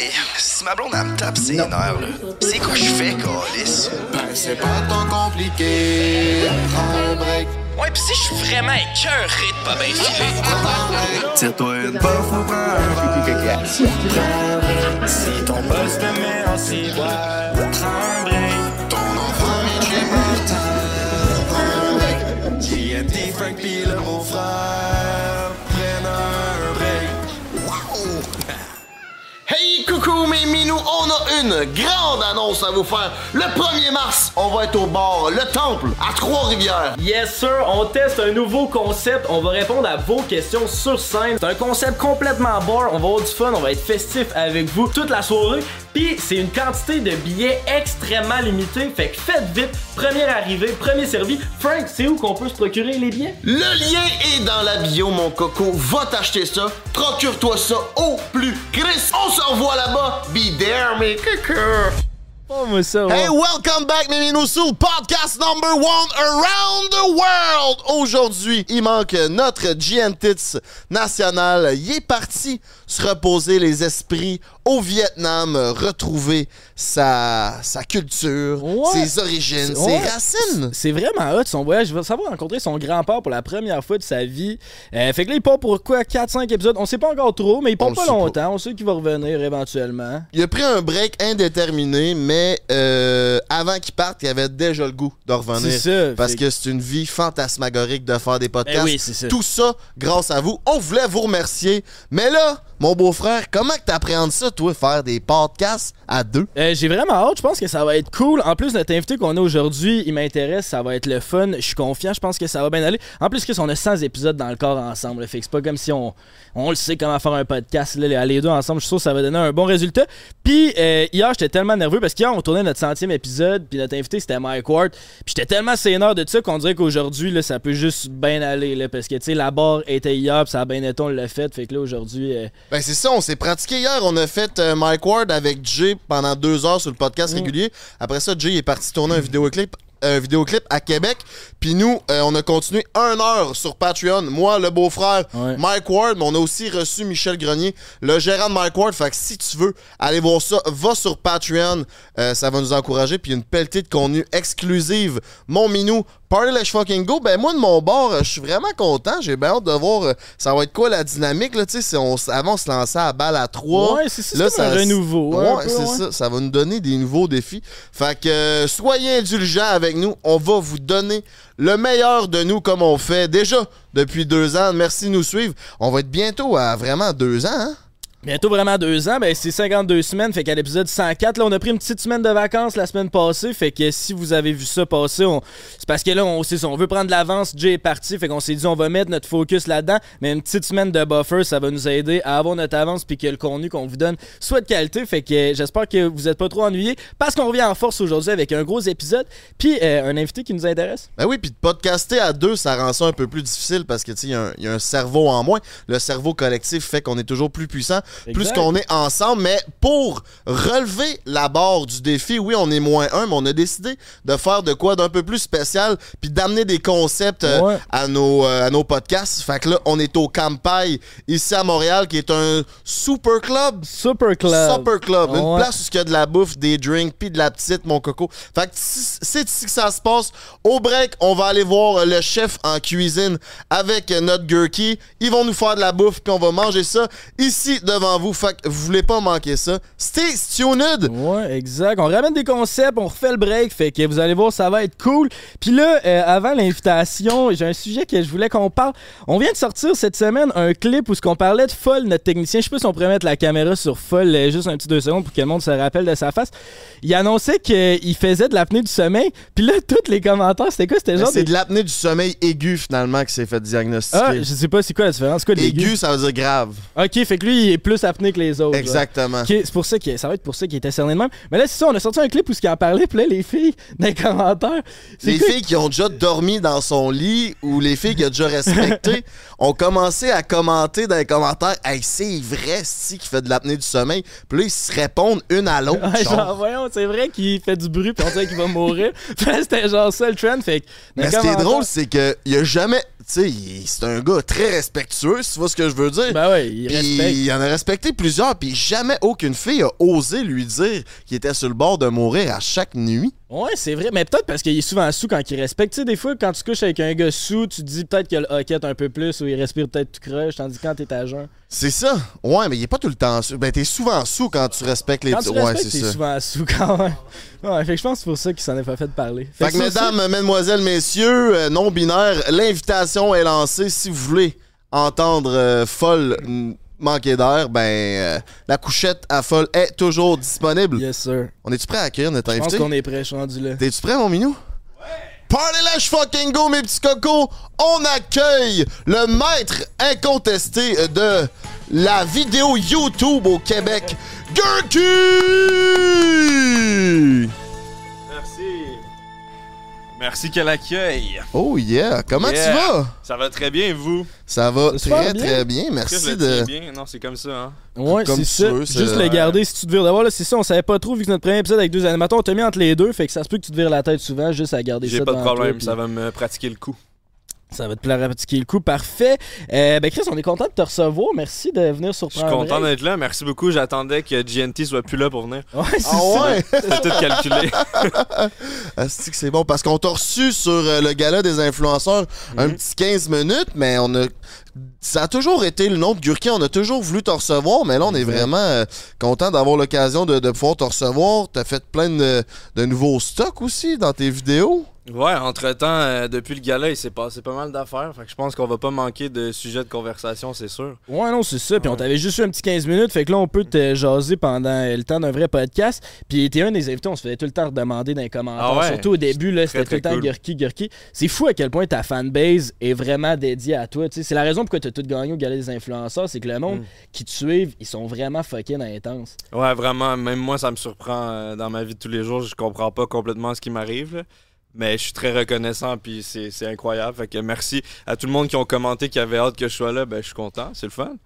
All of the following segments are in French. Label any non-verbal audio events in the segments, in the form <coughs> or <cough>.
Hey, si ma blonde, elle me tape ses nerfs, là, c'est quoi je fais, Calis? Ben, c'est pas tant compliqué. Prends un break. Ouais, pis si je suis vraiment écœuré de pas bien filer. Tire-toi une puff ou prends un break. Si ton boss te met en ciboire, prends un break. Ton enfant est chez Martin, prends un break. JNT, Frank pis le beau-frère, minous, on a une grande annonce à vous faire. Le 1er mars, on va être au bar Le Temple à Trois-Rivières. Yes sir, on teste un nouveau concept, on va répondre à vos questions sur scène. C'est un concept complètement bar, on va avoir du fun, on va être festif avec vous toute la soirée. Puis c'est une quantité de billets extrêmement limitée, fait que faites vite, première arrivée, premier servi. Frank, c'est où qu'on peut se procurer les billets? Le lien est dans la bio mon coco, va t'acheter ça, procure-toi ça au plus Chris. On se revoit là-bas. Be there mes coucou. Oh ça, Hey, welcome back, mes minous, sur le podcast number one around the world. Aujourd'hui, il manque notre GNTits national. Il est parti se reposer les esprits au Vietnam, retrouver sa, sa culture, Ouais. ses origines, ouais. ses racines. C'est vraiment hot son voyage. Il va savoir rencontrer son grand-père pour la première fois de sa vie. Euh, fait que là, il part pour quoi? 4-5 épisodes. On sait pas encore trop, mais il part On pas longtemps. On sait qu'il va revenir éventuellement. Il a pris un break indéterminé, mais euh, avant qu'il parte, il avait déjà le goût de revenir. C'est ça, Parce que c'est une vie fantasmagorique de faire des podcasts. Eh oui, c'est ça. Tout ça grâce à vous. On voulait vous remercier. Mais là, mon beau-frère, comment que t'appréhendes ça, toi, faire des podcasts à deux? Euh, J'ai vraiment hâte. Je pense que ça va être cool. En plus, notre invité qu'on a aujourd'hui, il m'intéresse. Ça va être le fun. Je suis confiant. Je pense que ça va bien aller. En plus, on a 100 épisodes dans le corps ensemble. Fait que c'est pas comme si on, le sait comment faire un podcast. Là, les deux ensemble, je suis sûr que ça va donner un bon résultat. Puis euh, hier, j'étais tellement nerveux parce qu'hier, on tournait notre centième épisode. Puis notre invité, c'était Mike Ward. Puis j'étais tellement sénère de ça qu'on dirait qu'aujourd'hui, ça peut juste bien aller. Parce que, tu sais, la barre était hier. Puis ça a bien été, on l'a fait. Fait que là, aujourd'hui. euh, Ben c'est ça, on s'est pratiqué hier. On a fait euh, Mike Ward avec Jay pendant deux heures sur le podcast Mm. régulier. Après ça, Jay est parti tourner un vidéoclip. Un vidéoclip à Québec. Puis nous, euh, on a continué un heure sur Patreon. Moi, le beau-frère, Ouais. Mike Ward, mais on a aussi reçu Michel Grenier, le gérant de Mike Ward. Fait que si tu veux aller voir ça, va sur Patreon. Euh, ça va nous encourager. Puis une pelletée de contenu exclusive. Mon minou, Party Let's Fucking Go. Ben moi, de mon bord, euh, je suis vraiment content. J'ai bien hâte de voir euh, ça va être quoi la dynamique. Là, tu sais, si on, avant, on se lançait à balle à trois. Ouais, c'est ça, c'est comme un renouveau, Ouais, c'est ouais. ça. Ça va nous donner des nouveaux défis. Fait que euh, soyez indulgents avec nous. On va vous donner le meilleur de nous comme on fait déjà depuis deux ans. Merci de nous suivre. On va être bientôt à vraiment deux ans. Hein? Bientôt vraiment deux ans, ben c'est 52 semaines, fait qu'à l'épisode 104, là, on a pris une petite semaine de vacances la semaine passée, fait que si vous avez vu ça passer, on... c'est parce que là, on, ça, on veut prendre de l'avance, Jay est parti, fait qu'on s'est dit on va mettre notre focus là-dedans, mais une petite semaine de buffer, ça va nous aider à avoir notre avance puis que le contenu qu'on vous donne soit de qualité, fait que j'espère que vous êtes pas trop ennuyés, parce qu'on revient en force aujourd'hui avec un gros épisode, puis euh, un invité qui nous intéresse. Ben oui, puis de podcaster à deux, ça rend ça un peu plus difficile parce que tu il y, a un cerveau en moins. Le cerveau collectif fait qu'on est toujours plus puissant, plus qu'on est ensemble. Mais pour relever la barre du défi, oui, on est moins un, mais on a décidé de faire de quoi d'un peu plus spécial, puis d'amener des concepts euh, Ouais. à, nos, euh, à nos podcasts. Fait que là, on est au Campagne, ici à Montréal, qui est un super club. Super Club. Super Club, une place où il y a de la bouffe, des drinks, puis de la petite, mon coco. Fait que c'est ici que ça se passe. Au break, on va aller voir le chef en cuisine avec notre Gurky. Ils vont nous faire de la bouffe, puis on va manger ça ici devant vous. Fait que vous voulez pas manquer ça. Stay tuned! Ouais, exact. On ramène des concepts, on refait le break, fait que vous allez voir, ça va être cool. Puis là, euh, avant l'invitation, j'ai un sujet que je voulais qu'on parle. On vient de sortir cette semaine un clip où ce qu'on parlait de Foll, notre technicien. Je sais pas si on pourrait mettre la caméra sur Foll euh, juste un petit deux secondes pour que le monde se rappelle de sa face. Il annonçait qu'il faisait de l'apnée du sommeil. Puis là, tous les commentaires, c'était quoi? C'était genre C'est des- de l'apnée du sommeil aigu, finalement, qui s'est fait diagnostiquer. Ah, je sais pas c'est quoi la différence? Quoi l'aigu? Aigu, ça veut dire grave. Ok, fait que lui, il est plus apné que les autres. Exactement. C'est pour ça que ça va être pour ça qu'il était cerné de même. Mais là, c'est ça, on a sorti un clip où ce qu'il en parlait, puis là, les filles, dans les commentaires. Les filles qui ont déjà dormi dans son lit ou les filles qu'il a déjà respectées <laughs> ont commencé à commenter dans les commentaires Hey, c'est vrai, si qui fait de l'apnée du sommeil. Puis là, ils se répondent une à l'autre. Ouais, genre. genre, voyons, c'est vrai qu'il fait du bruit, puis on qu'il va mourir. <laughs> C'était genre ça le trend. Fait Mais ce qui est drôle, c'est que il a jamais. Tu sais, c'est un gars très respectueux, si tu vois ce que je veux dire. Ben ouais, il respecte. il en a respecté plusieurs, puis jamais aucune fille a osé lui dire qu'il était sur le bord de mourir à chaque nuit. Ouais, c'est vrai. Mais peut-être parce qu'il est souvent sous quand il respecte. Tu sais, des fois, quand tu couches avec un gars sous, tu te dis peut-être qu'il hoquette un peu plus ou il respire peut-être tout croche, tandis que quand t'es à jeun. C'est ça. Ouais, mais il est pas tout le temps sous. Ben, t'es souvent sous quand tu respectes les Quand tu Ouais, c'est t'es ça. souvent sous quand même. Ouais, fait que je pense que c'est pour ça qu'il s'en est pas fait parler. Fait que, mesdames, mesdemoiselles, messieurs, euh, non-binaires, l'invitation est lancée. Si vous voulez entendre euh, folle manquer d'air, ben, euh, la couchette à folle est toujours disponible. Yes, sir. On est-tu prêt à accueillir notre Je pense invité? qu'on est prêt, je suis rendu là. T'es-tu prêt, mon minou? Party Lash fucking go, mes petits cocos! On accueille le maître incontesté de la vidéo YouTube au Québec, Gurky! Merci. Merci quel accueil. Oh yeah! Comment Yeah. tu vas? Ça va très bien, vous? Ça va Ça très bien. très bien. Merci de. bien? Non, c'est comme ça, hein? Ouais, Comme c'est ça. veux, c'est- Juste le Ouais. garder si tu te vires d'avoir là, c'est ça, on savait pas trop vu que notre premier épisode avec deux animateurs, on t'a mis entre les deux, fait que ça se peut que tu te vires la tête souvent juste à garder ça. J'ai pas de toi, problème, puis ça va me pratiquer le coup. Ça va te plaire à pratiquer le coup, parfait. Euh, ben Chris, on est content de te recevoir, merci de venir sur Je suis content d'être là. Merci beaucoup. J'attendais que GNT soit plus là pour venir. Ouais, c'est Ah ça. ouais? <laughs> C'était tout calculé. <laughs> Asti que c'est bon parce qu'on t'a reçu sur euh, le gala des influenceurs un Mhm. petit 15 minutes, mais on a. Ça a toujours été le nom de Gurki, on a toujours voulu te recevoir, mais là on est vraiment euh, content d'avoir l'occasion de, de pouvoir te recevoir. T'as fait plein de, de nouveaux stocks aussi dans tes vidéos. Ouais, entre-temps, euh, depuis le gala, il s'est passé pas mal d'affaires. Fait que je pense qu'on va pas manquer de sujets de conversation, c'est sûr. Ouais, non, c'est ça. Puis on t'avait juste eu un petit 15 minutes. Fait que là, on peut te jaser pendant le temps d'un vrai podcast. Puis t'es un des invités, on se faisait tout le temps redemander dans les commentaires. Ah ouais? Surtout au début, là, c'était tout le temps cool. Gurki, Gurki. C'est fou à quel point ta fanbase est vraiment dédiée à toi. C'est la raison pourquoi t'as tout gagné au Gala des influenceurs. C'est que le monde Mm. qui te suivent, ils sont vraiment fucking intenses. Ouais, vraiment, même moi, ça me surprend euh, dans ma vie de tous les jours. Je comprends pas complètement ce qui m'arrive. Mais je suis très reconnaissant, puis c'est incroyable. Fait que merci à tout le monde qui ont commenté, qui avait hâte que je sois là. Ben, je suis content, c'est le fun.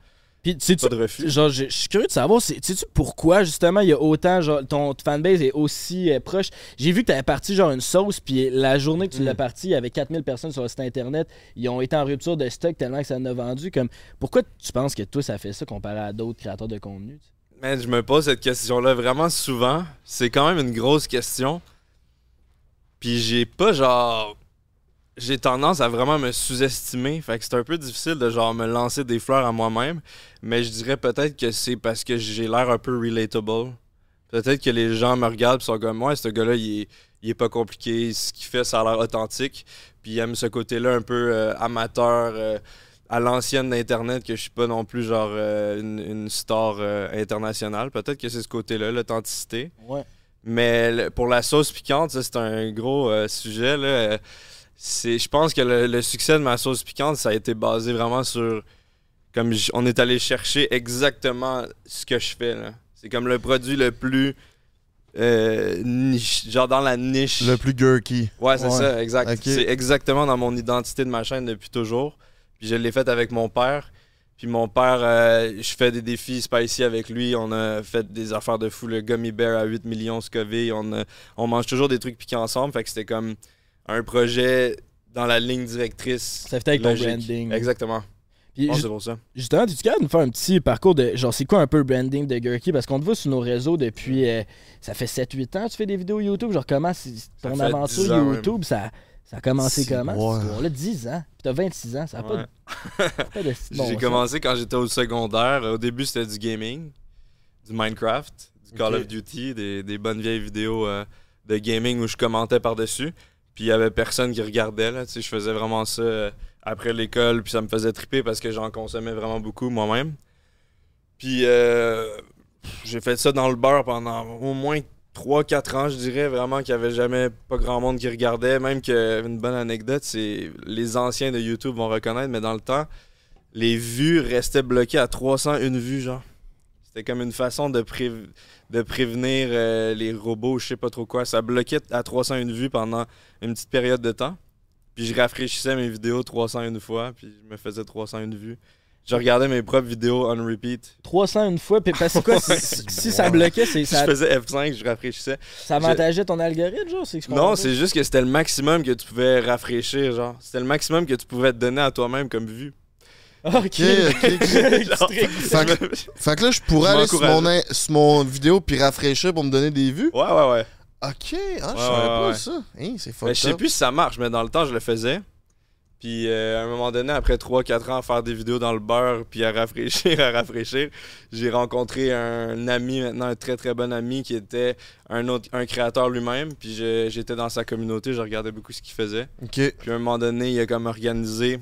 Puis refus. Genre, je suis curieux de savoir, sais-tu pourquoi justement il y a autant, genre, ton fanbase est aussi euh, proche? J'ai vu que t'avais parti genre une sauce, puis la journée que tu Mm. l'as parti, il y avait 4000 personnes sur le site internet. Ils ont été en rupture de stock tellement que ça en a vendu. Comme, pourquoi tu penses que toi ça fait ça comparé à d'autres créateurs de contenu? tu? Man, je me pose cette question-là vraiment souvent. C'est quand même une grosse question. Puis j'ai pas genre. J'ai tendance à vraiment me sous-estimer. Fait que c'est un peu difficile de genre me lancer des fleurs à moi-même. Mais je dirais peut-être que c'est parce que j'ai l'air un peu relatable. Peut-être que les gens me regardent et sont comme moi, ce gars-là, il est, pas compliqué. Ce qu'il fait, ça a l'air authentique. Puis il aime ce côté-là un peu euh, amateur. euh, à l'ancienne d'Internet que je suis pas non plus genre euh, une, une star internationale. Peut-être que c'est ce côté-là, l'authenticité. Ouais. Mais pour la sauce piquante, ça, c'est un gros euh, sujet. Là. C'est, je pense que le, le succès de ma sauce piquante, ça a été basé vraiment sur... Comme on est allé chercher exactement ce que je fais. là. C'est comme le produit le plus... euh, niche, genre dans la niche. Le plus Gurky. Ouais, c'est Ouais. ça, exact. C'est exactement dans mon identité de ma chaîne depuis toujours. Puis je l'ai fait avec mon père. Puis mon père, euh, je fais des défis spicy avec lui. On a fait des affaires de fou. Le Gummy Bear à 8 millions Scoville. On, a- on mange toujours des trucs piquants ensemble. Fait que c'était comme un projet dans la ligne directrice. Ça fait avec ton branding. Exactement. Puis ju- pour ça. justement, tu capable de nous faire un petit parcours de genre c'est quoi un peu le branding de Gurky? Parce qu'on te voit sur nos réseaux depuis euh, ça fait 7-8 ans tu fais des vidéos YouTube genre comment ton aventure 10 ans, YouTube ça, ça a commencé Six comment mois. cette histoire-là? 10 ans puis t'as 26 ans ça a pas, Ouais. de, pas de <laughs> bon J'ai commencé quand j'étais au secondaire. Au début, c'était du gaming, du Minecraft, du Call of Duty, des, des bonnes vieilles vidéos euh, de gaming où je commentais par-dessus. Puis il y avait personne qui regardait. Là. Tu sais, Je faisais vraiment ça euh, après l'école, puis ça me faisait triper parce que j'en consommais vraiment beaucoup moi-même. Puis euh, j'ai fait ça dans le beurre pendant au moins 3-4 ans, je dirais. Vraiment qu'il n'y avait jamais pas grand monde qui regardait. Même que, une bonne anecdote, c'est les anciens de YouTube vont reconnaître, mais dans le temps, les vues restaient bloquées à 301 vues, genre. C'était comme une façon de prévenir euh, les robots, je sais pas trop quoi. Ça bloquait à 301 vues pendant une petite période de temps. Puis je rafraîchissais mes vidéos 301 fois, puis je me faisais 301 vues. Je regardais mes propres vidéos on repeat. 300 une fois puis parce que quoi <laughs> si, ça bloquait c'est ça, Je faisais F5, je rafraîchissais. ça avantageait ton algorithme genre c'est Non, c'est juste que c'était le maximum que tu pouvais rafraîchir, genre. C'était le maximum que tu pouvais te donner à toi-même comme vue. Ok, Ok, ok, <laughs> ok. Fait que, fait que là, je pourrais Je aller sur mon, in- sur mon vidéo puis rafraîchir pour me donner des vues? Ouais, ouais, ouais. Ok, ah, je savais ouais, pas ouais. ça. Hein, c'est je sais plus si ça marche, mais dans le temps, je le faisais. Puis euh, à un moment donné, après 3-4 ans à faire des vidéos dans le beurre, puis à rafraîchir, <laughs> à rafraîchir, j'ai rencontré un ami, maintenant un très très bon ami, qui était un autre un créateur lui-même. Puis j'étais dans sa communauté, je regardais beaucoup ce qu'il faisait. Ok. Puis à un moment donné, il a comme organisé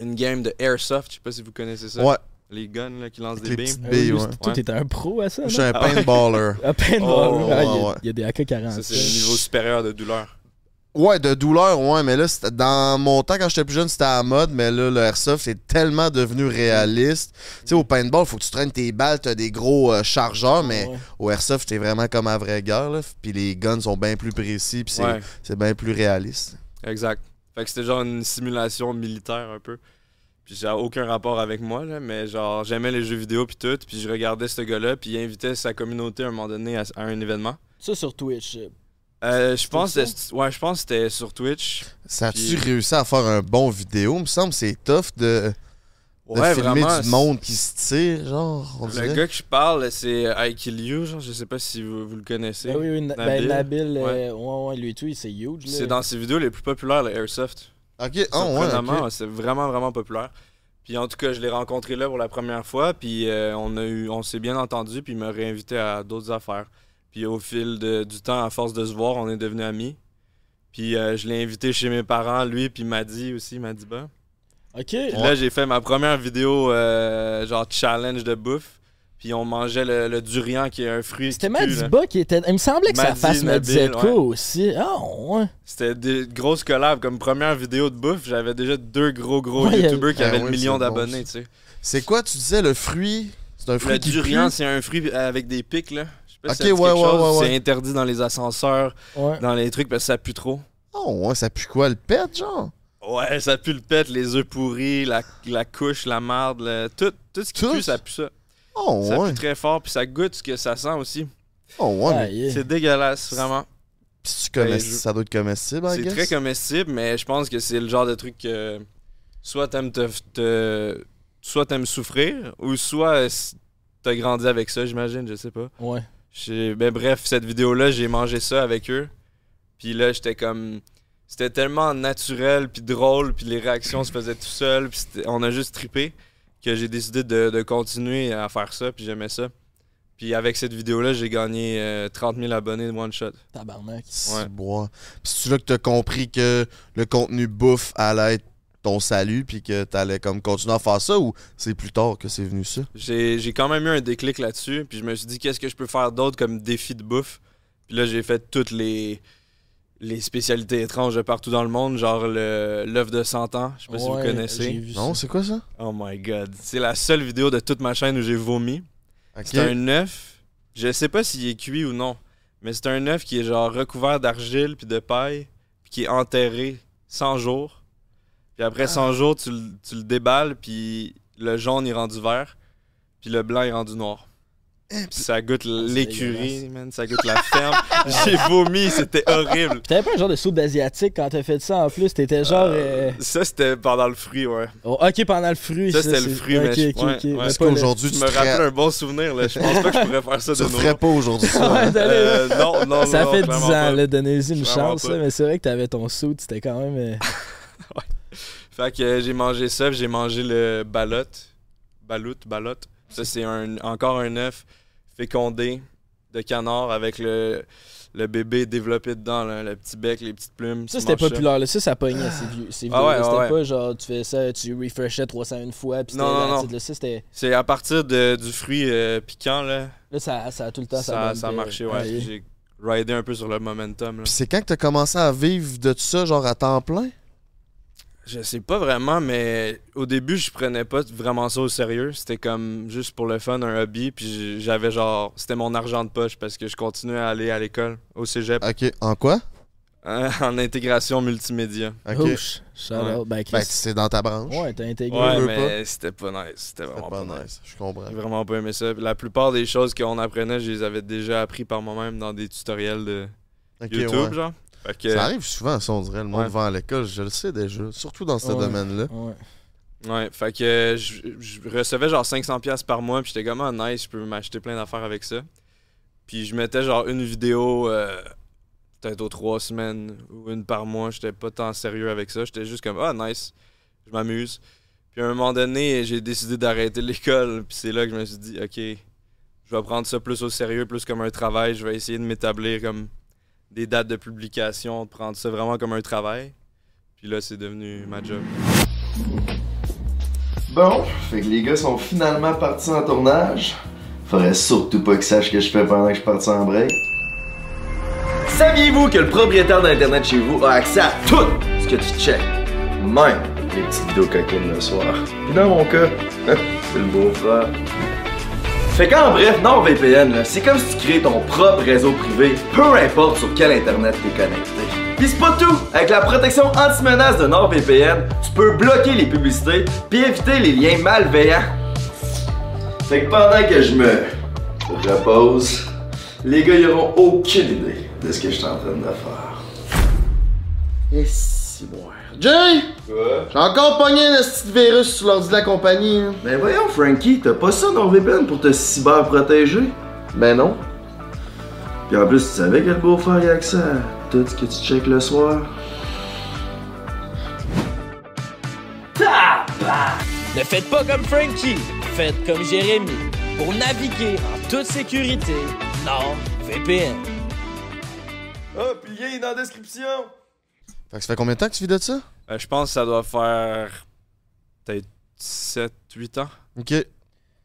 une game de Airsoft, je sais pas si vous connaissez ça. Ouais, Les guns là, qui lancent avec des les beams. Ah billes, lui, ouais. Toi, t'étais un pro à ça, Je suis un Ah ouais. <laughs> paintballer. Oh, ah, il y a- ouais, il y, a des AK-47. Ça, c'est le niveau supérieur de douleur. Ouais, de douleur, ouais, mais là, dans mon temps, quand j'étais plus jeune, c'était à la mode, mais là, le airsoft, c'est tellement devenu réaliste. Tu sais, au paintball, faut que tu traînes tes balles, t'as des gros euh, chargeurs, mais Ouais. au airsoft, t'es vraiment comme à vraie guerre, là. Puis les guns sont bien plus précis, puis c'est Ouais. bien plus réaliste. Exact. Fait que c'était genre une simulation militaire un peu. Puis ça a aucun rapport avec moi, là, mais genre j'aimais les jeux vidéo puis tout. Puis je regardais ce gars-là, puis il invitait sa communauté à un moment donné à, à un événement. Ça sur Twitch. Euh, Euh, je pense que c'était- ouais, je pense que c'était sur Twitch. Ça a-tu Puis- réussi à faire un bon vidéo? Il me semble que c'est tough de, de Ouais, filmer vraiment. du monde qui se tire, genre, on Le dirait. gars que je parle, c'est I Kill You, genre, je sais pas si vous, vous le connaissez. Ben oui, oui, Na- Nabil. ben, Nabil, euh, Ouais. ouais, ouais, lui tout, c'est huge. C'est dans ses vidéos les plus populaires, le Airsoft. Ok, ah ouais, c'est vraiment, vraiment populaire. Puis en tout cas, je l'ai rencontré là pour la première fois, puis euh, on, a eu, on s'est bien entendu, puis il m'a réinvité à d'autres affaires. Puis au fil de- du temps, à force de se voir, on est devenus amis. Puis euh, je l'ai invité chez mes parents, lui, puis il m'a dit aussi, il m'a dit bah. Ok. Puis là, j'ai fait ma première vidéo, euh, genre challenge de bouffe. Puis on mangeait le, le durian, qui est un fruit. C'était. Madiba qui était. Il me semblait que sa Madi, face me disait de quoi ouais. aussi. Ah, ouais. C'était des grosses collabs. Comme première vidéo de bouffe, j'avais déjà deux gros, gros Ouais, youtubeurs qui Ah avaient ouais, le million bon, d'abonnés, tu sais. C'est quoi, tu disais, le fruit? C'est un fruit Le qui durian, pue? c'est un fruit avec des pics, là. Je sais pas Ok, si ouais, ouais, chose. ouais, ouais. C'est interdit dans les ascenseurs, Ouais. dans les trucs, parce que ça pue trop. Oh, ouais, ça pue quoi, le pet, genre? Ouais, ça pue le pet, les œufs pourris, la, la couche, la marde, le- tout, tout ce qui Tout? pue, ça pue ça. Oh, Ça ouais. pue très fort, puis ça goûte ce que ça sent aussi. Oh, ouais, mais Ah, yeah. C'est dégueulasse, vraiment. pis tu connais, Ben, je- ça doit être comestible, C'est très comestible, mais je pense que c'est le genre de truc que soit t'aimes te, te- soit t'aimes souffrir, ou soit t'as grandi avec ça, j'imagine, je sais pas. Ouais. Ben bref, cette vidéo-là, j'ai mangé ça avec eux. Puis là, j'étais comme... C'était tellement naturel, puis drôle, puis les réactions se faisaient tout seul, puis on a juste trippé que j'ai décidé de, de continuer à faire ça, puis j'aimais ça. Puis avec cette vidéo-là, j'ai gagné euh, 30 000 abonnés de one shot. Tabarnak. Ouais. Puis c'est là que t'as compris que le contenu bouffe allait être ton salut, puis que t'allais comme continuer à faire ça, ou c'est plus tard que c'est venu ça? J'ai j'ai quand même eu un déclic là-dessus, puis je me suis dit qu'est-ce que je peux faire d'autre comme défi de bouffe? Puis là, j'ai fait toutes les, les spécialités étranges de partout dans le monde, genre le- l'œuf de 100 ans, je sais pas si vous connaissez. vu Non, ça. c'est quoi ça? Oh my god, c'est la seule vidéo de toute ma chaîne où j'ai vomi. C'est un œuf, je sais pas s'il est cuit ou non, mais c'est un œuf qui est genre recouvert d'argile puis de paille, puis qui est enterré 100 jours. Puis après 100 jours, tu, le- tu le déballes, puis le jaune est rendu vert, puis le blanc est rendu noir. Puis ça goûte l'écurie, man, ça goûte la ferme. <laughs> J'ai vomi, c'était horrible. Puis T'avais pas un genre de soupe d'asiatique quand t'as fait ça en plus? T'étais genre. euh, Ça, c'était pendant le fruit, ouais. oh, ok, pendant le fruit. Ça, c'était c'est- le fruit, ok, mais je- ok, ouais, ok. ouais. Mais Est-ce pas le- qu'aujourd'hui, Tu tu me te ferais- rappelles un bon souvenir, là. Je pense pas que je pourrais faire ça de tu nos ferais pas aujourd'hui ça? <laughs> Ouais, hein? Euh, non, non, Ça non, fait 10 clairement ans, pas. là, donnez-y une chance, pas. là, mais c'est vrai que t'avais ton saut, c'était quand même. euh, Fait que j'ai mangé ça, puis j'ai mangé le balotte. Baloute, balotte. Ça, c'est un, encore un œuf fécondé de canard avec le, le bébé développé dedans, là, le petit bec, les petites plumes. Ça, Tu c'était populaire, là. Ça, ça pognait, ces vieux. Ces Ah ouais, ouais, c'était ouais. pas genre, tu fais ça, tu refreshais 301 fois, puis Non, non, non. c'était. C'est à partir de- du fruit euh, piquant, là. Là, ça, ça a tout le temps, ça, Ça, ça a marché, ouais. Ah. J'ai ridé un peu sur le momentum. Puis c'est quand que t'as commencé à vivre de ça, genre à temps plein? Je sais pas vraiment, mais au début, je prenais pas vraiment ça au sérieux. C'était comme juste pour le fun, un hobby. Puis j'avais genre. C'était mon argent de poche parce que je continuais à aller à l'école, au cégep, Ok, en quoi? <laughs> en intégration multimédia. Ok. Oh, shout Ouais. out. Ben, Ben, c'est dans ta branche. ouais, t'as intégré. Ouais, mais c'était pas nice. C'était vraiment pas pas, nice. nice, je comprends. J'ai vraiment pas aimé ça. La plupart des choses qu'on apprenait, je les avais déjà appris par moi-même dans des tutoriels de YouTube, ouais. genre. Fait que, Ça arrive souvent, ça, on dirait, le monde Ouais. va à l'école, je le sais déjà, surtout dans ce Ouais. domaine-là. Ouais. Ouais, fait que je, je recevais genre 500$ piastres par mois, puis j'étais comme, ah, nice, je peux m'acheter plein d'affaires avec ça. Puis je mettais genre une vidéo, euh, peut-être aux trois semaines, ou une par mois, j'étais pas tant sérieux avec ça, j'étais juste comme, ah, nice, je m'amuse. Puis à un moment donné, j'ai décidé d'arrêter l'école, puis c'est là que je me suis dit, ok, je vais prendre ça plus au sérieux, plus comme un travail, je vais essayer de m'établir comme des dates de publication, de prendre ça vraiment comme un travail. Puis là, c'est devenu ma job. Bon, fait que les gars sont finalement partis en tournage. Faudrait surtout pas qu'ils sachent que je fais pendant que je parti en break. Saviez-vous que le propriétaire d'Internet chez vous a accès à tout ce que tu checkes? Même les petites vidéos coquines le soir. Puis dans mon cas, <laughs> c'est le beau-frère. Fait qu'en bref, NordVPN, c'est comme si tu créais ton propre réseau privé, peu importe sur quel Internet t'es connecté. Pis c'est pas tout! Avec la protection anti-menace de NordVPN, tu peux bloquer les publicités puis éviter les liens malveillants. Fait que pendant que je me repose, les gars y'auront aucune idée de ce que je suis en train de faire. Et si bon. Jay! J'ai encore pogné un petit virus sur l'ordi de la compagnie. hein. Ben voyons Frankie, t'as pas ça NordVPN pour te cyber protéger? Ben non. Puis en plus, tu savais que le beau-frère y a accès à tout ce que tu checkes le soir? Ne faites pas comme Frankie, faites comme Jérémy. Pour naviguer en toute sécurité, NordVPN. Ah, puis le lien est dans la description! Fait que ça fait combien de temps que tu vis de ça? Euh, je pense que ça doit faire peut-être 7-8 ans. Ok.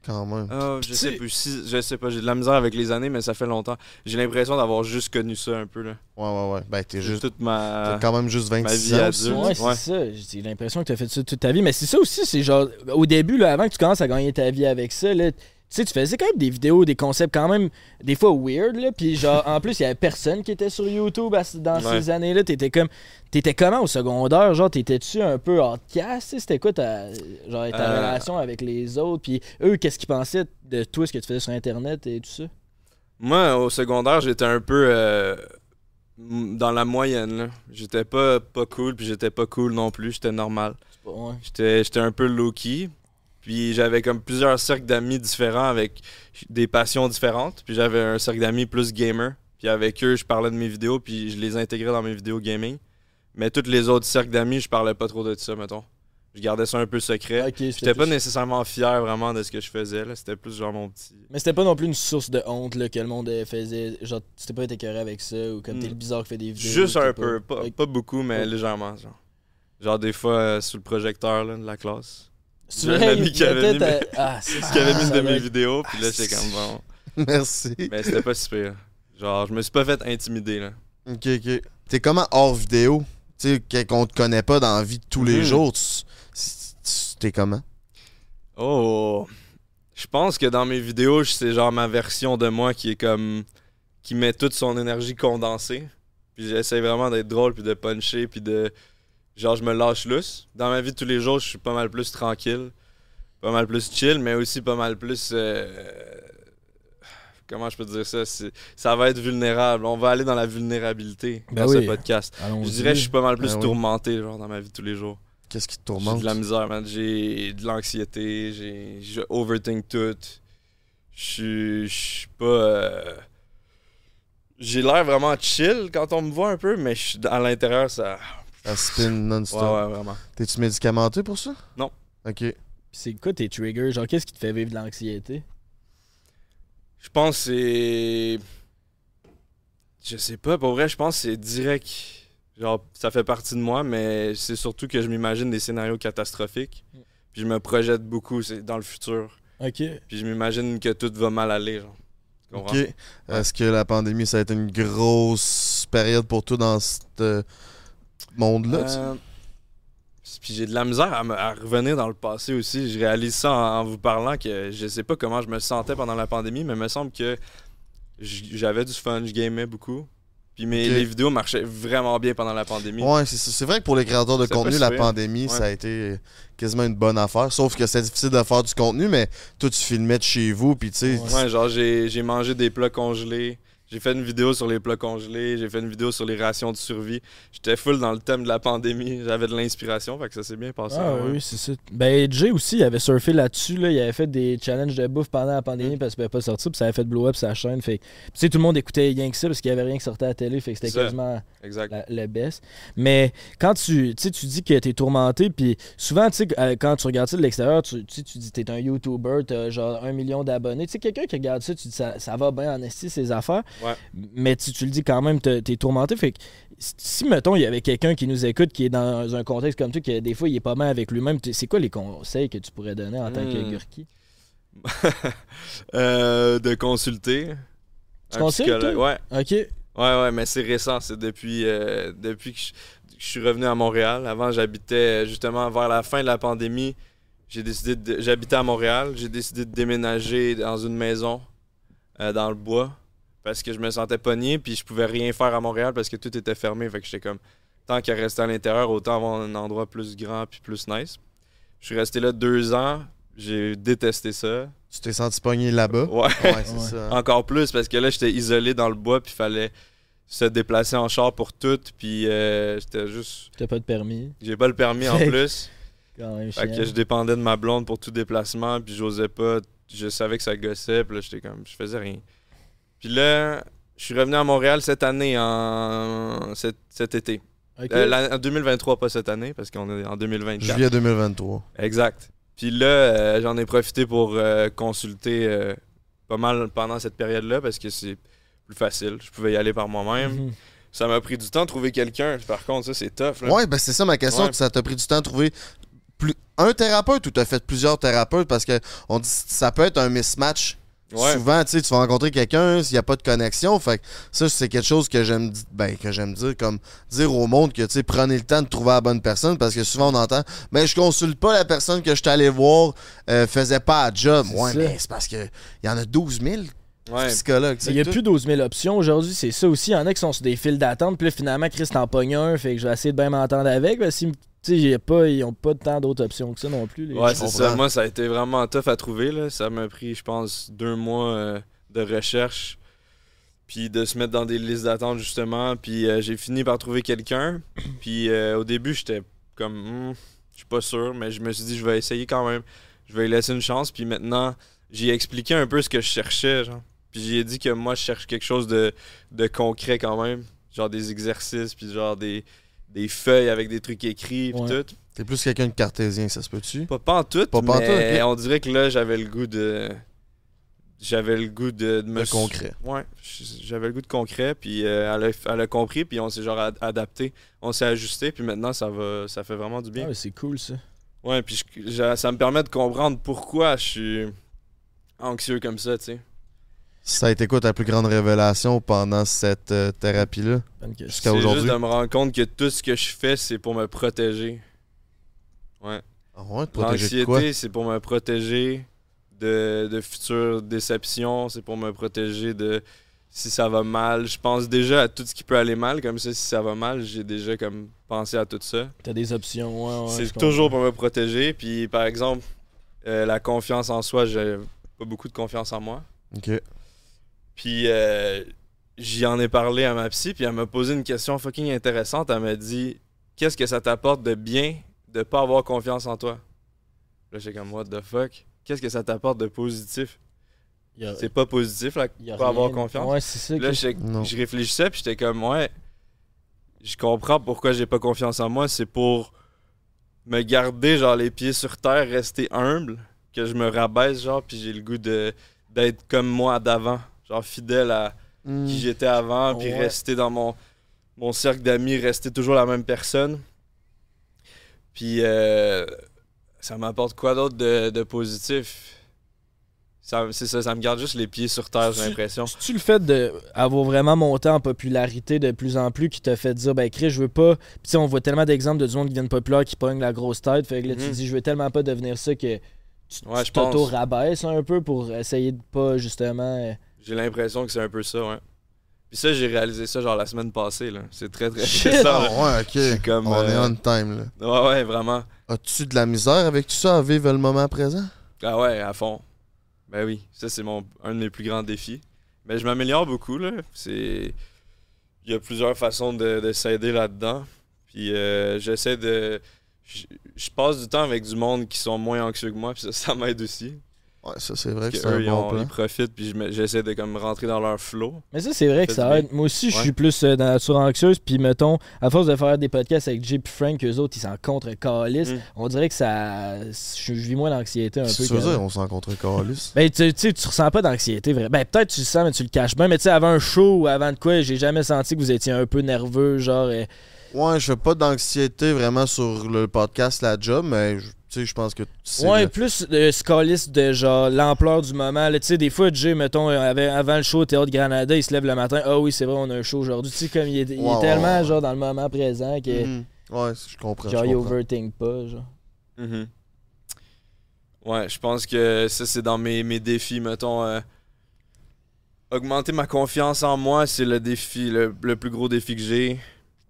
Quand même. Ah, je sais plus. Si, je sais pas, j'ai de la misère avec les années, mais ça fait longtemps. J'ai l'impression d'avoir juste connu ça un peu. là. Ouais, ouais, ouais. Ben, t'es juste. Toute ma. T'as quand même juste ma 26 vie ans. aussi. Ouais, c'est ça. J'ai l'impression que tu as fait ça toute ta vie. Mais c'est ça aussi, c'est genre, au début, là, avant que tu commences à gagner ta vie avec ça, là, tu sais, tu faisais quand même des vidéos, des concepts quand même, des fois weird, là. Puis genre, en plus, il y avait personne qui était sur YouTube à dans Ouais. ces années-là. T'étais comme. T'étais comment au secondaire? Genre, t'étais-tu un peu outcast? C'était quoi ta, genre, ta Euh. relation avec les autres? Puis eux, qu'est-ce qu'ils pensaient de toi, ce que tu faisais sur Internet et tout ça? Moi, au secondaire, j'étais un peu euh, dans la moyenne. là. J'étais pas, pas cool, puis j'étais pas cool non plus. J'étais normal. Ouais. J'étais j'étais un peu low-key. Puis j'avais comme plusieurs cercles d'amis différents avec des passions différentes. Puis j'avais un cercle d'amis plus gamer. Puis avec eux, je parlais de mes vidéos, puis je les intégrais dans mes vidéos gaming. Mais tous les autres cercles d'amis, je parlais pas trop de ça, mettons. Je gardais ça un peu secret. Ok, c'était J'étais pas nécessairement fier vraiment de ce que je faisais. C'était plus genre mon petit. Mais c'était pas non plus une source de honte là, que le monde euh, faisait. Genre, tu t'es pas été avec ça ou comme t'es le bizarre qui fait des vidéos. Juste un peu, pas, beaucoup, mais Ouais. légèrement. Genre, genre des fois euh, sous le projecteur là, de la classe. C'est un ami il qui avait mis Ah, c'est Qui avait mis ça une de mes être- vidéos, puis là Ah, j'étais comme bon. Merci. Mais c'était pas si pire. Genre, je me suis pas fait intimider là. Ok, ok. T'es comment hors vidéo? Tu sais, qu'on te connaît pas dans la vie de tous les Mhm. jours. T'es comment? Oh! Je pense que dans mes vidéos, c'est genre ma version de moi qui est comme. qui met toute son énergie condensée. Puis j'essaie vraiment d'être drôle, puis de puncher, puis de. Genre, je me lâche lousse. Dans ma vie de tous les jours, je suis pas mal plus tranquille, pas mal plus chill, mais aussi pas mal plus. euh, Comment je peux dire ça? Ça va être vulnérable. On va aller dans la vulnérabilité Ben dans oui. ce podcast. Je dirais que je suis pas mal plus Ben tourmenté, genre, dans ma vie de tous les jours. Qu'est-ce qui te J'ai tourmente? de la misère, man. J'ai de l'anxiété, j'ai je overthink tout. Je suis- je suis pas euh, j'ai l'air vraiment chill quand on me voit un peu, mais je suis à l'intérieur ça Ça spin non-stop. ouais vraiment. T'es-tu médicamenté pour ça? Non. Ok. Puis C'est quoi tes triggers? Genre, qu'est-ce qui te fait vivre de l'anxiété? Je pense que c'est je sais pas, pour vrai, je pense que c'est direct. Genre ça fait partie de moi, mais c'est surtout que je m'imagine des scénarios catastrophiques. Puis je me projette beaucoup c'est dans le futur. Ok. Puis je m'imagine que tout va mal aller, genre. Tu comprends? Ok. Est-ce que la pandémie, ça a été une grosse période pour toi dans ce euh, monde-là? tu sais? Euh, Puis j'ai de la misère à, me- à revenir dans le passé aussi. Je réalise ça en, en vous parlant que je sais pas comment je me sentais pendant la pandémie, mais il me semble que j'avais du fun, je gamais beaucoup. Puis mes, les vidéos marchaient vraiment bien pendant la pandémie. Ouais, c'est vrai que pour les créateurs de contenu, la pandémie, ça a été quasiment une bonne affaire. Sauf que c'est difficile de faire du contenu, mais toi, tu filmais de chez vous, puis tu sais. Ouais. Genre j'ai mangé des plats congelés. J'ai fait une vidéo sur les plats congelés, j'ai fait une vidéo sur les rations de survie. J'étais full dans le thème de la pandémie, j'avais de l'inspiration, fait que ça s'est bien passé. Ah oui, c'est ça. Ben, Jay aussi, il avait surfé là-dessus. Là. Il avait fait des challenges de bouffe pendant la pandémie parce qu'il pouvait pas sortir. Puis ça avait fait blow up sa chaîne. Fait tu sais, tout le monde écoutait rien que ça parce qu'il y avait rien qui sortait à la télé. Fait que c'était quasiment Exact. la, le best. Mais quand tu, tu tu dis que t'es tourmenté, puis souvent, tu sais, euh, quand tu regardes ça de l'extérieur, tu, tu sais, tu dis t'es un YouTuber, t'as genre un million d'abonnés. Tu sais, quelqu'un qui regarde ça, tu dis ça, ça va bien en esti ses affaires. Ouais. Mais tu, tu le dis quand même, t'es t'es tourmenté. Fait que si, mettons, il y avait quelqu'un qui nous écoute qui est dans un contexte comme ça, que des fois, il est pas mal avec lui-même, c'est quoi les conseils que tu pourrais donner en tant que Hmm. Gurki? <laughs> Euh, de consulter. Tu consultes? Ouais, OK. ouais, ouais, mais c'est récent. C'est depuis, euh, depuis que je, suis revenu à Montréal. Avant, j'habitais euh, justement vers la fin de la pandémie. J'ai décidé de. J'habitais à Montréal. J'ai décidé de déménager dans une maison euh, dans le bois parce que je me sentais pogné puis je pouvais rien faire à Montréal parce que tout était fermé. Fait que j'étais comme tant qu'à rester à l'intérieur, autant avoir un endroit plus grand puis plus nice. Je suis resté là deux ans. J'ai détesté ça. Tu t'es senti pogné là-bas? Ouais. Ouais, c'est Ouais. ça. Encore plus parce que là, j'étais isolé dans le bois, puis fallait se déplacer en char pour tout, puis euh, j'étais juste. T'as pas de permis. J'ai pas le permis en <laughs> plus. Quand même, Fait que je dépendais de ma blonde pour tout déplacement, puis j'osais pas. Je savais que ça gossait, puis là, j'étais comme. Je faisais rien. Puis là, je suis revenu à Montréal cette année, en. cet, cet été. Euh, en 2023, pas cette année, parce qu'on est en 2024. Juillet 2023. Exact. Puis là, euh, j'en ai profité pour euh, consulter pas mal pendant cette période-là parce que c'est plus facile. Je pouvais y aller par moi-même. Mhm. Ça m'a pris du temps de trouver quelqu'un. Par contre, ça, c'est tough. Là. Ouais, ben c'est ça ma question. Ouais. Ça t'a pris du temps de trouver plus un thérapeute ou t'as fait plusieurs thérapeutes? Parce que on dit ça peut être un mismatch. Ouais. Souvent, tu sais, tu vas rencontrer quelqu'un s'il n'y a pas de connexion. Fait que ça, c'est quelque chose que j'aime ben, que j'aime dire, comme dire au monde que tu sais, prenez le temps de trouver la bonne personne parce que souvent on entend Mais je consulte pas la personne que je suis allé voir, euh, faisait pas la job. Ouais, ça. mais c'est parce que il y en a 12 000 Ouais. psychologues. tu sais, Il n'y a tout. plus 12 000 options aujourd'hui, c'est ça aussi. Il y en a qui sont sur des files d'attente, puis là, finalement, Chris t'en pogne un, fait que je vais essayer de bien m'entendre avec. que si- tu sais, j'ai pas, ils ont pas tant d'autres options que ça non plus. les Ouais, c'est ça. Moi, ça a été vraiment tough à trouver. Là. Ça m'a pris, je pense, deux mois euh, de recherche. Puis de se mettre dans des listes d'attente, justement. Puis euh, j'ai fini par trouver quelqu'un. <coughs> Puis euh, au début, j'étais comme, Hmm, je suis pas sûr. Mais je me suis dit, je vais essayer quand même. Je vais lui laisser une chance. Puis maintenant, j'ai expliqué un peu ce que je cherchais. Genre. Puis j'ai dit que moi, je cherche quelque chose de, de concret quand même. Genre des exercices, puis genre des, des feuilles avec des trucs écrits, puis Ouais. tout. T'es plus quelqu'un de cartésien, ça se peut-tu? Pas, pas en tout, Pas- pas en mais tout, ok. on dirait que là, j'avais le goût de... J'avais le goût de, de me... De concret. Ouais, j'avais le goût de concret, puis euh, elle, a, elle a compris, puis on s'est genre ad- adapté, on s'est ajusté, puis maintenant, ça va ça fait vraiment du Ah, bien. ouais, c'est cool ça. Ouais, puis je- ça me permet de comprendre pourquoi je suis anxieux comme ça, tu sais. Ça a été quoi ta plus grande révélation pendant cette euh, thérapie-là? Jusqu'à C'est aujourd'hui? juste de me rendre compte que tout ce que je fais, c'est pour me protéger. Ouais. Ah ouais, de protéger de quoi? L'anxiété, c'est pour me protéger de, de futures déceptions, c'est pour me protéger de si ça va mal. Je pense déjà à tout ce qui peut aller mal, comme ça, si ça va mal, j'ai déjà comme pensé à tout ça. T'as des options, ouais, ouais. c'est comprends. toujours pour me protéger. Puis par exemple, euh, la confiance en soi, j'ai pas beaucoup de confiance en moi. Ok. Puis euh, j'y en ai parlé à ma psy, puis elle m'a posé une question fucking intéressante. Elle m'a dit Qu'est-ce que ça t'apporte de bien de pas avoir confiance en toi? Là, j'étais comme What the fuck? Qu'est-ce que ça t'apporte de positif? A- C'est pas positif, là, pas avoir confiance. Ouais, c'est ça. Là, que- je réfléchissais, puis j'étais comme Ouais, je comprends pourquoi j'ai pas confiance en moi. C'est pour me garder, genre, les pieds sur terre, rester humble, que je me rabaisse, genre, puis j'ai le goût de d'être comme moi d'avant, genre fidèle à Hmm. qui j'étais avant, puis Ouais. rester dans mon, mon cercle d'amis, rester toujours la même personne. Puis euh, ça m'apporte quoi d'autre de, de positif? Ça- C'est ça, ça me garde juste les pieds sur terre, j'ai l'impression. C'est-tu le fait d'avoir vraiment monté en popularité de plus en plus qui t'a fait dire, ben Chris, je veux pas. Puis tu sais, on voit tellement d'exemples de du monde qui deviennent populaires qui pognent la grosse tête. Fait que là, tu Mhm. dis, je veux tellement pas devenir ça que tu Ouais, t'auto-rabaisses un peu pour essayer de pas justement. J'ai l'impression que c'est un peu ça, ouais. Puis ça, j'ai réalisé ça genre la semaine passée, là. C'est très très Shit! récent, Ah là. ouais, ok. comme, On est euh, on time, là. Ouais, ouais, vraiment. As-tu de la misère avec tout ça à vivre le moment présent? Ah ouais, à fond. Ben oui, ça c'est mon un de mes plus grands défis. Mais je m'améliore beaucoup, là. C'est... Il y a plusieurs façons de, de s'aider là-dedans. Puis euh, j'essaie de... Je, je passe du temps avec du monde qui sont moins anxieux que moi, puis ça, ça m'aide aussi. Ouais, ça, c'est vrai que Que c'est un eux, ils, bon ont- plan. ils profitent, puis j'essaie de comme rentrer dans leur flow. Mais ça, c'est vrai que ça aide. Moi aussi, je Ouais. suis plus euh, dans la nature anxieuse. Puis, mettons, à force de faire des podcasts avec Jay et Frank, eux autres, ils s'en contre calice. Mm. On dirait que ça. Je, je vis moins l'anxiété un peu. tu veux dire, on s'en contre? Ben, tu tu sais, tu ressens pas d'anxiété, vrai. Ben, peut-être tu le sens, mais tu le caches bien. Mais tu sais, avant un show ou avant de quoi, j'ai jamais senti que vous étiez un peu nerveux, genre. euh, Ouais, je fais pas d'anxiété vraiment sur le podcast La Job, mais je- tu sais, je pense que c'est Ouais, le- plus de scaliste de genre l'ampleur du moment. Tu sais, des fois, Jay, mettons, euh, avait- avant le show au Théâtre Granada, il se lève le matin. Ah oui, c'est vrai, on a un show aujourd'hui. Tu sais, comme il est, il est Ouais, ouais, tellement, ouais. genre, dans le moment présent que. Mhm. Ouais, je comprends. Genre, il overthink pas, genre. Mhm. Ouais, je pense que ça, c'est dans mes, mes défis, mettons. euh, augmenter ma confiance en moi, c'est le défi, le, le plus gros défi que j'ai.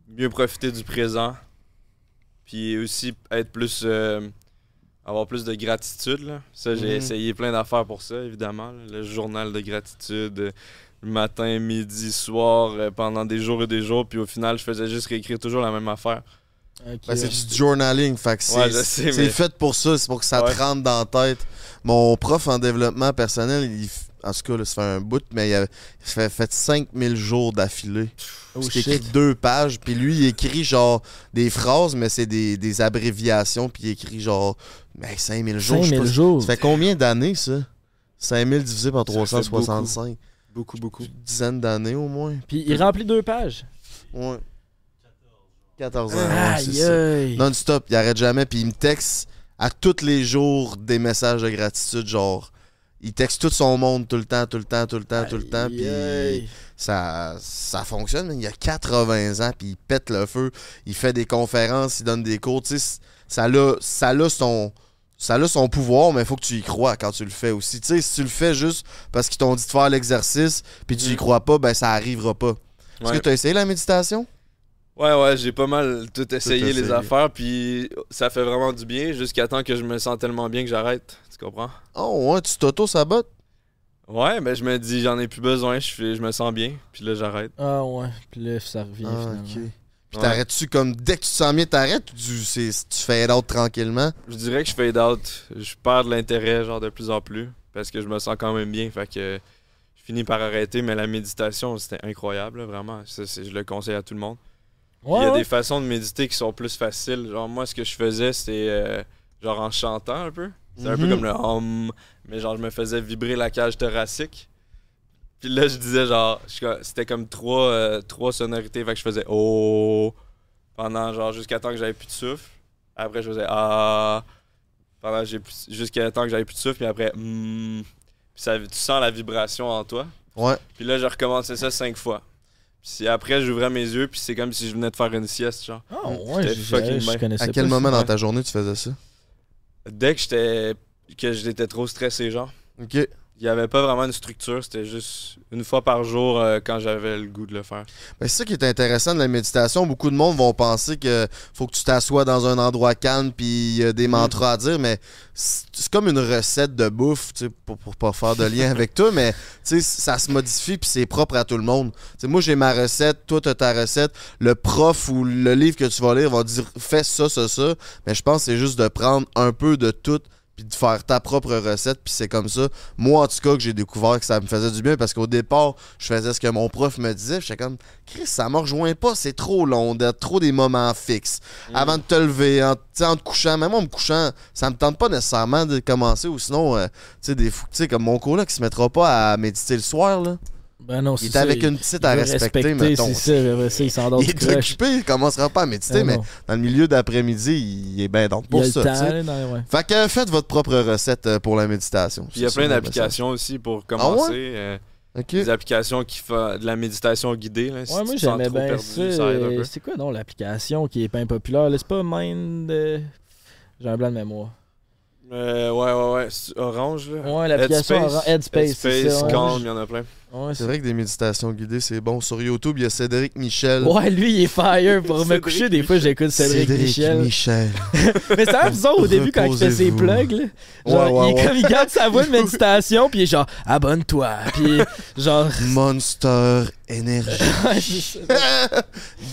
Mieux profiter du présent. Puis aussi être plus. euh, avoir plus de gratitude, là. Ça, j'ai Mhm. essayé plein d'affaires pour ça, évidemment. là. Le journal de gratitude. euh, le matin, midi, soir, euh, pendant des jours et des jours. Puis au final, je faisais juste réécrire toujours la même affaire. Ben, c'est du journaling, fait c'est Ouais, mais- fait pour ça, c'est pour que ça Ouais. te rentre dans la tête. Mon prof en développement personnel, il, en tout cas, là, ça fait un bout, mais il a il fait, fait 5000 jours d'affilée. Oh il écrit deux pages, puis lui, il écrit genre des phrases, mais c'est des, des abréviations, puis il écrit genre ben, 5000 jours. je sais 5000 pas- jours. Ça fait combien d'années, ça? 5000 divisé par Ça fait 365. Beaucoup, beaucoup. Une dizaine d'années au moins. Puis il remplit deux pages. Ouais. 14 ans. Aïe, aïe. Non-stop, il arrête jamais, puis il me texte à tous les jours des messages de gratitude, genre. Il texte tout son monde tout le temps, tout le temps, tout le temps, tout le temps, puis ça, ça fonctionne. Il a 80 ans, puis il pète le feu. Il fait des conférences, il donne des cours. Tu sais, ça a, ça a son, ça a son pouvoir, mais il faut que tu y crois quand tu le fais aussi. Tu sais, si tu le fais juste parce qu'ils t'ont dit de faire l'exercice, puis tu y Mhm. crois pas, ben ça arrivera pas. Est-ce Ouais. que tu as essayé la méditation? Ouais, ouais, j'ai pas mal tout essayé essayé. les affaires, puis ça fait vraiment du bien jusqu'à temps que je me sens tellement bien que j'arrête. Tu comprends? Oh, ouais, tu t'auto-sabotes? Ouais, mais je me dis, j'en ai plus besoin, je, fais, je me sens bien, puis là, j'arrête. Ah ouais. Puis là, ça revient Ah, finalement. Puis Ouais. t'arrêtes-tu comme dès que tu te sens bien, t'arrêtes ou tu, c'est- tu fais d'autres tranquillement? Je dirais que je fade out. Je perds de l'intérêt, genre, de plus en plus, parce que je me sens quand même bien, fait que je finis par arrêter, mais la méditation, c'était incroyable, là, vraiment. Ça, c'est- je le conseille à tout le monde. Ouais, Il y a ouais. des façons de méditer qui sont plus faciles. Genre, moi, ce que je faisais, c'était euh, genre en chantant un peu. C'est un peu Mhm. comme le hum, mais genre, je me faisais vibrer la cage thoracique. Puis là, je disais genre, je c'était comme trois, euh, trois sonorités. Fait que je faisais oh pendant genre jusqu'à temps que j'avais plus de souffle. Après, je faisais ah pendant jusqu'à temps que j'avais plus de souffle. Puis après, hmm. Puis ça, tu sens la vibration en toi. Ouais. Puis là, je recommençais ça cinq fois. Puis après, j'ouvrais mes yeux, puis c'est comme si je venais de faire une sieste, genre. Ah ouais, j'ai- fucking je bien. connaissais À quel pas moment ça. dans ta journée tu faisais ça? Dès que j'étais que j'étais trop stressé, genre. Ok. Il y avait pas vraiment une structure, c'était juste une fois par jour euh, quand j'avais le goût de le faire. C'est ça qui est intéressant de la méditation. Beaucoup de monde vont penser que faut que tu t'assoies dans un endroit calme puis il y a des mantras à dire, mais c'est comme une recette de bouffe, tu sais, pour, pour pas faire de lien avec toi, mais tu sais, ça se modifie puis c'est propre à tout le monde. Tu moi j'ai ma recette, toi t'as ta recette, le prof ou le livre que tu vas lire va dire fais ça, ça, ça, mais je pense que c'est juste de prendre un peu de tout puis de faire ta propre recette puis c'est comme ça. Moi en tout cas que j'ai découvert que ça me faisait du bien parce qu'au départ, je faisais ce que mon prof me disait, j'étais comme Chris, ça me rejoint pas, c'est trop long, d'être trop des moments fixes. Avant de te lever, en, en te couchant, même en me couchant, ça me tente pas nécessairement de commencer ou sinon, euh, tu sais, des fous, tu sais, comme mon coloc qui se mettra pas à méditer le soir, là. Ben non, Il est ça, avec une petite à respecter, mettons. C'est ça, après ça, il s'endort Il du est crush. occupé, il commencera pas à méditer, Ah mais non. dans le milieu d'après-midi, il est bien donc Il pour le ça. temps, ouais. Fait que faites votre propre recette euh, pour la méditation. Puis il y a plein d'applications aussi pour Ah ouais? commencer. euh. Des applications qui font de la méditation guidée. Là, si Ouais, tu moi j'aimais bien perdu, ça. euh. C'est quoi donc l'application qui est pas populaire? là? C'est pas Mind. euh, J'ai un blanc de mémoire. Euh, ouais, ouais, ouais. c'est Orange, là. Ouais, l'application Headspace. Orange- Headspace, Headspace. Calm, il y en a plein. Ouais, C'est vrai que des méditations guidées, c'est bon. Sur YouTube, il y a Cédric Michel. Ouais, lui, il est fire. Pour me Cédric coucher, des fois, j'écoute Cédric, Michel. Michel. <laughs> Mais c'est un peu bizarre au début quand il fait ses plugs. Là. Genre, Ouais, ouais, il, est ouais. comme, il garde sa voix de <laughs> méditation, puis il est genre, abonne-toi. Puis, genre. <laughs> Monster ça.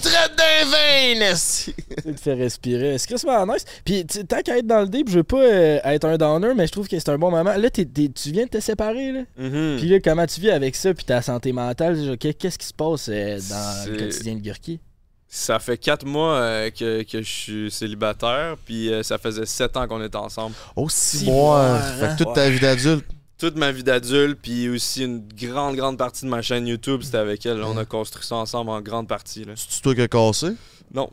Drette des veines. Ça te fait respirer. C'est Christmas nice. Puis, tu tant qu'à être dans le deep, je veux pas euh, être un downer, mais je trouve que c'est un bon moment. Là, tu viens de te séparer, là. Mhm. Puis là, comment tu vis avec ça, puis ta santé mentale? Qu'est-ce qui se passe euh, dans le quotidien de Gurki? Ça fait quatre mois euh, que, que je suis célibataire, puis euh, ça faisait sept ans qu'on était ensemble. Oh, six Six mois. mois, Fait hein? que toute ta vie d'adulte. Toute ma vie d'adulte, puis aussi une grande, grande partie de ma chaîne YouTube, c'était avec elle. On a construit ça ensemble en grande partie. Là. C'est toi qui as cassé? Non.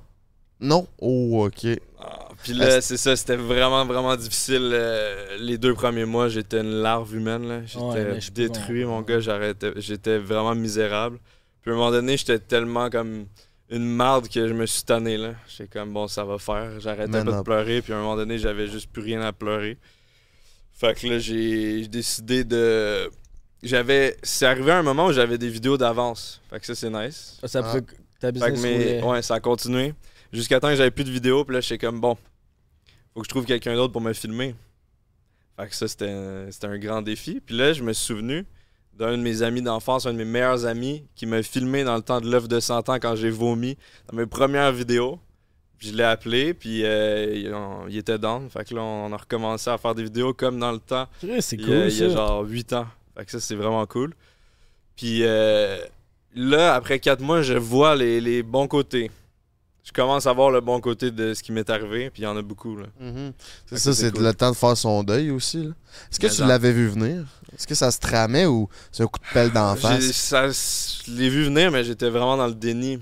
Non? Oh, ok. Ah, Puis là, c'est ça, c'était vraiment, vraiment difficile. euh, les deux premiers mois, j'étais une larve humaine. là. J'étais Ouais, détruit, mon gars. J'arrêtais, j'étais vraiment misérable. Puis à un moment donné, j'étais tellement comme une marde que je me suis tanné. là. J'étais comme, bon, ça va faire. J'arrêtais Man pas de pleurer. Puis à un moment donné, j'avais juste plus rien à pleurer. Fait que là, j'ai j'ai décidé de. J'avais. C'est arrivé à un moment où j'avais des vidéos d'avance. Fait que ça, c'est nice. Ça Ah. peut. Ta Fait business que mes- ouais, ça a continué. Jusqu'à temps que j'avais plus de vidéos, puis là, j'étais comme bon, faut que je trouve quelqu'un d'autre pour me filmer. Fait que ça, c'était un, grand défi. Puis là, je me suis souvenu d'un de mes amis d'enfance, un de mes meilleurs amis, qui m'a filmé dans le temps de l'œuvre de 100 ans quand j'ai vomi dans mes premières vidéos. Puis je l'ai appelé, puis euh, il, était down. Fait que là, on a recommencé à faire des vidéos comme dans le temps Ouais, C'est cool, y a, il y a genre 8 ans. Fait que ça, c'est vraiment cool. Puis euh, là, après 4 mois, je vois les, les bons côtés. Je commence à voir le bon côté de ce qui m'est arrivé, puis il y en a beaucoup. Là. Mhm. C'est que ça, c'est c'est cool. le temps de faire son deuil aussi. là. Est-ce que Mais tu l'avais vu venir? Est-ce que ça se tramait ou c'est un coup de pelle d'en face? ça- je l'ai vu venir, mais j'étais vraiment dans le déni.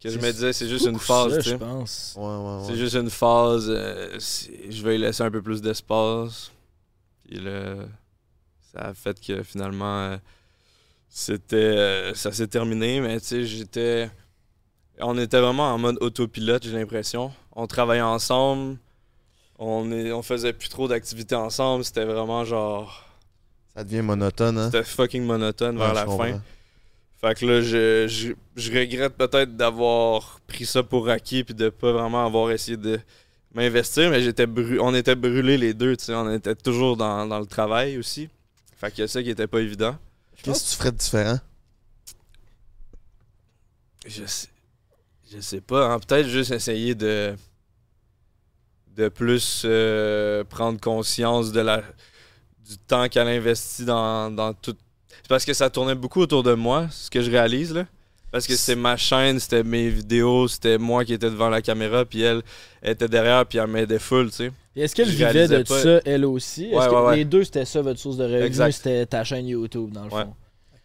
Que je C'est me disais, c'est juste une Beaucoup phase, ça, tu je sais. pense. Ouais, ouais, C'est ouais. juste une phase. euh, c'est- je vais y laisser un peu plus d'espace. Puis là, ça a fait que finalement, euh, c'était, euh, ça s'est terminé. Mais tu sais, j'étais. On était vraiment en mode autopilote, j'ai l'impression. On travaillait ensemble. On, est, on faisait plus trop d'activités ensemble. C'était vraiment genre. Ça devient monotone, hein? C'était fucking monotone Ouais, vers la fin. Fait que là, je, je, je regrette peut-être d'avoir pris ça pour acquis puis de pas vraiment avoir essayé de m'investir, mais j'étais bru- on était brûlés les deux, tu sais, on était toujours dans, dans le travail aussi. Fait que ça qui était pas évident. Qu'est-ce que tu ferais de différent? Je sais, je sais pas, hein, peut-être juste essayer de de plus euh, prendre conscience de la du temps qu'elle investit dans, dans tout. C'est parce que ça tournait beaucoup autour de moi, ce que je réalise là. Parce que c'est ma chaîne, c'était mes vidéos, c'était moi qui étais devant la caméra, puis elle, était derrière, puis elle m'aidait full, tu sais. Est-ce qu'elle vivait de pas. ça, elle aussi? Est-ce que ouais, ouais. les deux, c'était ça, votre source de revenus? C'était ta chaîne YouTube, dans le fond?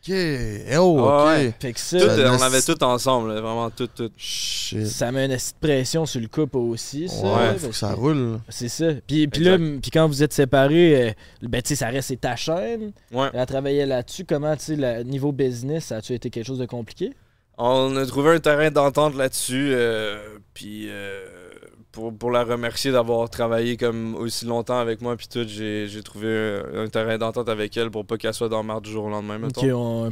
Ok. Eh Oh, Ouais, ok. ouais. Fait que ça, Tout, euh, on laisse- avait tout ensemble, là, vraiment tout, tout. Shit. ça met une petite pression sur le couple aussi, ça. Ouais, faut que ça que- roule. C'est ça. Puis, puis là, puis quand vous êtes séparés, euh, ben, tu sais, ça reste c'est ta chaîne. Ouais. Elle a travaillé là-dessus. Comment, tu sais, niveau business, ça a-tu été quelque chose de compliqué? On a trouvé un terrain d'entente là-dessus, euh, puis euh, pour, pour la remercier d'avoir travaillé comme aussi longtemps avec moi, puis tout, j'ai j'ai trouvé un, terrain d'entente avec elle pour pas qu'elle soit dans le du jour au lendemain, mettons. Ok, on-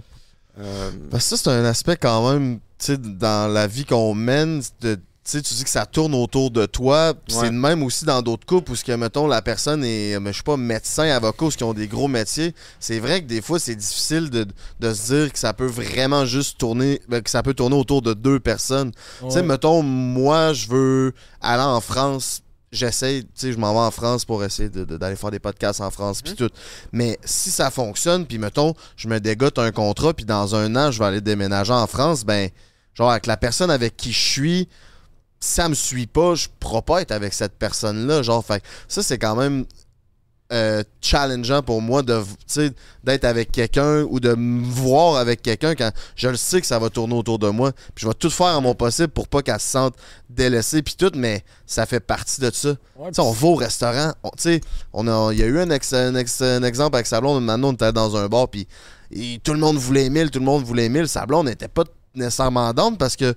Euh, Parce que ça, c'est un aspect quand même, tu sais, dans la vie qu'on mène, de- sais, tu dis que ça tourne autour de toi. Ouais. C'est de même aussi dans d'autres couples où, ce que, mettons, la personne est, mais je sais pas, médecin, avocat, ou ce qui ont des gros métiers. C'est vrai que des fois, c'est difficile de, de se dire que ça peut vraiment juste tourner, ben, que ça peut tourner autour de deux personnes. Tu sais, mettons, moi, je veux aller en France. J'essaie, tu sais, je m'en vais en France pour essayer de- de- d'aller faire des podcasts en France, puis tout. Mais si ça fonctionne, puis mettons, je me dégote un contrat, puis dans un an, je vais aller déménager en France, ben, genre, avec la personne avec qui je suis, ça me suit pas, je pourrai pas être avec cette personne-là. Genre, fait ça, c'est quand même euh, challengeant pour moi de d'être avec quelqu'un ou de me voir avec quelqu'un quand je le sais que ça va tourner autour de moi. Puis je vais tout faire à mon possible pour pas qu'elle se sente délaissée puis tout, mais ça fait partie de ça. Ouais, on va au restaurant, on- tu sais, on a, il y a eu un, ex- un, ex- un exemple avec sa blonde, maintenant on était dans un bar, puis et tout le monde voulait Emile, tout le monde voulait Emile, sa blonde n'était pas nécessairement d'âme parce que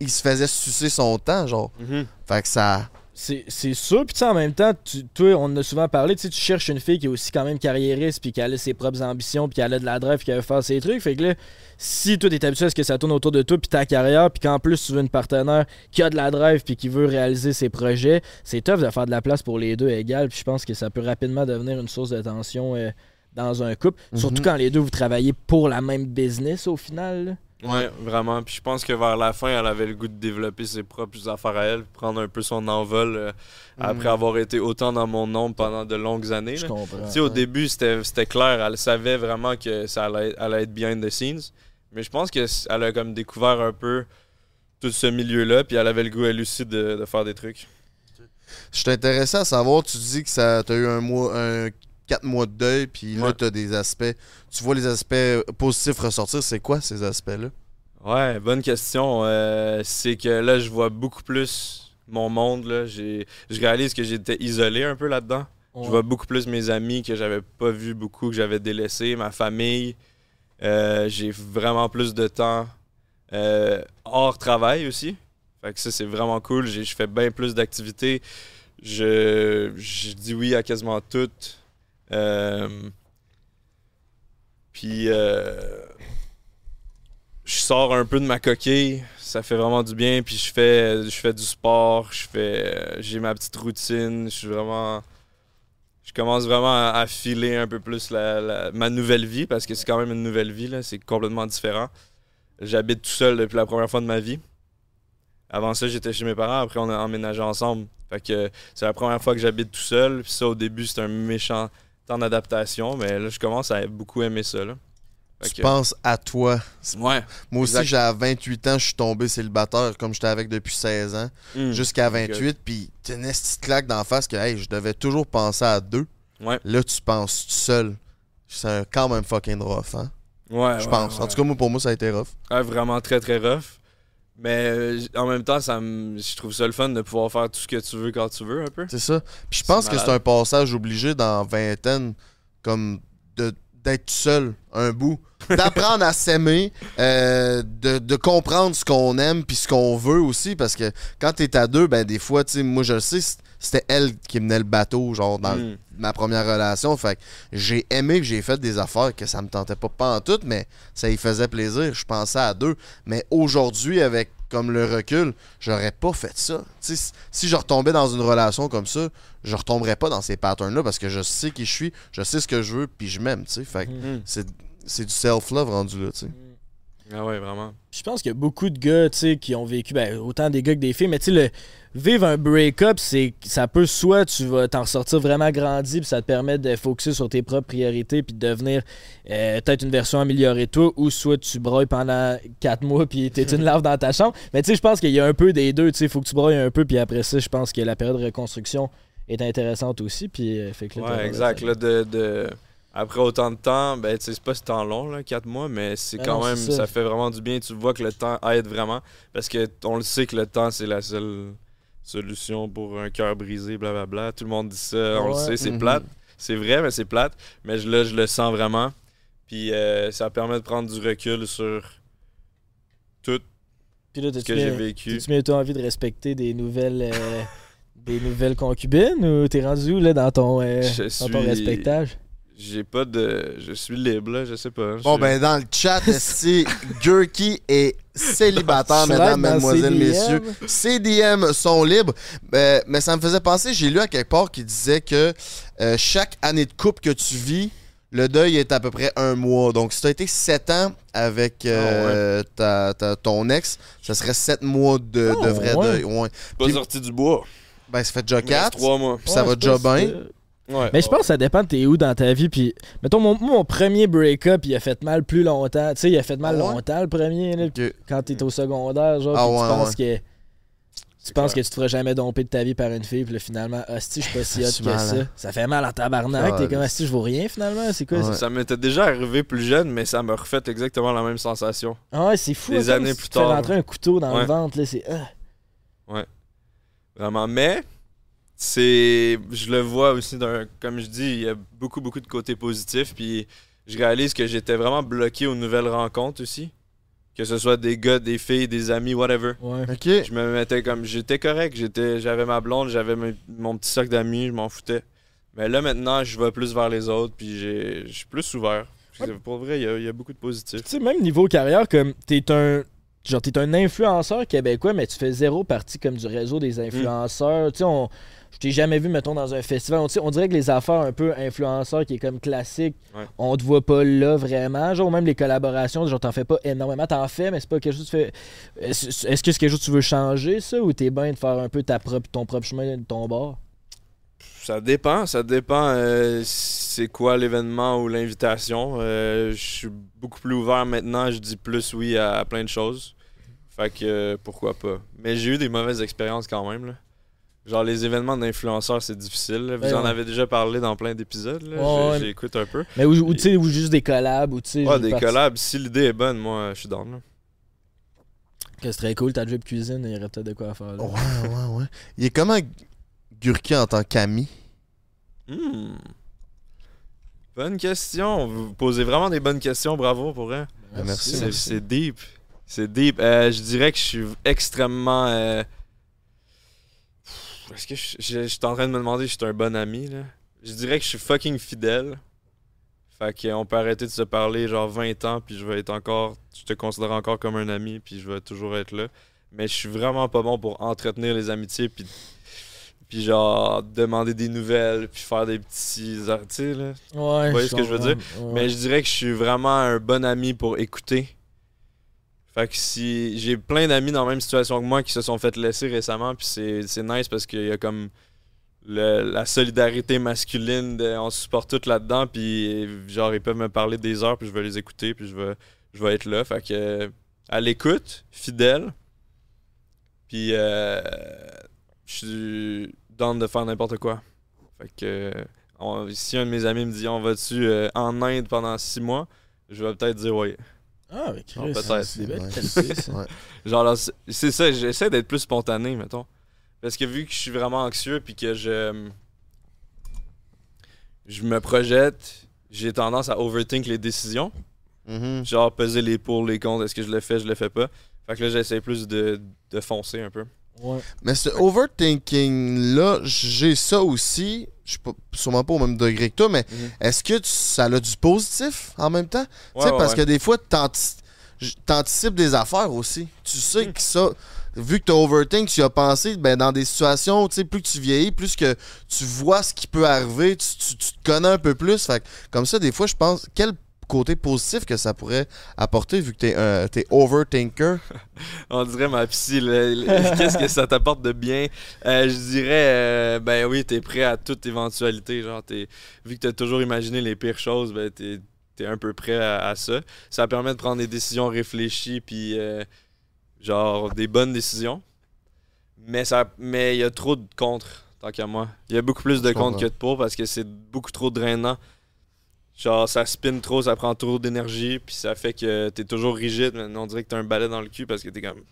il se faisait sucer son temps, genre. mhm. Fait que ça, C'est c'est sûr, puis tu sais, en même temps, tu, toi, on en a souvent parlé, tu sais, tu cherches une fille qui est aussi quand même carriériste, puis qui a ses propres ambitions, puis qui a de la drive, puis qui veut faire ses trucs. Fait que là, si toi, t'es habitué à ce que ça tourne autour de toi, puis ta carrière, puis qu'en plus, tu veux une partenaire qui a de la drive, puis qui veut réaliser ses projets, c'est tough de faire de la place pour les deux égales, puis je pense que ça peut rapidement devenir une source de tension euh, dans un couple. Surtout Mhm. quand les deux, vous travaillez pour la même business au final. là. Ouais, vraiment. Puis je pense que vers la fin, elle avait le goût de développer ses propres affaires à elle, prendre un peu son envol euh, après avoir été autant dans mon ombre pendant de longues années. Je là. comprends. Tu sais, au début, c'était c'était clair. Elle savait vraiment que ça allait, allait être behind the scenes. Mais je pense qu'elle a comme découvert un peu tout ce milieu-là, puis elle avait le goût, elle aussi, de, de faire des trucs. Je suis intéressé à savoir, tu dis que ça t'as eu un mois, un 4 mois de deuil, puis là, Ouais. t'as des aspects. Tu vois les aspects positifs ressortir. C'est quoi ces aspects-là? Ouais, bonne question. Euh, c'est que là, je vois beaucoup plus mon monde. Là. J'ai- Je réalise que j'étais isolé un peu là-dedans. Ouais. Je vois beaucoup plus mes amis que j'avais pas vu beaucoup, que j'avais délaissé, ma famille. Euh, j'ai vraiment plus de temps euh, hors travail aussi. Fait que ça, c'est vraiment cool. J'ai- Je fais bien plus d'activités. Je, je dis oui à quasiment toutes. Euh, puis, euh, je sors un peu de ma coquille. Ça fait vraiment du bien. Puis, je fais, je fais du sport. Je fais, euh, j'ai ma petite routine. Je suis vraiment je commence vraiment à, filer un peu plus la, la- ma nouvelle vie parce que c'est quand même une nouvelle vie, c'est complètement différent. J'habite tout seul depuis la première fois de ma vie. Avant ça, j'étais chez mes parents, après on a emménagé ensemble. Fait que c'est la première fois que j'habite tout seul. Puis ça, au début, c'était un méchant temps d'adaptation, mais là, je commence à beaucoup aimer ça. Là. Fait Tu que- penses à toi. Ouais. Moi aussi, Exact. j'ai à 28 ans, je suis tombé célibataire comme j'étais avec depuis 16 ans, Mm. jusqu'à 28, puis t'as une petite claque d'en face que hey, je devais toujours penser à deux. Ouais. Là, tu penses tout seul. C'est quand même fucking rough, hein? Ouais, Je ouais, pense. En tout cas, moi, pour moi, ça a été rough. Ouais, vraiment très très rough. Mais euh, en même temps, ça me- je trouve ça le fun de pouvoir faire tout ce que tu veux quand tu veux un peu. C'est ça. Puis je pense que c'est un passage obligé dans vingtaine, comme de d'être seul un bout. <laughs> D'apprendre à s'aimer, euh, de, de comprendre ce qu'on aime puis ce qu'on veut aussi. Parce que quand t'es à deux, ben des fois, tu sais, moi je le sais, c'était elle qui menait le bateau, genre dans Mm. ma première relation. Fait que j'ai aimé que j'ai fait des affaires que ça me tentait pas pas en tout, mais ça y faisait plaisir. Je pensais à deux. Mais aujourd'hui, avec comme le recul, j'aurais pas fait ça. Si- si je retombais dans une relation comme ça, je retomberais pas dans ces patterns-là parce que je sais qui je suis, je sais ce que je veux, puis je m'aime. tu sais. Fait que Mm. c'est c'est du self-love rendu là. tu sais. Ah ouais, vraiment. Je pense qu'il y a beaucoup de gars, tu sais, qui ont vécu, ben, autant des gars que des filles, mais tu sais, le vivre un break-up, c'est ça peut soit tu vas t'en sortir vraiment grandi, puis ça te permet de focuser sur tes propres priorités, puis de devenir euh, peut-être une version améliorée de toi, ou soit tu broyes pendant 4 mois, puis t'es une larve dans ta chambre. Mais tu sais, je pense qu'il y a un peu des deux, tu sais, il faut que tu broyes un peu, puis après ça, je pense que la période de reconstruction est intéressante aussi, puis euh, fait que là, Ouais, exact. Là, de, de- Après autant de temps, ben, c'est pas ce temps long, là, 4 mois, mais c'est Ben quand non, même, ça. ça. fait vraiment du bien. Tu vois que le temps aide vraiment. Parce que on le sait que le temps, c'est la seule solution pour un cœur brisé, blablabla. Tout le monde dit ça, on Ouais. le sait, c'est plate. C'est vrai, mais c'est plate. Mais je- là, je le sens vraiment. Puis euh, ça permet de prendre du recul sur tout Puis là, ce que j'ai vécu. Tu as envie de respecter des nouvelles euh, <laughs> des nouvelles concubines ou t'es rendu où là dans ton, euh, Je dans ton respectage? J'ai pas de. Je suis libre, là, je sais pas. Bon, ben, dans le chat, <laughs> si Gurky est célibataire, mesdames, CDM. messieurs? Ces DM sont libres. Euh, mais ça me faisait penser, j'ai lu à quelque part qui disait que euh, chaque année de couple que tu vis, le deuil est à peu près un mois. Donc, si tu as été 7 ans avec euh, ta- ta- ton ex, ça serait 7 mois de, Oh, de vrai ouais. deuil. Ouais. pas puis- sorti du bois. Ben, ça fait déjà Il me reste 4. trois mois. Puis ça Ouais, va déjà bien. Ouais. Mais je pense que ça dépend de t'es où dans ta vie. Puis, mettons, mon, premier break-up, il a fait mal plus longtemps. Tu sais, il a fait mal Ah ouais? longtemps le premier, là, Ok. quand t'es au secondaire, genre, Ah ouais, tu penses ouais. que. Tu penses que tu te feras jamais domper de ta vie par une fille, puis là, finalement, hostie, je suis pas si Ça hot fait que mal, ça. hein. Ça fait mal en tabarnak. T'es comme, hostie, je vaux rien finalement. C'est quoi Ouais. ça? Ça m'était déjà arrivé plus jeune, mais ça m'a refait exactement la même sensation. Ah ouais, c'est fou. Des hein, années si plus tu tard. rentrer un couteau dans le Ouais. ventre, là, c'est. ah. Vraiment. Mais, c'est. Je le vois aussi d'un. Comme je dis, il y a beaucoup, beaucoup de côtés positifs. Puis, je réalise que j'étais vraiment bloqué aux nouvelles rencontres aussi. Que ce soit des gars, des filles, des amis, whatever. Ouais. Ok. Je me mettais comme. J'étais correct. J'étais, j'avais ma blonde, j'avais mon- petit sac d'amis, je m'en foutais. Mais là, maintenant, je vais plus vers les autres, puis j'ai- je suis plus ouvert. Que Pour vrai, il y a- il y, a beaucoup de positifs. Tu sais, même niveau carrière, comme t'es un. Genre, t'es un influenceur québécois, mais tu fais zéro partie comme du réseau des influenceurs. Tu sais, on. Je t'ai jamais vu, mettons, dans un festival. On, dirait que les affaires un peu influenceurs qui est comme classique, Ouais. on te voit pas là vraiment. Genre, même les collaborations, genre, t'en fais pas énormément. T'en fais, mais c'est pas quelque chose que tu fais. Est-ce est-ce que c'est quelque chose que tu veux changer, ça, ou t'es bien de faire un peu ta propre, ton propre chemin de ton bord? Ça dépend, ça dépend euh, c'est quoi l'événement ou l'invitation. Euh, je suis beaucoup plus ouvert maintenant, je dis plus oui à, à plein de choses. Fait que euh, pourquoi pas. Mais j'ai eu des mauvaises expériences quand même. Là. Genre les événements d'influenceurs, c'est difficile. là. Vous Ouais, en ouais. avez déjà parlé dans plein d'épisodes. Ouais, J'écoute un peu. Mais ou, ou, tu sais, ou juste des collabs, ou. Ouais, des parti- collabs, si l'idée est bonne, moi je suis down. là. Que c'est très cool, ta drip cuisine, il y aurait peut-être de quoi faire. là. Ouais, ouais, ouais. Il est comment Gurki en tant qu'ami? Hmm. Bonne question. Vous posez vraiment des bonnes questions, bravo pour. Ben, merci. C'est- C'est deep. C'est deep. Euh, je dirais que je suis extrêmement. euh, Est-ce que je, je- je suis en train de me demander si je suis un bon ami là? Je dirais que je suis fucking fidèle. Fait qu'on peut arrêter de se parler genre 20 ans puis je vais être encore. Je te considère encore comme un ami puis je vais toujours être là. Mais je suis vraiment pas bon pour entretenir les amitiés puis. Puis genre demander des nouvelles puis faire des petits. Tu sais là. Ouais, voyez ce que je veux dire? Ouais. Mais je dirais que je suis vraiment un bon ami pour écouter. Fait que si j'ai plein d'amis dans la même situation que moi qui se sont fait laisser récemment, puis c'est nice parce qu'il y a comme le- la solidarité masculine, de- on se supporte tout là-dedans, puis genre ils peuvent me parler des heures, puis je vais les écouter, puis je vais, je vais être là. Fait que à l'écoute, fidèle, puis euh, je suis down de faire n'importe quoi. Fait que si un de mes amis me dit on va-tu euh, en Inde pendant six mois, je vais peut-être dire oui. Ah, mais Chris, peut-être. c'est des <laughs> Ouais. Genre, là, c'est- c'est ça, j'essaie d'être plus spontané, mettons. Parce que vu que je suis vraiment anxieux puis que je. Je me projette, j'ai tendance à overthink les décisions. Mhm. Genre, peser les pour, les contre, est-ce que je le fais, je le fais pas. Fait que là, j'essaie plus de, de foncer un peu. Ouais. Mais ce overthinking-là, j'ai ça aussi. Je suis pas- sûrement pas au même degré que toi, mais Mhm. est-ce que tu- ça a du positif en même temps? tu Ouais, sais, ouais, parce ouais. que des fois, t'anticipes des affaires aussi. Tu sais que ça, vu que t'as overthink, tu as pensé ben, dans des situations, tu sais, plus que tu vieillis, plus que tu vois ce qui peut arriver, tu, tu- tu te connais un peu plus. Fait que, comme ça, des fois, je pense, quel côté positif que ça pourrait apporter vu que t'es un t'es overthinker? <laughs> On dirait ma psy, qu'est-ce que ça t'apporte de bien? Euh, je dirais, euh, ben oui, t'es prêt à toute éventualité. Genre, t'es, vu que t'as toujours imaginé les pires choses, ben t'es, t'es un peu prêt à, à ça. Ça permet de prendre des décisions réfléchies, puis euh, genre des bonnes décisions. Mais ça, mais il y a trop de contre, tant qu'à moi. Il y a beaucoup plus de contre que de pour parce que c'est beaucoup trop drainant. Genre, ça spin trop, ça prend trop d'énergie, puis ça fait que t'es toujours rigide. Mais on dirait que t'as un balai dans le cul parce que t'es comme.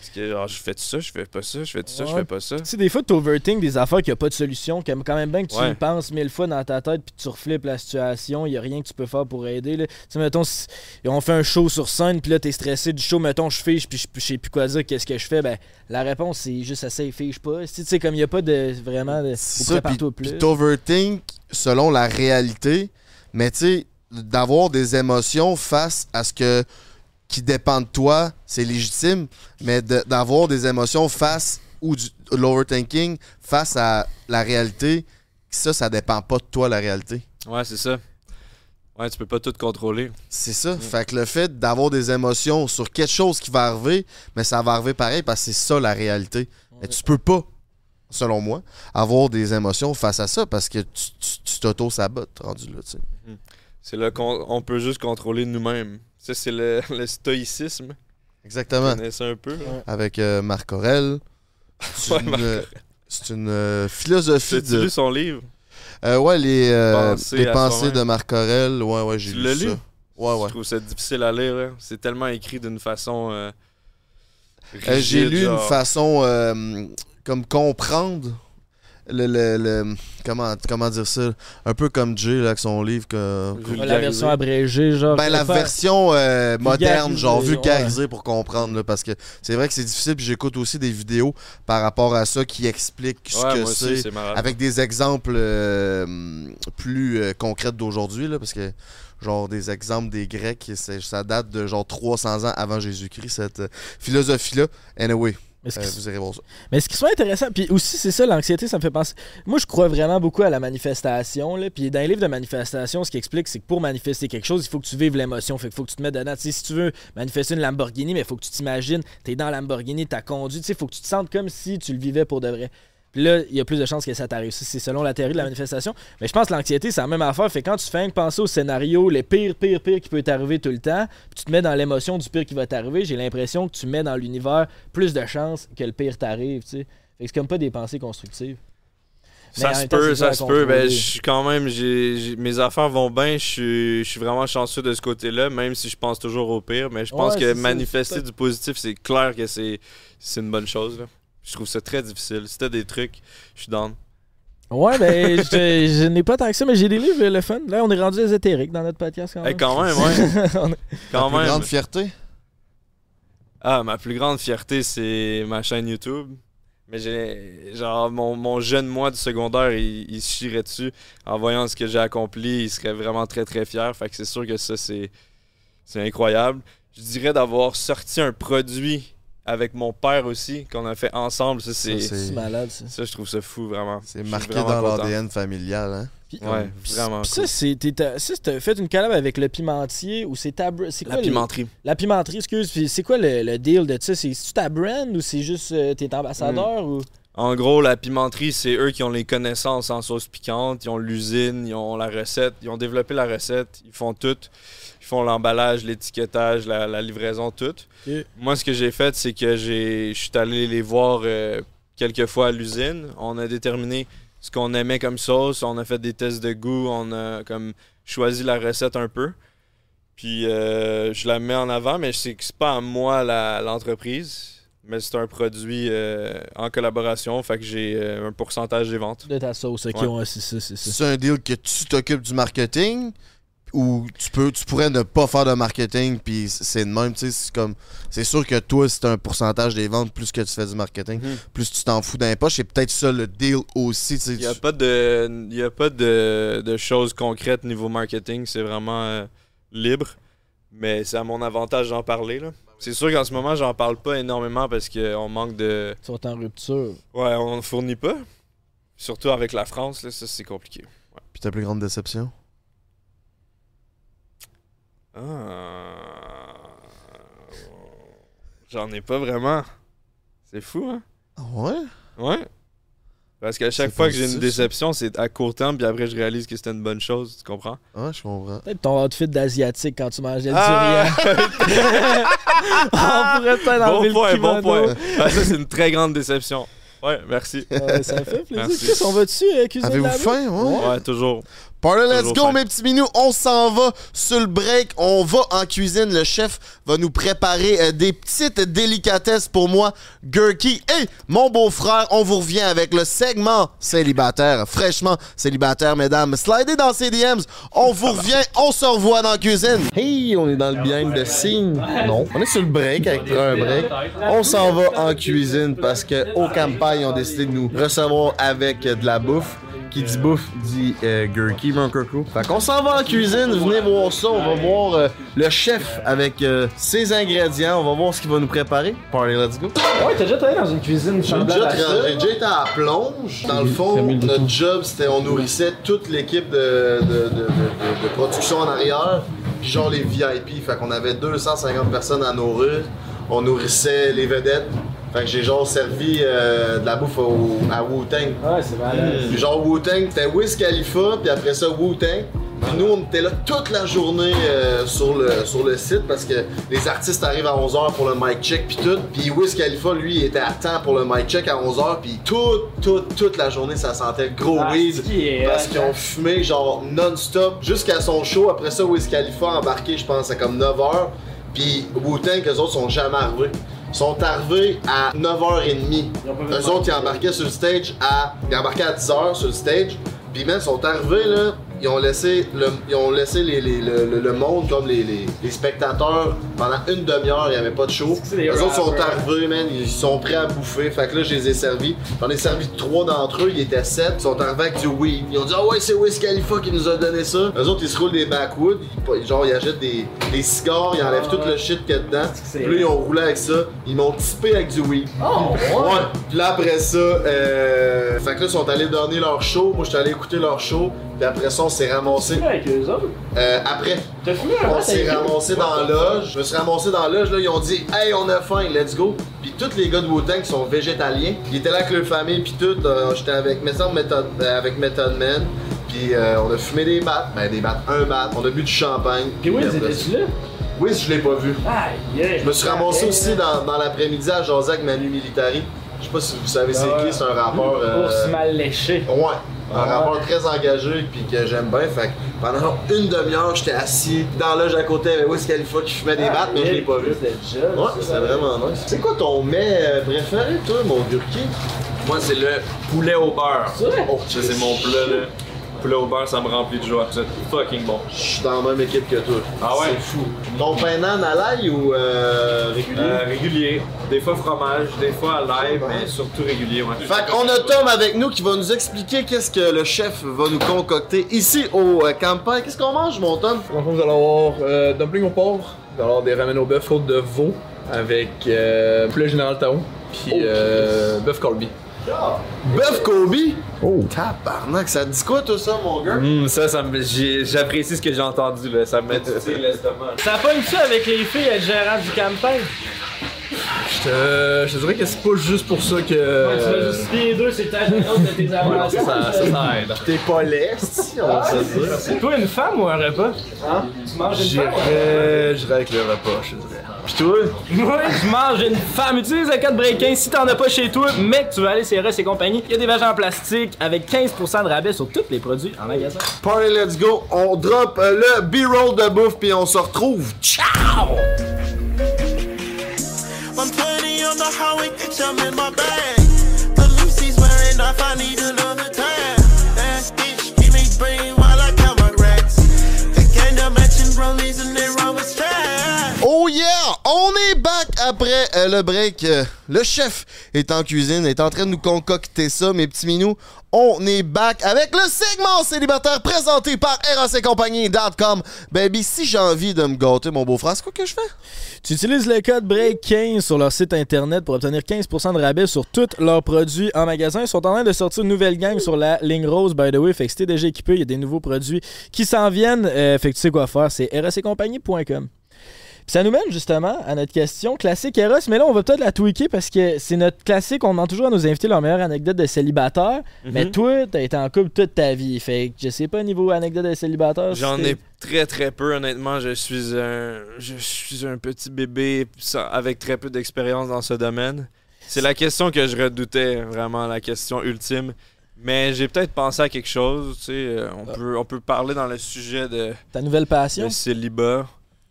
Est-ce que genre, je fais tout ça, je fais pas ça, je fais tout ça, je fais pas ça? Tu sais, des fois, tu overthink des affaires qui a pas de solution, qui quand même bien que tu Ouais. y penses mille fois dans ta tête, puis tu reflippes la situation, il y a rien que tu peux faire pour aider. là. Tu sais, mettons, si on fait un show sur scène, puis là, t'es stressé du show, mettons, je fiche, puis je sais plus quoi dire, qu'est-ce que je fais, ben, la réponse, c'est juste assez, fiche pas. Tu sais, comme il y a pas de vraiment de. Ça, prépare-toi plus. t'overthink selon la réalité, mais tu sais, d'avoir des émotions face à ce que qui dépend de toi, c'est légitime, mais de- d'avoir des émotions face ou du l'overthinking face à la réalité, ça, ça dépend pas de toi, la réalité. Ouais, c'est ça. Ouais, tu peux pas tout contrôler. C'est ça. Fait que le fait d'avoir des émotions sur quelque chose qui va arriver, mais ça va arriver pareil parce que c'est ça la réalité. Mais tu peux pas, selon moi, avoir des émotions face à ça parce que tu t'auto-sabotes rendu là, tu sais. C'est là qu'on on peut juste contrôler nous-mêmes. Ça, c'est le, le stoïcisme. Exactement. connais ça un peu? là? Avec euh, Marc Aurel. C'est Ouais, une, Marc euh, c'est une euh, philosophie de. lu son livre? Euh, ouais, les, euh, Pensées les pensées de Marc Aurel. Ouais, ouais, j'ai Tu lu l'as ça. lu? Ouais, Je ouais. trouve ça difficile à lire. là. C'est tellement écrit d'une façon. euh, Euh, j'ai lu genre. une façon euh, comme comprendre le, le- le- comment, comment dire ça? Un peu comme Jay, là, avec son livre. Que, La version abrégée, genre. ben, la version euh, moderne, genre Vulgarisée, pour comprendre, là, parce que c'est vrai que c'est difficile. Puis j'écoute aussi des vidéos par rapport à ça qui expliquent ce Ouais, que c'est. Avec des exemples euh, plus euh, concrets d'aujourd'hui, là, parce que genre des exemples des Grecs, ça date de genre 300 ans avant Jésus-Christ, cette euh, philosophie-là. Anyway, Mais ce euh, qui- vous irez voir ça. Mais ce qui soit intéressant, puis aussi, c'est ça, l'anxiété, ça me fait penser. Moi, je crois vraiment beaucoup à la manifestation. Là, puis dans les livres de manifestation, ce qui explique, c'est que pour manifester quelque chose, il faut que tu vives l'émotion. Fait qu'il faut que tu te mettes dedans. Tu sais, si tu veux manifester une Lamborghini, mais il faut que tu t'imagines, t'es dans la Lamborghini, t'as conduit. Tu sais, il faut que tu te sentes comme si tu le vivais pour de vrai. Puis là, il y a plus de chances que ça t'arrive. C'est selon la théorie de la manifestation. Mais je pense que l'anxiété, c'est la même affaire. Fait que quand tu fais penser au scénario, les pires, pires, pires qui peut t'arriver tout le temps, puis tu te mets dans l'émotion du pire qui va t'arriver, j'ai l'impression que tu mets dans l'univers plus de chances que le pire t'arrive. Fait que c'est comme pas des pensées constructives. Mais Ça se peut, ça se peut. Ben, je suis quand même, mes affaires vont bien. Je suis, vraiment chanceux de ce côté-là, même si je pense toujours au pire. Mais je pense Ouais, que ça, manifester du positif, c'est clair que c'est, c'est une bonne chose. là. Je trouve ça très difficile. Si t'as des trucs, je suis down. Ouais, ben, <laughs> je, je n'ai pas tant que ça, mais j'ai des livres, le fun. Là, on est rendu ésotérique dans notre podcast quand Eh, même. quand même, <laughs> ouais. On est- quand Plus même. grande fierté? Ah, ma plus grande fierté, c'est ma chaîne YouTube. Mais j'ai. Genre, mon, mon jeune moi du secondaire, il, il se chierait dessus. En voyant ce que j'ai accompli, il serait vraiment très très fier. Fait que c'est sûr que ça, c'est. C'est incroyable. Je dirais d'avoir sorti un produit avec mon père aussi, qu'on a fait ensemble. Ça, c'est. Malade, ça. Ça, je trouve ça fou, vraiment. C'est marqué dans l'ADN familial. Hein? Puis- Ouais, Puis- vraiment. Cool. ça, t'as- fait une collab avec le pimentier ou c'est ta c'est quoi La le- pimenterie. La pimenterie, excuse. Puis c'est quoi le, le deal de ça? C'est tu ta brand ou c'est juste euh, t'es ambassadeur Hmm. ou? En gros, la pimenterie, c'est eux qui ont les connaissances en sauce piquante, ils ont l'usine, ils ont la recette, ils ont développé la recette, ils font tout. Ils font l'emballage, l'étiquetage, la, la livraison, tout. Moi, ce que j'ai fait, c'est que j'ai, je suis allé les voir euh, quelques fois à l'usine. On a déterminé ce qu'on aimait comme sauce, on a fait des tests de goût, on a comme choisi la recette un peu. Puis euh, je la mets en avant, mais c'est que c'est pas à moi l'entreprise, mais c'est un produit euh, en collaboration, fait que j'ai euh, un pourcentage des ventes. De ta sauce, ok, Ouais. ouais, c'est ça, c'est ça. C'est un deal que tu t'occupes du marketing ou tu peux tu pourrais ne pas faire de marketing puis c'est de même tu sais c'est comme c'est sûr que toi c'est un pourcentage des ventes plus que tu fais du marketing Mhm. plus tu t'en fous d'un poche c'est peut-être ça le deal aussi tu sais Il n'y a tu- pas de, il y a pas de, de choses concrètes niveau marketing, c'est vraiment euh, libre. Mais c'est à mon avantage d'en parler. là. C'est sûr qu'en ce moment, j'en parle pas énormément parce qu'on manque de. Tu en rupture. Ouais, on ne fournit pas. Surtout avec la France, là, ça c'est compliqué. puis ta plus grande déception? Ah. J'en ai pas vraiment. C'est fou, hein? Ah ouais? Ouais. Parce qu'à chaque fois que j'ai une déception, c'est à court terme, puis après je réalise que c'était une bonne chose, tu comprends? ouais je comprends Peut-être ton outfit d'asiatique quand tu mangeais le Ah! <laughs> On pourrait peut-être enlever bon point, le bon kimono. point. Ah, ça, c'est une très grande déception. Ouais, merci. Ça fait plaisir. On va dessus euh, cuisiner avez-vous faim ouais? Ouais, toujours. Party, let's go, mes petits minous. On s'en va sur le break. On va en cuisine. Le chef va nous préparer euh, des petites délicatesses pour moi, Gurky. Et mon beau-frère, on vous revient avec le segment célibataire. Fraîchement célibataire, mesdames. Slidez dans ces DMs. On vous revient. On se revoit dans la cuisine. Hey, on est dans le behind de signe. Non, on est sur le break avec un break. On s'en va en cuisine parce que au campagne, ils ont décidé de nous recevoir avec de la bouffe. Qui dit bouffe dit euh, Gurky, mon coco. Fait qu'on s'en va en cuisine, venez voir ça. On va voir euh, le chef avec euh, ses ingrédients. On va voir ce qu'il va nous préparer. Party, let's go. Ouais, t'as déjà travaillé dans une cuisine J'ai déjà, tra- j'ai déjà été à la plonge. Dans le fond, notre job, c'était on nourrissait toute l'équipe de, de, de, de- de- de production en arrière. Puis genre les VIP. Fait qu'on avait 250 personnes à nourrir. On nourrissait les vedettes. Fait que j'ai genre servi euh, de la bouffe au- à Wu-Tang. Ouais, c'est malade. Puis genre Wu-Tang, c'était Wiz Khalifa, puis après ça Wu-Tang. Puis nous, on était là toute la journée euh, sur, le, sur le site parce que les artistes arrivent à 11h pour le mic check puis tout. Puis Wiz Khalifa, lui, il était à temps pour le mic check à 11h. Puis toute, toute, toute la journée, ça sentait gros Ah, weed. est Parce qu'ils ont hein? fumé genre non-stop jusqu'à son show. Après ça, Wiz Khalifa a embarqué, je pense, à comme 9h. Puis Wu-Tang, eux autres sont jamais arrivés. Sont arrivés à 9h30. Eux autres, ils embarquaient sur le stage à. Ils embarquaient à 10h sur le stage. Puis, man, ils sont arrivés, là. Ils ont laissé le, ils ont laissé les, les- le, le- le monde, comme les, les, les spectateurs, pendant une demi-heure, il n'y avait pas de show. Les autres sont arrivés, man, ils sont prêts à bouffer. Fait que là, je les ai servis. J'en ai servi trois d'entre eux, ils étaient sept. Ils sont arrivés avec du weed. Ils ont dit, ah ouais, c'est Wiz Khalifa qui nous a donné ça. Eux autres, ils se roulent des backwoods. Ils- genre, ils achètent des, des cigares, ils enlèvent tout le shit qu'il y a dedans. Puis là, ils ont roulé avec ça. Ils m'ont typé avec du weed. Oh, Ouais. Puis là, après ça, euh... fait que là, ils sont allés donner leur show. Moi, j'étais allé écouter leur show. Puis après ça, on s'est ramassé. avec eux autres? Euh, après, T'as fumé on s'est ramassé dans la loge. Je me suis ramassé dans la loge, là, ils ont dit Hey, on a faim, let's go. Puis tous les gars de Wu-Tang qui sont végétaliens, ils étaient là avec leur famille, puis tout. euh, J'étais avec, Method, euh, avec Method Man. Puis euh, on a fumé des battes, ben des battes, un bat. On a bu du champagne. Puis oui, étais-tu là? Oui, je l'ai pas vu. Je me suis ramassé aussi dans, dans l'après-midi à jaser avec Manu Militari. Je sais pas si vous savez c'est Ah qui, c'est un rappeur. euh, Ours mal léché. Ouais, un rappeur très engagé puis que j'aime bien. Fait que pendant une demi-heure, j'étais assis dans la loge à côté avec Wiz Khalifa qui fumait des battes, mais je l'ai pas vu. Ouais, c'était vraiment nice. C'est quoi ton mets euh, préféré, toi, mon Gurki? Moi, c'est le poulet au beurre. C'est vrai? Oh, Ça, c'est mon plat, là. Poulet au beurre, ça me remplit de joie. C'est fucking bon. Je suis dans la même équipe que toi. Ah ouais? C'est fou. Ton pain d'âne à l'ail ou euh, régulier? Euh, régulier. Des fois fromage, des fois à l'ail, mais surtout régulier, ouais. Fait qu'on a Tom avec nous qui va nous expliquer qu'est-ce que le chef va nous concocter ici au euh, camping. Qu'est-ce qu'on mange, mon Tom? Donc, vous allez avoir euh, dumpling au porc, vous allez avoir des ramen au bœuf, côte de veau, avec euh, poulet général Tao, puis euh, bœuf Colby. Bœuf Kobe? Oh! Tabarnak, ça te dit quoi, tout ça, mon gars? Hum, ça, ça me- j'apprécie ce que j'ai entendu, là. Ça me met titille l'estomac. Ça pogne-tu avec les filles être gérant du campagne? Je te, je te dirais que c'est pas juste pour ça que. tu vas justifier les deux, c'est ta gênante de tes ça, ça, ça aide. T'es pas si, on va se dire. C'est toi une femme ou un repas? Hein? Tu manges une femme? ou un repas? J'irais j'irais avec le repas, je te dirais. Pis toi? Moi, je mange une femme. Utilise le code break si t'en as pas chez toi, que tu veux aller chez Russ et compagnie. Il y a des vagins en plastique avec 15% de rabais sur tous les produits en magasin. Party, let's go. On drop euh, le B-roll de bouffe, puis on se retrouve. Ciao! 120 on the highway, some in my bag. The Lucy's wearing off, I need another time. That bitch, give me brain while I count my racks. The gang that matching rollies and they wrong with trash. Oh yeah! On est back après euh, le break. Euh, le chef est en cuisine, est en train de nous concocter ça, mes petits minous. On est back avec le segment célibataire présenté par RACcompagnie.com. Baby, si j'ai envie de me gâter, mon beau-frère, c'est quoi que je fais? Tu utilises le code BREAK15 sur leur site internet pour obtenir 15% de rabais sur tous leurs produits en magasin. Ils sont en train de sortir une nouvelle gang sur la ligne rose, by the way. Fait que si t'es déjà équipé, il y a des nouveaux produits qui s'en viennent. Euh, fait que tu sais quoi faire, c'est raccompagnie.com. Ça nous mène justement à notre question classique Eros, mais là on va peut-être la tweaker parce que c'est notre classique, on demande toujours à nos invités leur meilleure anecdote de célibataire. Mais toi, t'as été en couple toute ta vie, fait que je sais pas niveau anecdote de célibataire. J'en ai très très peu honnêtement. Je suis un je suis un petit bébé avec très peu d'expérience dans ce domaine. C'est la question que je redoutais vraiment la question ultime. Mais j'ai peut-être pensé à quelque chose. Tu sais, euh, on peut on peut parler dans le sujet de, ta nouvelle passion? de célibat.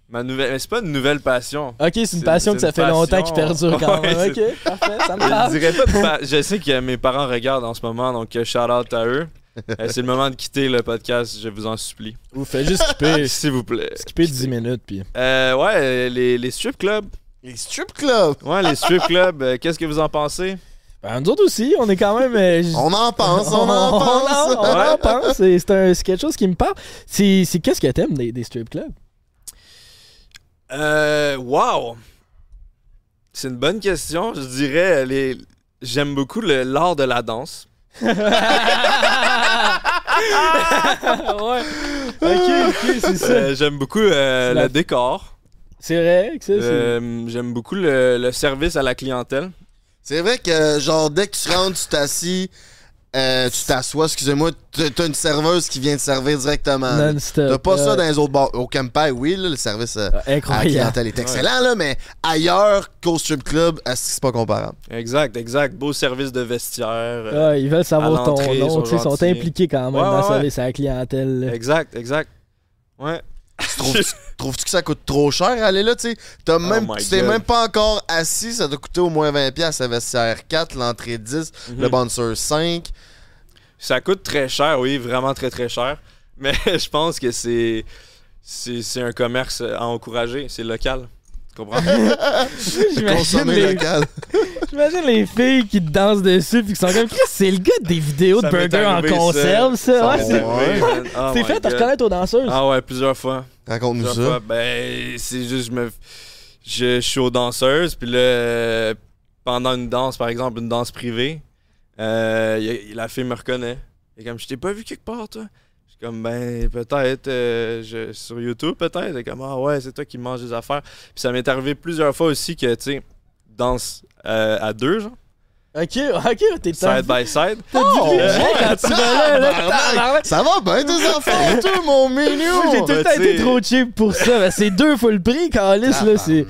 Ma nouvelle, mais c'est pas une nouvelle passion. Ok, c'est une passion que ça fait longtemps qui perdure quand <laughs> Ouais, même. Ok, parfait, ça me Je parle. dirais pas de pa- Je sais que mes parents regardent en ce moment, donc euh, shout out à eux. Euh, c'est le moment de quitter le podcast, je vous en supplie. Ou fais juste skipper, <laughs> S'il vous plaît. skipper 10 minutes, puis... Euh, ouais, les, les strip clubs. Les strip clubs! Ouais, les strip clubs, euh, qu'est-ce que vous en pensez? Ben, nous autres aussi, on est quand même... euh, On en pense, on, <laughs> en on pense! en- on en pense, c'est quelque chose qui me parle. C'est c'est qu'est-ce que t'aimes des, des strip clubs? Euh, wow! C'est une bonne question. Je dirais, euh, les... j'aime beaucoup le- l'art de la danse. ouais. Ok, ok, c'est ça. Euh, j'aime beaucoup euh, la- le décor. C'est vrai que ça, c'est... Euh, j'aime beaucoup le, le service à la clientèle. C'est vrai que, genre, dès que tu rentres, tu t'assis, euh, tu t'assois, excusez-moi, t'as une serveuse qui vient te servir directement. T'as pas ça dans les autres bars. Au Campai, oui, là, le service euh, à la clientèle est excellent, là, mais ailleurs qu'au strip club, est-ce que c'est pas comparable? Exact, exact. Beau service de vestiaire. euh, Ouais, ils veulent savoir à ton nom, ils sont impliqués quand même Ouais, dans le ouais, service à la clientèle. là. Exact, exact. Ouais. trouves- <laughs> trouves-tu que ça coûte trop cher aller là, tu sais? T'as même, Oh tu t'es même pas encore assis, ça doit coûter au moins 20$, la vestiaire 4, l'entrée 10, Mhm. le bouncer 5. Ça coûte très cher, oui, vraiment très très cher. Mais <laughs> je pense que c'est c'est c'est un commerce à encourager, c'est local. Tu comprends? <laughs> J'imagine Consommer les, local. <laughs> j'imagine les filles qui te dansent dessus puis qui sont comme c'est le gars des vidéos de Ça burgers en arrivé, ça. conserve, ça. Ouais, m'est c'est. Oh fait à reconnaître aux danseuses. Ah ouais, plusieurs fois. Raconte-nous ça. fois. Ben, c'est juste, je me. Je, je suis aux danseuses, puis là, euh, pendant une danse, par exemple, une danse privée, euh, a- la fille me reconnaît. Et comme, je t'ai pas vu quelque part, toi? Je suis comme, ben, peut-être, euh, je- sur YouTube, peut-être. Est comme, ah ouais, c'est toi qui manges des affaires. Puis ça m'est arrivé plusieurs fois aussi que, tu sais, danse euh, à deux, genre, Ok, ok, t'es side by side. T'as du budget quand tu vas là, là. <laughs> Tabarnak. Ça va bien, tes enfants, toi, mon Moi, j'ai mignon! tout le Ben, temps été trop cheap pour ça. Ben, c'est deux fois le prix, Calis, là. C'est.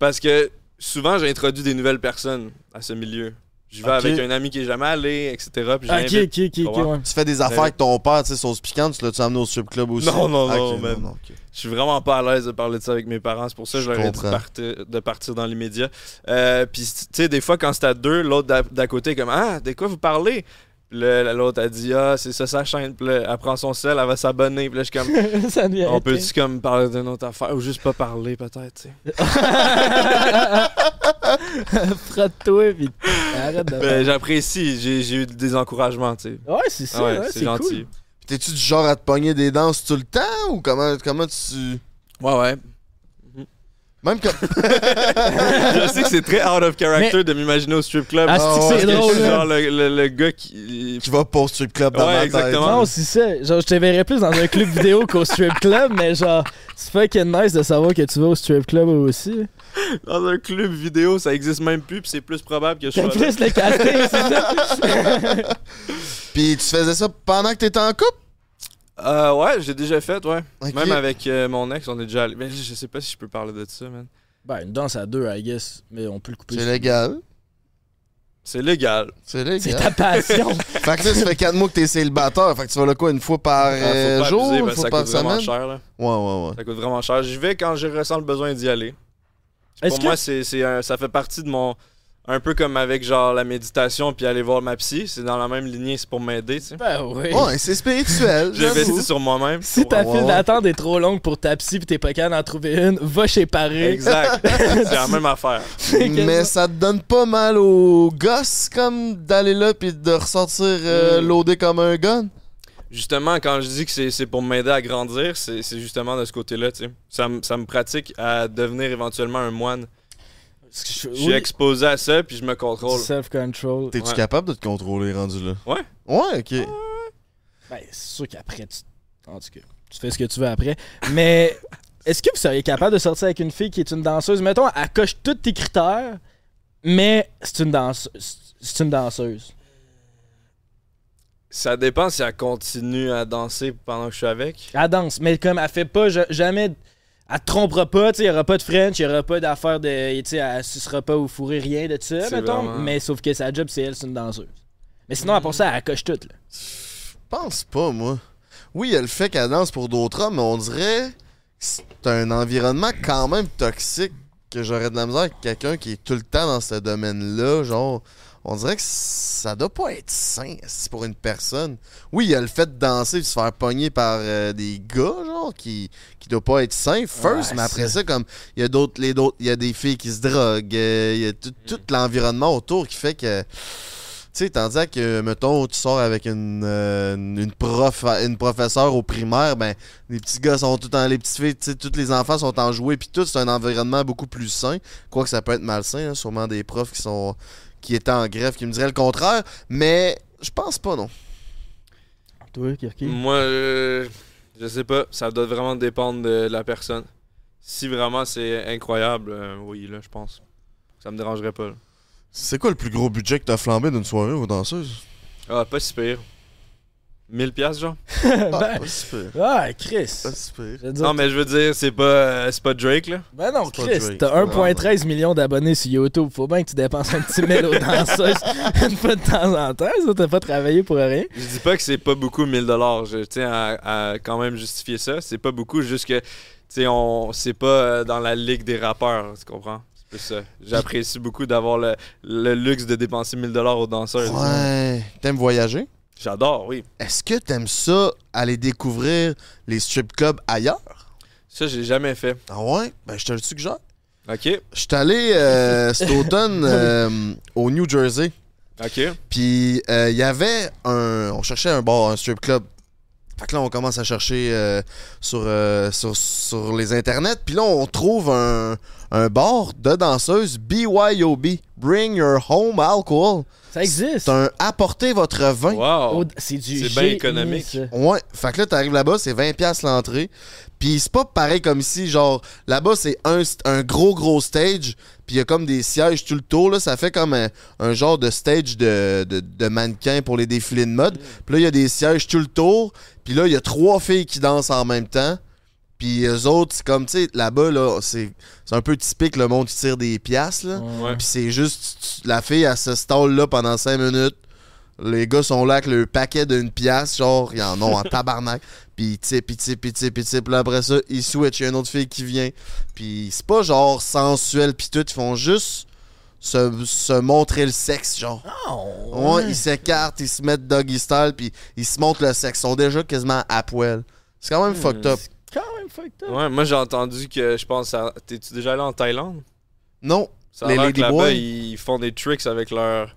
Parce que souvent, j'introduis des nouvelles personnes à ce milieu. Je vais avec un ami qui est jamais allé, etc. Puis Ok, j'invite. ok, ok, ok, ouais. Tu fais des affaires avec ton père, tu sais, sauce piquante, tu l'as-tu amené au strip club aussi? Non, non, Ah, non. Je suis vraiment pas à l'aise de parler de ça avec mes parents. C'est pour ça que je Je leur ai dit de partir, de partir dans l'immédiat. Euh, Puis, tu sais, des fois, quand c'est à deux, l'autre d'à- côté est comme Ah, de quoi vous parlez l'autre a dit Ah, c'est ça sa chaîne. Puis là, elle prend son sel, elle va s'abonner. Puis là, je suis comme <laughs> ça devient. On peut-tu comme parler d'une autre affaire ou juste pas parler, peut-être, tu sais. <laughs> <laughs> Frotte-toi, pis arrête de. Ben, j'apprécie. J'ai j'ai eu des encouragements, tu sais. Ouais, c'est ça, Ah ouais, ouais, c'est c'est gentil. cool. Puis T'es-tu du genre à te pogner des danses tout le temps ou comment, comment tu. Ouais, ouais. Même comme. <laughs> je sais que c'est très out of character de m'imaginer au strip club. Ah, c'est que Parce c'est que drôle, Je suis hein. genre le, le- le gars qui. qui va pas au strip club dans Ouais, ma tête. exactement. Non, c'est ça. Genre, je te verrais plus dans un club vidéo qu'au strip club, mais genre, c'est fucking nice de savoir que tu vas au strip club aussi. <laughs> Dans un club vidéo, ça existe même plus, puis c'est plus probable que je sois là. plus le casting, c'est ça? <laughs> <laughs> Puis tu faisais ça pendant que t'étais en couple? Euh, ouais, j'ai déjà fait, ouais. Même avec euh, mon ex, on est déjà allé. Mais je sais pas si je peux parler de ça, man. Ben, une danse à deux, I guess, mais on peut le couper. C'est légal. C'est légal. C'est C'est légal. ta passion. Fait que là, ça fait 4 mois que t'es célibataire. Fait que tu vas là quoi, une fois par euh, faut pas jour, abuser, une fois ça par coûte vraiment semaine? cher, là. Ouais, ouais, ouais. Ça coûte vraiment cher. J'y vais quand je ressens le besoin d'y aller. Est-ce Pour que. moi, c'est, c'est un- ça fait partie de mon. Un peu comme avec genre la méditation puis aller voir ma psy. C'est dans la même lignée, c'est pour m'aider, tu sais. Ben oui. Ouais, c'est spirituel. <laughs> j'avoue. J'investis sur moi-même. Si ta file d'attente est trop longue pour ta psy pis t'es pas capable d'en trouver une, va chez Paris. Exact. <laughs> c'est la même affaire. Mais ça te donne pas mal aux gosses comme d'aller là puis de ressortir euh, Mm. loadé comme un gun? Justement, quand je dis que c'est, c'est pour m'aider à grandir, c'est, c'est justement de ce côté-là, tu sais. Ça, me- ça me pratique à devenir éventuellement un moine. Je suis exposé à ça puis je me contrôle. Self-control. T'es-tu Ouais. capable de te contrôler rendu là? Ouais. Ouais, ok. Ben, c'est sûr qu'après, tu... En tout cas, tu fais ce que tu veux après. Mais <laughs> est-ce que vous seriez capable de sortir avec une fille qui est une danseuse? Mettons, elle coche tous tes critères, mais c'est une danseuse. C'est une danseuse. Ça dépend si elle continue à danser pendant que je suis avec. Elle danse, mais comme elle fait pas ja- jamais. Elle te trompera pas, tu sais, il y aura pas de French, il y aura pas d'affaires de. Tu sais, elle sucera pas ou fourrer rien de ça, C'est mettons. vraiment- Mais sauf que sa job, c'est elle, c'est une danseuse. Mais sinon, à part ça, elle coche tout, là. pense pas, moi. Oui, il y a le fait qu'elle danse pour d'autres hommes, mais on dirait que c'est un environnement quand même toxique que j'aurais de la misère avec quelqu'un qui est tout le temps dans ce domaine-là. Genre, on dirait que ça doit pas être sain pour une personne. Oui, il y a le fait de danser et de se faire pogner par euh, des gars, genre, qui, qui doit pas être sain, first, Ouais, mais après ça. ça, comme, il y a d'autres, les d'autres, il y a des filles qui se droguent, euh, il y a tout, tout l'environnement autour qui fait que. Tu sais, tandis que, mettons, tu sors avec une, euh, une prof, une professeure au primaire, ben, les petits gars sont tout en, les petites filles, tu sais, tous les enfants sont en jouets, puis tout, c'est un environnement beaucoup plus sain. Quoique ça peut être malsain, hein, sûrement des profs qui sont, qui étaient en grève, qui me diraient le contraire, mais je pense pas, non. Toi, Kirky? Moi, euh, je sais pas. Ça doit vraiment dépendre de la personne. Si vraiment c'est incroyable, euh, oui, là, je pense. Ça me dérangerait pas. là. C'est quoi le plus gros budget que t'as flambé d'une soirée aux danseuses? Ah, pas si pire. 1000 piastres, genre? <laughs> Ah, ben, pas si pire. ah, Chris. Pas si pire. Dire, Non, mais je veux dire, c'est pas, euh, c'est pas Drake, là. Ben non, pas Chris, t'as c'est pas 1,13 millions d'abonnés sur YouTube. Faut bien que tu dépenses un petit mail aux danseuses <laughs> une fois de temps en temps. Ça, t'as pas travaillé pour rien. Je dis pas que c'est pas beaucoup 1000 dollars. Je tiens à, à quand même justifier ça. C'est pas beaucoup, juste que, tu sais, on, c'est pas euh, dans la ligue des rappeurs, tu comprends? C'est plus ça. J'apprécie beaucoup d'avoir le, le luxe de dépenser 1000 dollars aux danseuses. Ouais. T'aimes voyager? J'adore, oui. Est-ce que t'aimes ça, aller découvrir les strip clubs ailleurs? Ça, j'ai jamais fait. Ah ouais? Ben, je te le suggère. OK, Je suis allé euh, cet automne <laughs> euh, au New Jersey. OK. Puis euh, il y avait un. On cherchait un bar, un strip club. Fait que là, on commence à chercher euh, sur, euh, sur, sur les internets. Puis là, on trouve un, un bar de danseuses BYOB. Bring Your Home Alcohol. Ça existe. C'est un apportez votre vin. Wow. C'est du C'est bien économique. ça. Ouais, fait que là, t'arrives là-bas, c'est 20$ l'entrée. Puis c'est pas pareil comme ici, genre, là-bas, c'est un, un gros, gros stage. Puis il y a comme des sièges tout le tour, là. Ça fait comme un, un genre de stage de, de, de mannequins pour les défilés de mode. Puis là, il y a des sièges tout le tour. Puis là, il y a trois filles qui dansent en même temps. Puis eux autres, c'est comme, tu sais, là-bas, là, c'est c'est un peu typique, le monde qui tire des piastres, là. Ouais. Puis c'est juste, la fille, elle se stalle là pendant 5 minutes. Les gars sont là avec le paquet d'une pièce, genre, ils en ont en <laughs> tabarnak. Puis ils typent, ils typent, ils typent, ils typent. Puis là, après ça, ils switchent, il y a une autre fille qui vient. Puis c'est pas genre sensuel, puis tout, ils font juste se, se montrer le sexe, genre. Oh, Ouais, ils s'écartent, ils se mettent doggy style, puis ils se montrent le sexe. Ils sont déjà quasiment à poil. C'est quand même fucked up. Quand même fucked up. Ouais, moi, j'ai entendu que, je pense, à- t'es-tu déjà allé en Thaïlande? Non, Ça a Les l'air que Ladyboys? là-bas, ils font des tricks avec leur,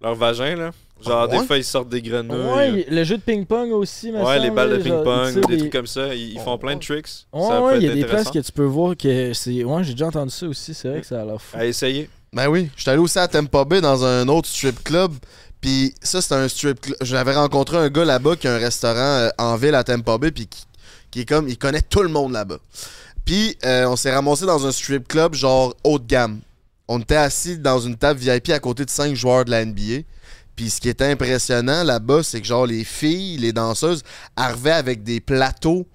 leur vagin, là. Genre, Ah ouais? des fois, ils sortent des grenouilles. Ouais, le jeu de ping-pong aussi, me Ouais, les balles de ping-pong, des trucs comme ça. Ils, ils font plein de tricks. Ouais, ça ouais, il y a des places que tu peux voir que c'est. Ouais, j'ai déjà entendu ça aussi, c'est vrai que ça a l'air fou. À essayer. Ben oui, je suis allé aussi à Tampa Bay dans un autre strip club. Puis ça, c'est un strip club. J'avais rencontré un gars là-bas qui a un restaurant euh, en ville à Tampa Bay. Puis qui, qui est comme. Il connaît tout le monde là-bas. Puis euh, on s'est ramassé dans un strip club genre haut de gamme. On était assis dans une table VIP à côté de cinq joueurs de la NBA. Puis ce qui était impressionnant là-bas, c'est que genre les filles, les danseuses, arrivaient avec des plateaux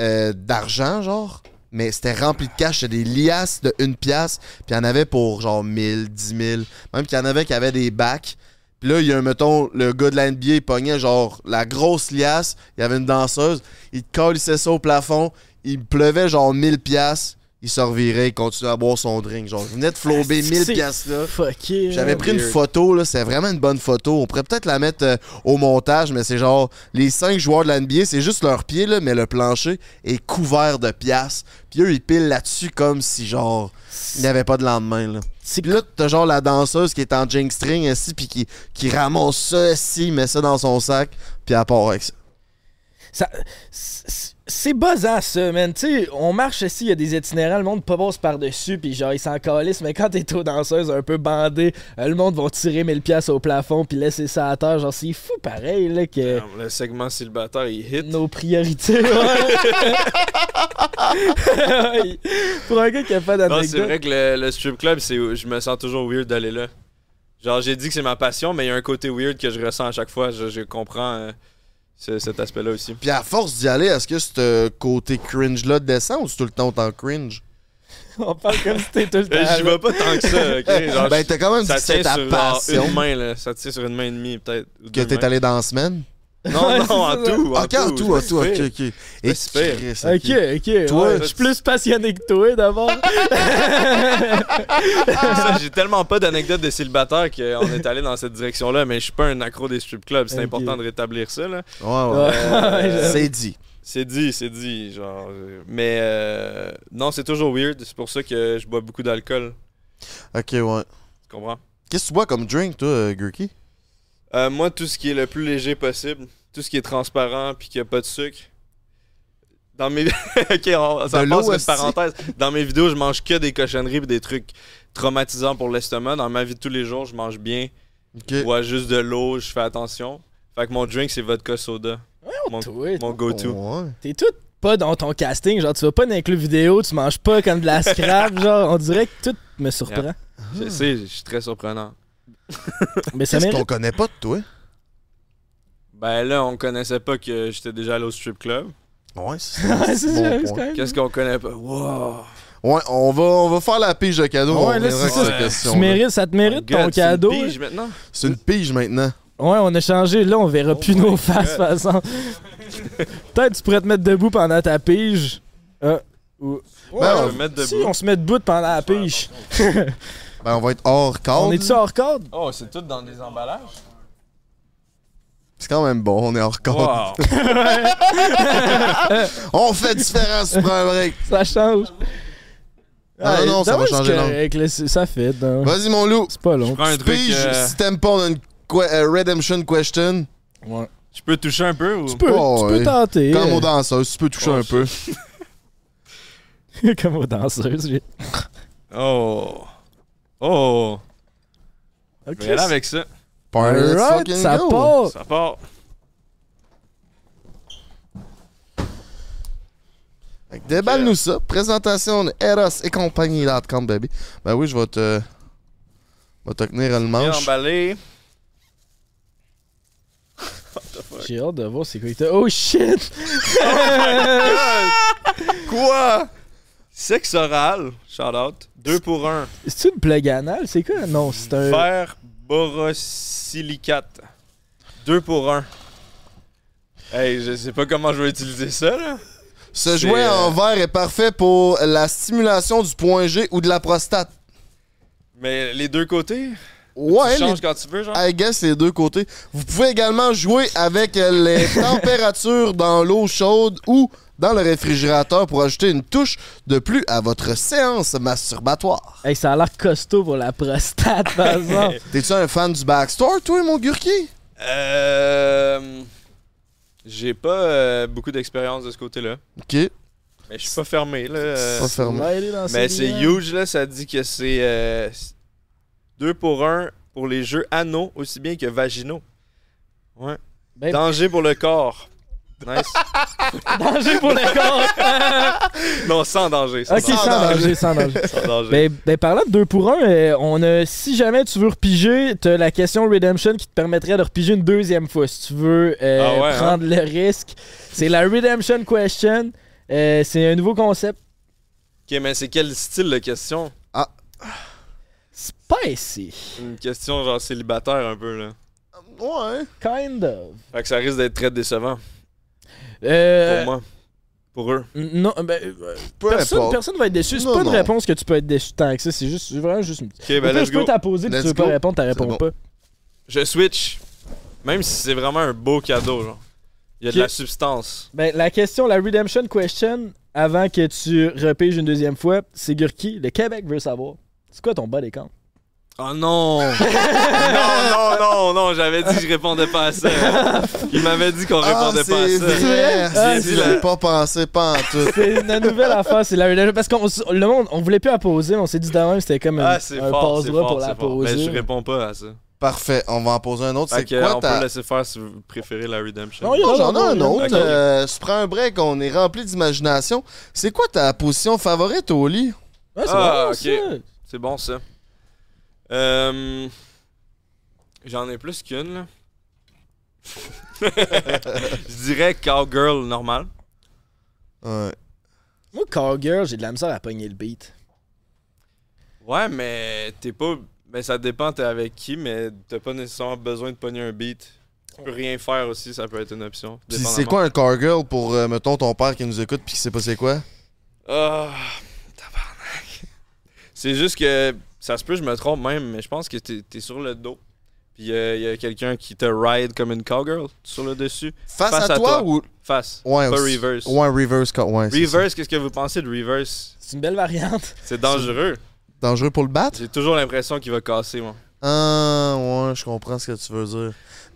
euh, d'argent, genre. Mais c'était rempli de cash, c'était des liasses de une pièce. Puis il y en avait pour genre 1000, 10 000. Même qu'il y en avait qui avaient des bacs. Puis là, il y a un, mettons, le gars de la NBA, il pognait genre la grosse liasse. Il y avait une danseuse. Il calissait ça au plafond. Il pleuvait genre 1000 pièces. Il se revirait, il continuait à boire son drink. Genre, il venait de flober Ah, <laughs> 1000 c'est pièces là. J'avais pris une photo, là, c'est vraiment une bonne photo. On pourrait peut-être la mettre euh, au montage, mais c'est genre les cinq joueurs de la NBA, c'est juste leurs pieds, là, mais le plancher est couvert de piastres. Puis eux, ils pilent là-dessus comme si genre il n'y avait pas de lendemain. Là. C'est Puis là, t'as genre la danseuse qui est en jing string ici, puis qui, qui ramasse ça ici, met ça dans son sac, puis elle part avec ça. Ça- c'est- ça, man. Tu sais, on marche ici, il y a des itinérants, le monde passe par-dessus, puis genre, ils s'en calissent, mais quand t'es aux danseuses un peu bandé, euh, le monde va tirer 1000 pièces au plafond, puis laisser ça à terre. Genre, c'est fou pareil, là, que Le segment célibataire, il hit. nos priorités. ouais. <laughs> Pour un gars qui a pas Non, c'est d'anecdote. vrai que le, le strip club, c'est où je me sens toujours weird d'aller là. Genre, j'ai dit que c'est ma passion, mais il y a un côté weird que je ressens à chaque fois. Je, je comprends euh, cet aspect-là aussi. Puis à force d'y aller, est-ce que ce côté cringe-là descend ou c'est tout le temps autant cringe? <laughs> On parle comme si t'étais tout le temps. Euh, Je là. vais pas tant que ça, ok? <laughs> Genre, ben, t'as quand même dit ça que c'était tient ta sur genre, passion. une main, là. Ça tient sur une main et demie, peut-être. Que t'es allé dans la semaine? Non, non, en ça. tout. Ah, ok, en tout, en tout, ok, ok. Ok, ok. Toi, je suis plus passionné que toi d'abord. <laughs> Ça, J'ai tellement pas d'anecdotes de célibataire qu'on est allé dans cette direction-là, mais je suis pas un accro des strip clubs. C'est important de rétablir ça, là. Ouais, ouais. C'est dit. C'est dit, c'est dit, genre. Mais euh, non, c'est toujours weird. C'est pour ça que je bois beaucoup d'alcool. Ok, ouais. Tu comprends? Qu'est-ce que tu bois comme drink, toi, euh, Gurky? Euh, moi, tout ce qui est le plus léger possible, tout ce qui est transparent puis qui a pas de sucre. Dans mes. <laughs> ok, on, ça De passe l'eau, une esti. parenthèse. Dans mes vidéos, je mange que des cochonneries et des trucs traumatisants pour l'estomac. Dans ma vie de tous les jours, je mange bien. Ok. Je bois juste de l'eau, je fais attention. Fait que mon drink, c'est vodka soda. Mon, go-to. Ouais. T'es tout pas dans ton casting, genre tu vas pas dans les clubs vidéo, tu manges pas comme de la scrap, <laughs> genre on dirait que tout me surprend. Je sais, je suis très surprenant. <laughs> Mais ça Qu'est-ce mérite. qu'on connaît pas de toi? Ben là, on connaissait pas que j'étais déjà allé au strip club. Ouais, c'est <laughs> Ouais, c'est bon ça, quand même- Qu'est-ce qu'on connaît pas? Wow! Ouais, on va, on va faire la pige de cadeau. Ouais, on là, reviendra c'est avec ça. questions. Tu mérites, ça te mérite ton God, c'est une cadeau. pige maintenant? C'est une pige maintenant. Ouais, on a changé. Là, on verra Oh plus nos <laughs> faces, par exemple. Peut-être tu pourrais te mettre debout pendant ta pige. Ah, ou... Ouais, Ben, on- me mettre si, debout. on se met debout pendant la pige. Ben, on va être hors cadre. On est-tu hors cadre? Oh, c'est tout dans des emballages? C'est quand même bon, on est hors cadre. Wow! <laughs> On fait différent sur un break. Ça change. Ah non, ça va changer que- le- Ça fait. non. Vas-y, mon loup. C'est pas long. Prends un Tu truc. piges euh, si t'aimes pas, on a une que- euh, redemption question. Ouais. Je peux toucher un peu ou? Tu peux, Oh, tu ouais. peux tenter. Comme aux danseuses, tu peux toucher Oh, un peu. <laughs> Comme aux danseuses. j'ai- Oh! Oh! Ok, Je vais aller avec ça. Party, let's Alright, fucking ça go. part. Ça part. Fait que Déballe-nous ça. Présentation de Eros et compagnie.com, baby. Ben oui, je vais te. Je vais te tenir le Bien manche. emballé. J'ai hâte de voir c'est quoi. il t'a- Oh shit! <laughs> Quoi? Sexe oral. Shout out. Deux pour un. C'est une plug anale? C'est quoi? Non, c'est un. Fer borosilicate. Deux pour un. Hey, je sais pas comment je vais utiliser ça, là. Ce jouet euh, en verre est parfait pour la stimulation du point G ou de la prostate. Mais les deux côtés, Ouais, tu les- changes quand tu veux, genre? I guess les deux côtés. Vous pouvez également jouer avec les <laughs> températures dans l'eau chaude ou dans le réfrigérateur pour ajouter une touche de plus à votre séance masturbatoire. Hey, ça a l'air costaud pour la prostate, par exemple. <laughs> T'es-tu un fan du backstore, toi, mon gurki? Euh. J'ai pas euh, beaucoup d'expérience de ce côté-là. Ok, Mais je suis pas fermé, là. euh, pas fermé. Mais ces c'est huge, là. Ça dit que c'est euh, deux pour un pour les jeux anaux aussi bien que vaginaux. Ouais. Ben, Danger pour le corps. Nice. <laughs> danger pour le corps. <laughs> non, sans danger. Sans ok, danger. sans danger, sans danger. <laughs> Sans danger. Ben, ben, parlant de 2 pour 1, on a, si jamais tu veux repiger, t'as la question Redemption qui te permettrait de repiger une deuxième fois si tu veux euh, Ah ouais, prendre le risque. C'est la Redemption Question. Euh, c'est un nouveau concept. Ok, mais c'est quel style de question? Spicy. Une question genre célibataire un peu, là. Ouais. Kind of. Fait que ça risque d'être très décevant Euh, pour moi. Pour eux. Non, ben, euh, Peu personne, importe. personne va être déçu. C'est Non, pas une non. réponse que tu peux être déçu tant que ça. C'est juste, c'est vraiment juste une. Ok, ben Au pire, let's je peux go. t'en poser, puis Let's tu veux pas go. répondre, t'en réponds bon. pas. Je switch. Même si c'est vraiment un beau cadeau, genre. Il y a Ok. de la substance. Ben, la question, la Redemption Question, avant que tu repiges une deuxième fois, c'est Gurki. Le Québec veut savoir. C'est quoi ton bas des camps? Oh non! <laughs> non, non, non, non, j'avais dit que je répondais pas à ça. Il m'avait dit qu'on Ah, répondait pas à c'est ça. vrai? Ah, dit, la- pas pensé, pas en tout. C'est une nouvelle affaire, c'est la Redemption. Parce qu'on le monde, on voulait plus la poser, on s'est dit de même, c'était comme un, Ah, c'est un passe-droit pour la fort. Mais poser. je réponds pas à ça. Parfait, on va en poser un autre. C'est quoi on ta... peut laisser faire si vous préférez la Redemption. Non, Non, j'en ai un autre. Ok. Euh, tu prends un break, on est rempli d'imagination. C'est quoi ta position favorite au lit? Ouais, c'est Ah, bon, ok. ça. C'est bon ça. Euh, J'en ai plus qu'une là. <laughs> Je dirais cowgirl normal. Ouais. Moi, Cowgirl, j'ai de la misère à pogner le beat. Ouais, mais t'es pas. Ben ça dépend t'es avec qui, mais t'as pas nécessairement besoin de pogner un beat. Tu peux rien faire aussi, ça peut être une option. Puis c'est quoi un cargirl pour, euh, mettons, ton père qui nous écoute puis qui sait pas c'est quoi? Ah, tabarnak. C'est juste que ça se peut, je me trompe même, mais je pense que t'es es sur le dos. Puis il y a quelqu'un qui te ride comme une cowgirl sur le dessus. Face, Face à, à toi, toi. ou. Face. Ouais, pas reverse. Ouais, reverse. Ouais. Reverse, qu'est-ce que vous pensez de reverse? C'est une belle variante. <laughs> C'est dangereux. Dangereux pour le battre? J'ai toujours l'impression qu'il va casser, moi. Ah, ouais, je comprends ce que tu veux dire.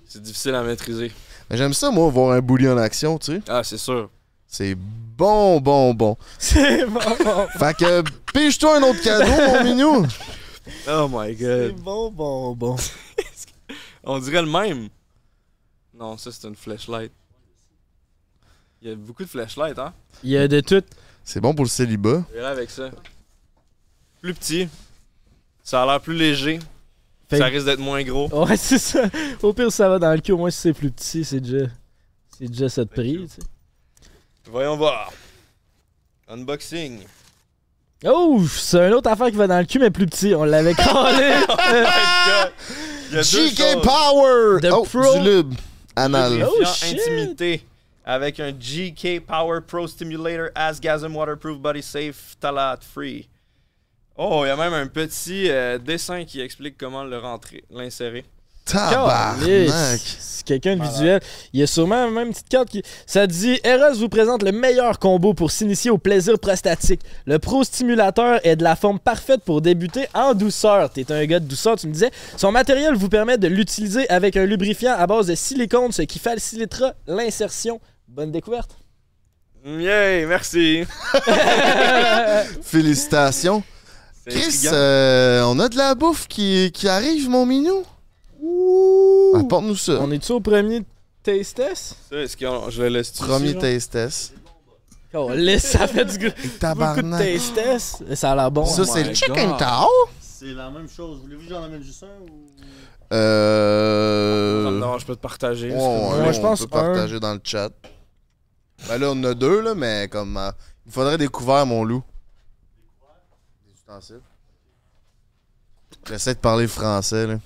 C'est difficile à maîtriser. Mais j'aime ça, moi, voir un bully en action, tu sais. Ah, c'est sûr. C'est bon, bon, bon. C'est bon, bon. Fait que, pige-toi un autre cadeau, mon minou. <laughs> Oh my C'est god. bon, bon, bon. <laughs> On dirait le même. Non, ça c'est une flashlight. Il y a beaucoup de flashlights, hein? Il y a de tout. C'est bon pour le célibat. Je vais aller avec ça. Plus petit. Ça a l'air plus léger. Fait- Ça risque d'être moins gros. Ouais, <laughs> c'est ça. Au pire, ça va dans le cul. Au moins, si c'est plus petit, c'est déjà. C'est déjà ça de prix, tu sais. Voyons voir. Unboxing. Oh, c'est une autre affaire qui va dans le cul, mais plus petit. On l'avait <laughs> collé. Il y a deux GK. Power! The oh, Pro- du lube. Anal. Oh, shit. intimité avec un GK Power Pro Stimulator Asgasm Waterproof Body Safe Talat Free. Oh, il y a même un petit euh, dessin qui explique comment le rentrer, l'insérer. Tabarnak. Quelqu'un de visuel. Il y a sûrement même une petite carte qui. Ça dit Eros vous présente le meilleur combo pour s'initier au plaisir prostatique. Le Pro Stimulateur est de la forme parfaite pour débuter en douceur. T'es un gars de douceur, tu me disais. Son matériel vous permet de l'utiliser avec un lubrifiant à base de silicone, ce qui facilitera l'insertion. Bonne découverte. Yay, merci. <laughs> Félicitations. Chris, euh, on a de la bouffe qui, qui arrive, mon minou. Apporte-nous ça. On est-tu au premier taste test? Ça, Est-ce que je le laisse Premier ici, taste test. Oh, laisse, ça fait du goût. <laughs> Beaucoup de Tabarnak. taste test. Ça a l'air bon. Ça, c'est my le chicken God. tao? C'est la même chose. Voulez-vous que j'en amène juste un ou? Euh. dérange pas de partager. Ouais, c'est ouais, comme- Moi, je on pense peut partager dans le chat. Ben là, on en a deux, là, mais comme. euh, il faudrait des couverts, mon loup. Des ustensiles? J'essaie de parler français, là.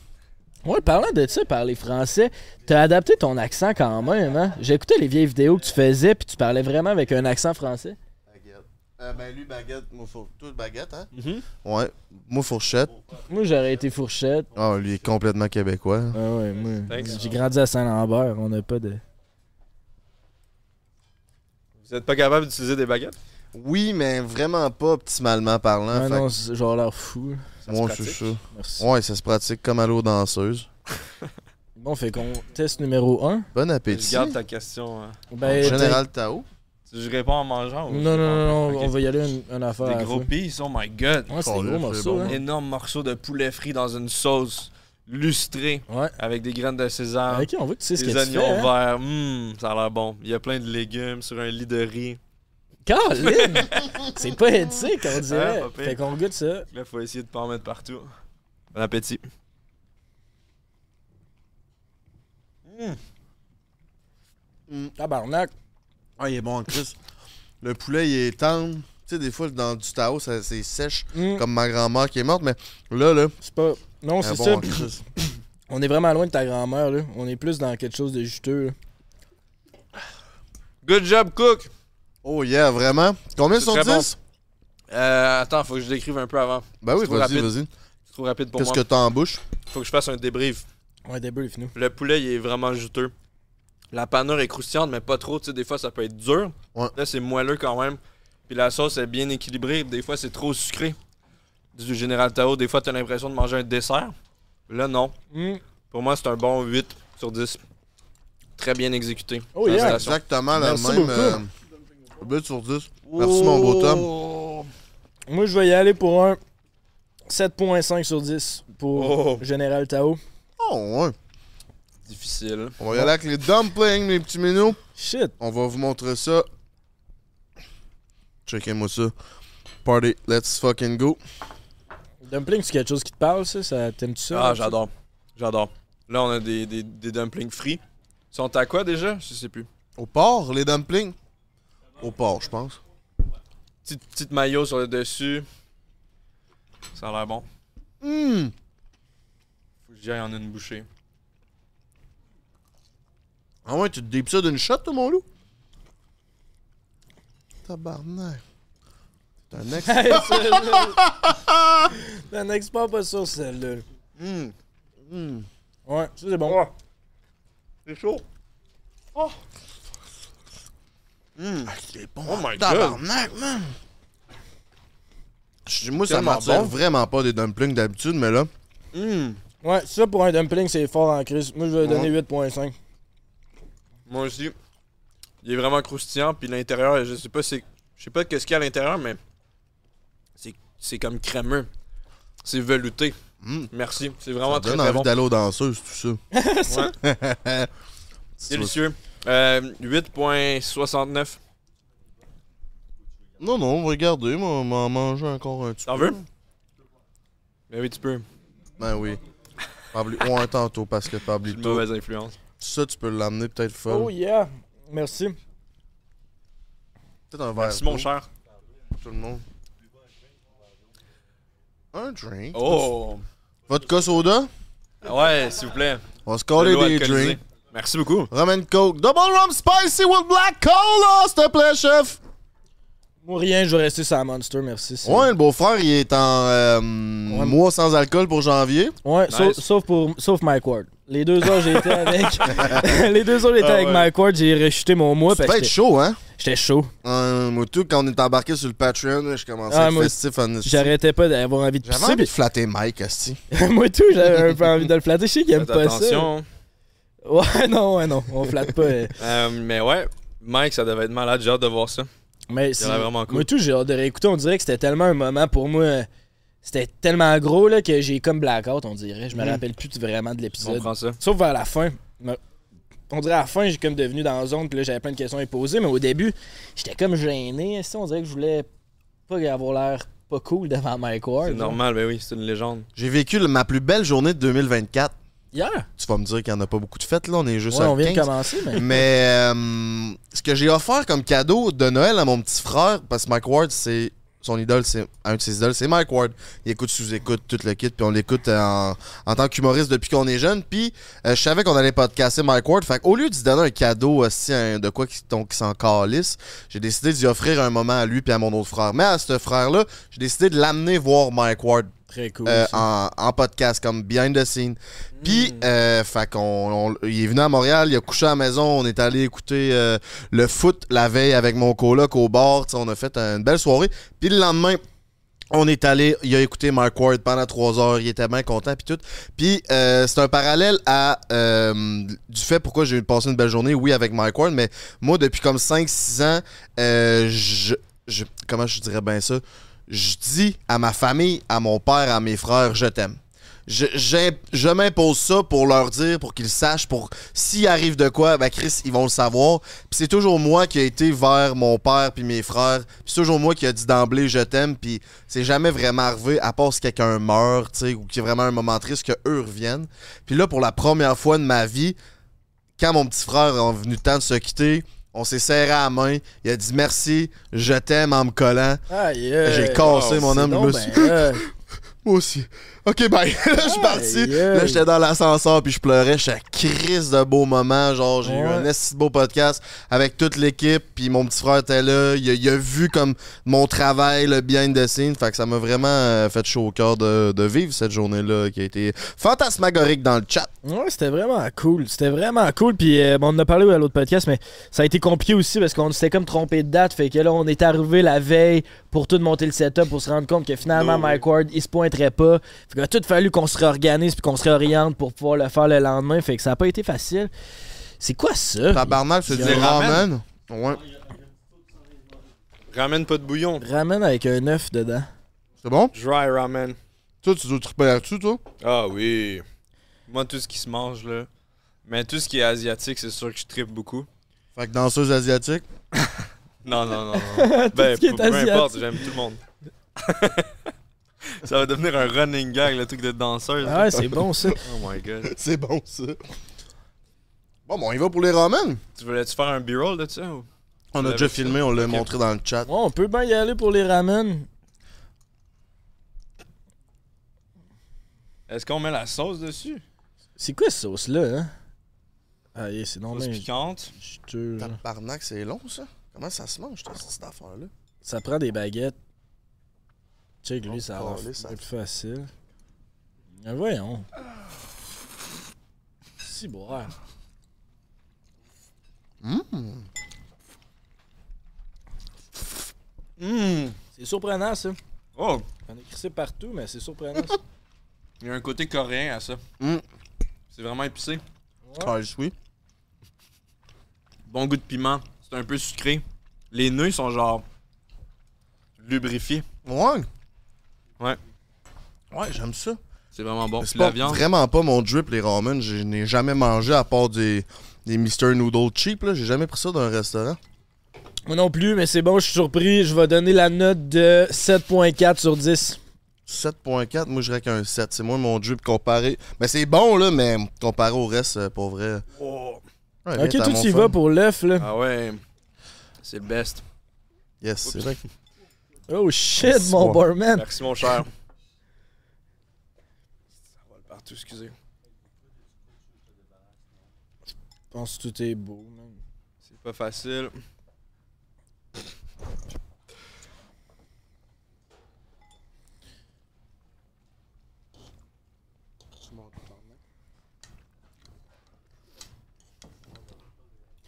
Ouais, parlant de ça, parler français, t'as adapté ton accent quand même, hein? J'ai écouté les vieilles vidéos que tu faisais, puis tu parlais vraiment avec un accent français. Baguette. Euh, ben lui, baguette. Moi. Toi, baguette, hein? Mhm. Ouais. Moi, fourchette. Moi, j'aurais été fourchette. Ah, lui est complètement québécois. Ah ouais, moi. J'ai grandi à Saint-Lambert, on n'a pas de. Vous êtes pas capable d'utiliser des baguettes? Oui, mais vraiment pas optimalement parlant. Ah fait non, genre l'air fou. Ça se Ouais, c'est ça. Merci. Ouais, ça se pratique comme à l'eau danseuse. <laughs> Bon, fait qu'on teste numéro 1. Bon Je appétit. garde ta question. hein. Ben, Général Tao. Je réponds en mangeant ou Non, non, non, non, on va y aller une, une affaire. Des gros pis, oh my god. Ouais, c'est Oh, des gros c'est morceaux, bon. hein. Énorme morceau de poulet frit dans une sauce lustrée Ouais. avec des graines de sésame, Ok, on voit que tu sais ce que des oignons. Hein? verts. Hum, ça a l'air bon. Il y a plein de légumes sur un lit de riz. Caroline! <laughs> c'est pas éthique, on dirait. Ah, fait qu'on goûte ça. Là, faut essayer de pas en mettre partout. Bon appétit. Tabarnak. Ah, il est bon, Chris. Le poulet, il est tendre. Tu sais, des fois, dans du Tao, ça- c'est sèche, Mm. comme ma grand-mère qui est morte, mais là, là, C'est pas. Non, c'est est bon, ça. <coughs> On est vraiment loin de ta grand-mère, là. On est plus dans quelque chose de juteux, là. Good job, Cook! Oh yeah, vraiment? Combien sont très bon. 10? Euh, attends, faut que je décrive un peu avant. Ben oui, C'est trop vas-y, rapide. vas-y. C'est trop rapide pour Qu'est-ce moi. que t'as en bouche? Faut que je fasse un débrief. Ouais, débrief, nous. Le poulet, il est vraiment juteux. La panure est croustillante, mais pas trop. Tu sais, des fois, ça peut être dur. Ouais. Là, c'est moelleux quand même. Puis la sauce est bien équilibrée. Des fois, c'est trop sucré. Du Général Tao, des fois, t'as l'impression de manger un dessert. Là, non. Mm. Pour moi, c'est un bon 8 sur 10. Très bien exécuté. Oh, yeah. Exactement le Merci même. Beaucoup. euh, 8 sur 10. Merci, mon beau Tom. Oh. Moi, je vais y aller pour un 7.5 sur 10 pour Oh. Général Tao. Oh, ouais. Difficile. On va y aller avec les dumplings, mes petits minous. Shit. On va vous montrer ça. Checkez-moi ça. Party, let's fucking go. Dumpling, c'est quelque chose qui te parle, ça? ça T'aimes-tu ça? Ah, j'adore. J'adore. Là, on a des, des, des dumplings frits. Ils sont à quoi déjà? Je sais plus. Au porc, les dumplings? Au porc, je pense. Petite, petite maillot sur le dessus. Ça a l'air bon. Hum. Faut que j'y aille en une bouchée. Ah ouais, tu te dipes ça d'une shot, toi, mon loup? Tabarnak. T'es un ex. Hey, <laughs> celle-là. T'en expert pas sur celle-là. Hum. Hum. Ouais, ça c'est bon. C'est chaud. Hum. C'est bon. Oh my god. Tabarnak, man. Je- Moi, ça bon. vraiment pas des dumplings d'habitude, mais là. Hum. Ouais, ça pour un dumpling, c'est fort en crise. Moi, je vais donner 8.5. Moi aussi. Il est vraiment croustillant. Puis l'intérieur, je sais pas, c'est. Je sais pas qu'est-ce qu'il y a à l'intérieur, mais. C'est, c'est comme crémeux. C'est velouté. Hum. Merci. C'est vraiment Ça très, donne très envie bon. d'aller aux danseuses, tout ça. <laughs> Ouais. <laughs> Délicieux. Euh, 8.69. Non, non, regardez, moi, on m'en manger encore un petit T'en peu. veux? Ben oui, tu peux. Ben oui. Pabli... Ouais, tantôt, parce que J'ai une mauvaise influence. Ça, tu peux l'amener peut-être folle. Oh yeah! Merci. Peut-être un verre. Merci, mon d'eau cher. pour Tout le monde. Un drink. Oh! Vodka soda? Ouais, s'il vous plaît. On va se coller des drinks. Merci beaucoup. Rum and Coke. Double rum spicy with black cola, s'il te plaît, chef. Moi, rien, je vais rester sur la Monster, merci. c'est- Ouais, le beau-frère, il est en euh, mois sans alcool pour janvier. Ouais, Nice. sauf, sauf pour, sauf Mike Ward. Les deux autres, j'ai été avec. <laughs> <laughs> les deux autres, j'étais Ah avec ouais. Mike Ward, j'ai rejeté mon mois Ça parce peut que être chaud, hein? j'étais chaud. Euh, moi, tout, quand on est embarqué sur le Patreon, je commençais Ah, à être moi, festif en esti. J'arrêtais pas d'avoir envie de J'avais pisser. envie de flatter Mike, puis- <laughs> moi, tout, j'avais un peu envie de le flatter. Je sais qu'il aime Faites pas attention. <laughs> Ouais, non, ouais, non, on flatte pas. euh. Euh, mais ouais, Mike, ça devait être malade. J'ai hâte de voir ça. Mais c'est- vraiment cool. Moi, tout, j'ai hâte de réécouter. On dirait que c'était tellement un moment pour moi. euh, C'était tellement gros là, que j'ai comme blackout, on dirait. Je me Mm. rappelle plus vraiment de l'épisode. Sauf vers la fin. On dirait à la fin, j'ai comme devenu dans la zone, puis là, j'avais plein de questions à poser, mais au début, j'étais comme gêné. On dirait que je voulais pas avoir l'air pas cool devant Mike Ward. C'est normal, mais oui, c'est une légende. J'ai vécu ma plus belle journée de 2024. Hier, Tu vas me dire qu'il n'y en a pas beaucoup de fêtes, là. On est juste ouais, à on vient de 15. commencer, mais. Mais euh, ce que j'ai offert comme cadeau de Noël à mon petit frère, parce que Mike Ward, c'est son idole, c'est un de ses idoles, c'est Mike Ward. Il écoute sous-écoute tout le kit, puis on l'écoute en, en tant qu'humoriste depuis qu'on est jeune. Puis euh, je savais qu'on allait podcaster Mike Ward. Fait au lieu de lui donner un cadeau aussi un- de quoi qui, qui s'en calisse, j'ai décidé d'y offrir un moment à lui puis à mon autre frère. Mais à ce frère-là, j'ai décidé de l'amener voir Mike Ward Très cool. euh, en, en podcast, comme behind the scene. Puis, euh, fait qu'on, on- il est venu à Montréal, il a couché à la maison, on est allé écouter euh, le foot la veille avec mon coloc au bar, on a fait une belle soirée. Puis le lendemain, on est allé, il a écouté Mark Ward pendant trois heures, il était bien content puis tout. Puis euh, c'est un parallèle à euh, du fait pourquoi j'ai passé une belle journée, oui avec Mark Ward, mais moi depuis comme 5-6 ans, euh, je, je- comment je dirais bien ça, je dis à ma famille, à mon père, à mes frères, je t'aime. Je, m'impose ça pour leur dire, pour qu'ils sachent, pour s'il arrive de quoi, ben Chris, ils vont le savoir. Puis c'est toujours moi qui ai été vers mon père puis mes frères. Puis c'est toujours moi qui a dit d'emblée je t'aime. Puis c'est jamais vraiment arrivé, à part si quelqu'un meurt, tu sais, ou qu'il y a vraiment un moment triste, que eux reviennent. Puis là, pour la première fois de ma vie, quand mon petit frère est venu le temps de se quitter, on s'est serré à la main. Il a dit merci, je t'aime en me collant. J'ai cassé Oh, mon homme, ben, <laughs> euh, Moi aussi. Ok, bye. <laughs> là, je suis parti. Là, j'étais dans l'ascenseur puis je pleurais. J'étais crise de beaux moments. Genre, j'ai eu un de beau podcast avec toute l'équipe. Puis mon petit frère était là. Il a, il a vu comme mon travail, le behind the scenes. Fait que ça m'a vraiment euh, fait chaud au cœur de, de vivre cette journée-là qui a été fantasmagorique dans le chat. Ouais, c'était vraiment cool. C'était vraiment cool. Puis euh, bon, on en a parlé à l'autre podcast, mais ça a été compliqué aussi parce qu'on s'était comme trompé de date. Fait que là, on est arrivé la veille pour tout monter le setup pour se rendre compte que finalement, No Mike Ward, il se pointerait pas. Fait qu'il a tout fallu qu'on se réorganise puis qu'on se réoriente pour pouvoir le faire le lendemain. Fait que ça a pas été facile. C'est quoi ça? Tabarnak, c'est Il un ramen. Ouais. Ramène pas de bouillon. Ramène avec un œuf dedans. C'est bon? Dry ramen. Toi, tu dois triper là-dessus, toi? Ah oui. Moi, tout ce qui se mange, là. Mais tout ce qui est asiatique, c'est sûr que je tripe beaucoup. Fait que danseuse asiatique? <laughs> Non, non, non. non. <laughs> ben, ce qui est peu, peu importe, j'aime tout le monde. <laughs> <laughs> ça va devenir un running gag, le truc de danseuse. Ah ouais, c'est bon ça. <laughs> Oh my god. <laughs> c'est bon, ça. Bon, bon, on y va pour les ramen. Tu voulais-tu faire un B-roll de ça ou? On a déjà filmé, on l'a montré dans le chat. Ouais, on peut bien y aller pour les ramen. Est-ce qu'on met la sauce dessus? C'est quoi cette sauce-là, hein? Ah, yeah, c'est non Sauce mais piquante? là. Tabarnak, c'est long, ça. Comment ça se mange, toi, cette affaire-là? Ça prend des baguettes. Check, lui, ça va être plus facile. Ah, voyons. Si, boire. Hum. Hum! C'est surprenant, ça. Oh! On est crissé partout, mais c'est surprenant, ça. <laughs> Il y a un côté coréen à ça. Mm. C'est vraiment épicé. Carlis, oui. Bon goût de piment. C'est un peu sucré. Les nœuds sont genre lubrifiés. Ouais. Ouais. Ouais, j'aime ça. C'est vraiment bon. C'est la viande? vraiment pas mon drip, les ramen. Je n'ai jamais mangé à part des, des Mr. Noodle cheap. là. J'ai jamais pris ça dans un restaurant. Moi non plus, mais c'est bon, je suis surpris. Je vais donner la note de 7.4 sur 10. 7.4, moi je dirais qu'un 7. C'est moi mon drip comparé. Mais c'est bon là, mais comparé au reste, euh, pour vrai. Oh. Ouais, Ok, tu y fun. vas pour l'œuf, là. Ah ouais. C'est le best. Yes, c'est vrai. Oh shit, Merci, mon moi. barman. Merci, mon cher. Ça vole partout, excusez. Je pense que tout est beau, man. C'est pas facile.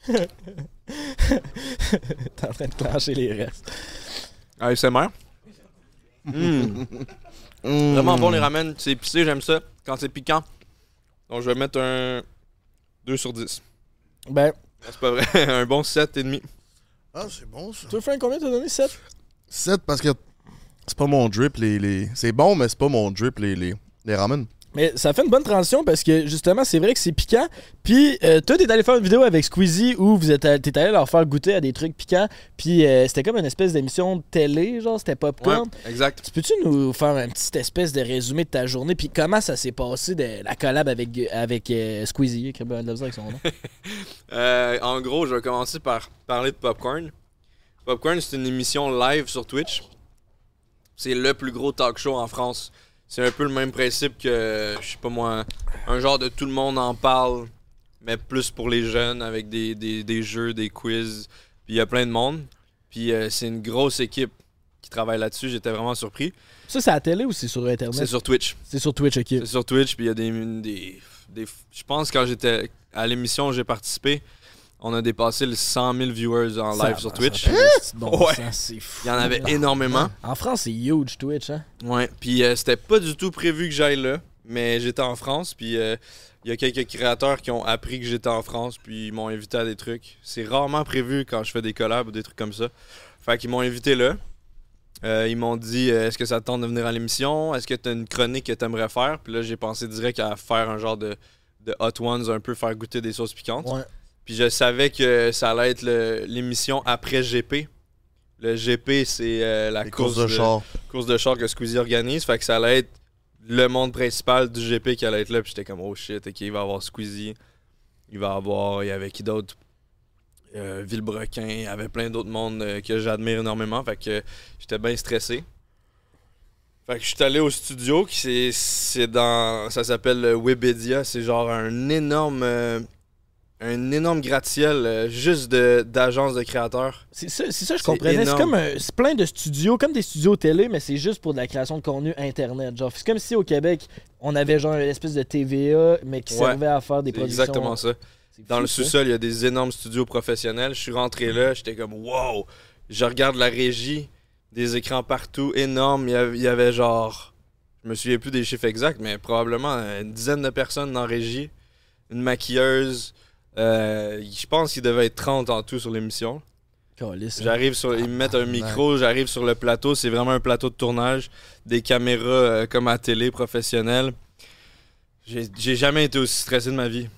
<laughs> T'es en train de clencher les restes. ASMR. Mm. Mm. <laughs> Vraiment bon les ramen. C'est épicé, j'aime ça. Quand c'est piquant. Donc je vais mettre un 2 sur 10. Ben, Non, C'est pas vrai. <laughs> un bon 7,5. Ah, c'est bon ça. toi, Frank, combien t'as donné? 7 7 parce que c'est pas mon drip les. les... C'est bon, mais c'est pas mon drip les, les, les ramen. Mais ça fait une bonne transition parce que justement, c'est vrai que c'est piquant. Puis euh, toi, t'es allé faire une vidéo avec Squeezie où vous êtes allé- t'es allé leur faire goûter à des trucs piquants. Puis euh, c'était comme une espèce d'émission de télé, genre c'était Ouais, popcorn. exact. Tu peux-tu nous faire un petit espèce de résumé de ta journée? Puis comment ça s'est passé de la collab avec avec euh, Squeezie, avec son nom. <laughs> Euh, en gros, je vais commencer par parler de Popcorn. Popcorn, c'est une émission live sur Twitch. C'est le plus gros talk show en France. C'est un peu le même principe que, je sais pas moi, un genre de tout le monde en parle, mais plus pour les jeunes, avec des, des- des jeux, des quiz. Puis il y a plein de monde. Puis euh, c'est une grosse équipe qui travaille là-dessus. J'étais vraiment surpris. Ça, c'est à la télé ou c'est sur Internet? C'est sur Twitch. C'est sur Twitch, ok. C'est sur Twitch, puis il y a des, des, des- Je pense quand j'étais à l'émission où j'ai participé, on a dépassé les 100 000 viewers en live sur Twitch. petit bon Ouais. c'est fou. Il y en avait énormément. En France, c'est huge Twitch, hein? Ouais, puis euh, c'était pas du tout prévu que j'aille là, mais j'étais en France, puis euh, il y a quelques créateurs qui ont appris que j'étais en France, puis ils m'ont invité à des trucs. C'est rarement prévu quand je fais des collabs ou des trucs comme ça. Fait qu'ils m'ont invité là. Euh, ils m'ont dit est-ce que ça te tente de venir à l'émission? Est-ce que tu as une chronique que tu aimerais faire? Puis là, j'ai pensé direct à faire un genre de, de Hot Ones, un peu faire goûter des sauces piquantes. Ouais. Puis je savais que ça allait être l'émission après GP. Le GP, c'est euh, la course, courses de char. course de char que Squeezie organise. Fait que ça allait être le monde principal du GP qui allait être là. Puis j'étais comme, oh shit, ok, il va y avoir Squeezie. Il va y avoir, il y avait qui d'autre? Euh, Villebrequin. Il y avait plein d'autres mondes euh, que j'admire énormément. Fait que euh, j'étais bien stressé. Fait que je suis allé au studio. qui c'est c'est dans. Ça s'appelle euh, Webedia. C'est genre un énorme. Un énorme gratte-ciel euh, juste d'agences de, créateurs. C'est ça, ça, je comprenais. C'est comme un- plein de studios, comme des studios télé, mais c'est juste pour de la création de contenu internet. Genre, c'est comme si au Québec, on avait genre une espèce de TVA, mais qui Ouais, servait à faire des productions. exactement ça. Dans fou, le sous-sol, il y a des énormes studios professionnels. Je suis rentré là, j'étais comme wow. Je regarde la régie, des écrans partout, énormes. Il y avait, il y avait genre, je me souviens plus des chiffres exacts, mais probablement une dizaine de personnes dans la régie, une maquilleuse. Euh, je pense qu'il devait être 30 en tout sur l'émission. Hein. J'arrive sur, ils me mettent un micro, j'arrive sur le plateau, c'est vraiment un plateau de tournage, des caméras euh, comme à télé professionnelle. J'ai jamais été aussi stressé de ma vie.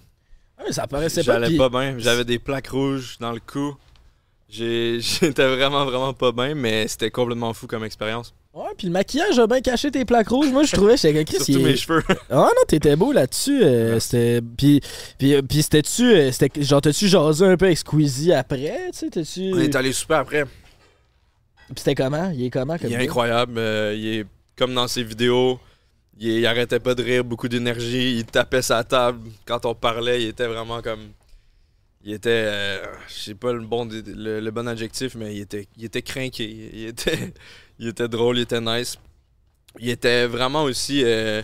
Ah, ça paraissait pas. J'allais pas bien. J'avais des plaques rouges dans le cou. <laughs> J'étais vraiment, vraiment pas bien, mais c'était complètement fou comme expérience. Ouais, puis le maquillage a bien caché tes plaques rouges. Moi, je trouvais, j'étais Chris, Surtout il mes cheveux. <laughs> Ah non, t'étais beau là-dessus. euh, c'était. Puis, puis, puis c'était-tu. euh, genre, t'as-tu jasé un peu avec Squeezie après? Tu sais, t'as-tu. On est allé super après. Puis c'était comment? Il est comment comme Il est incroyable. euh, il est comme dans ses vidéos. Il, est- il arrêtait pas de rire, beaucoup d'énergie. Il tapait sa table. Quand on parlait, il était vraiment comme. Il était. euh, je sais pas le bon, le, le bon adjectif, mais il était, il était craqué. Il était, <laughs> il était drôle, il était nice. Il était vraiment aussi. euh,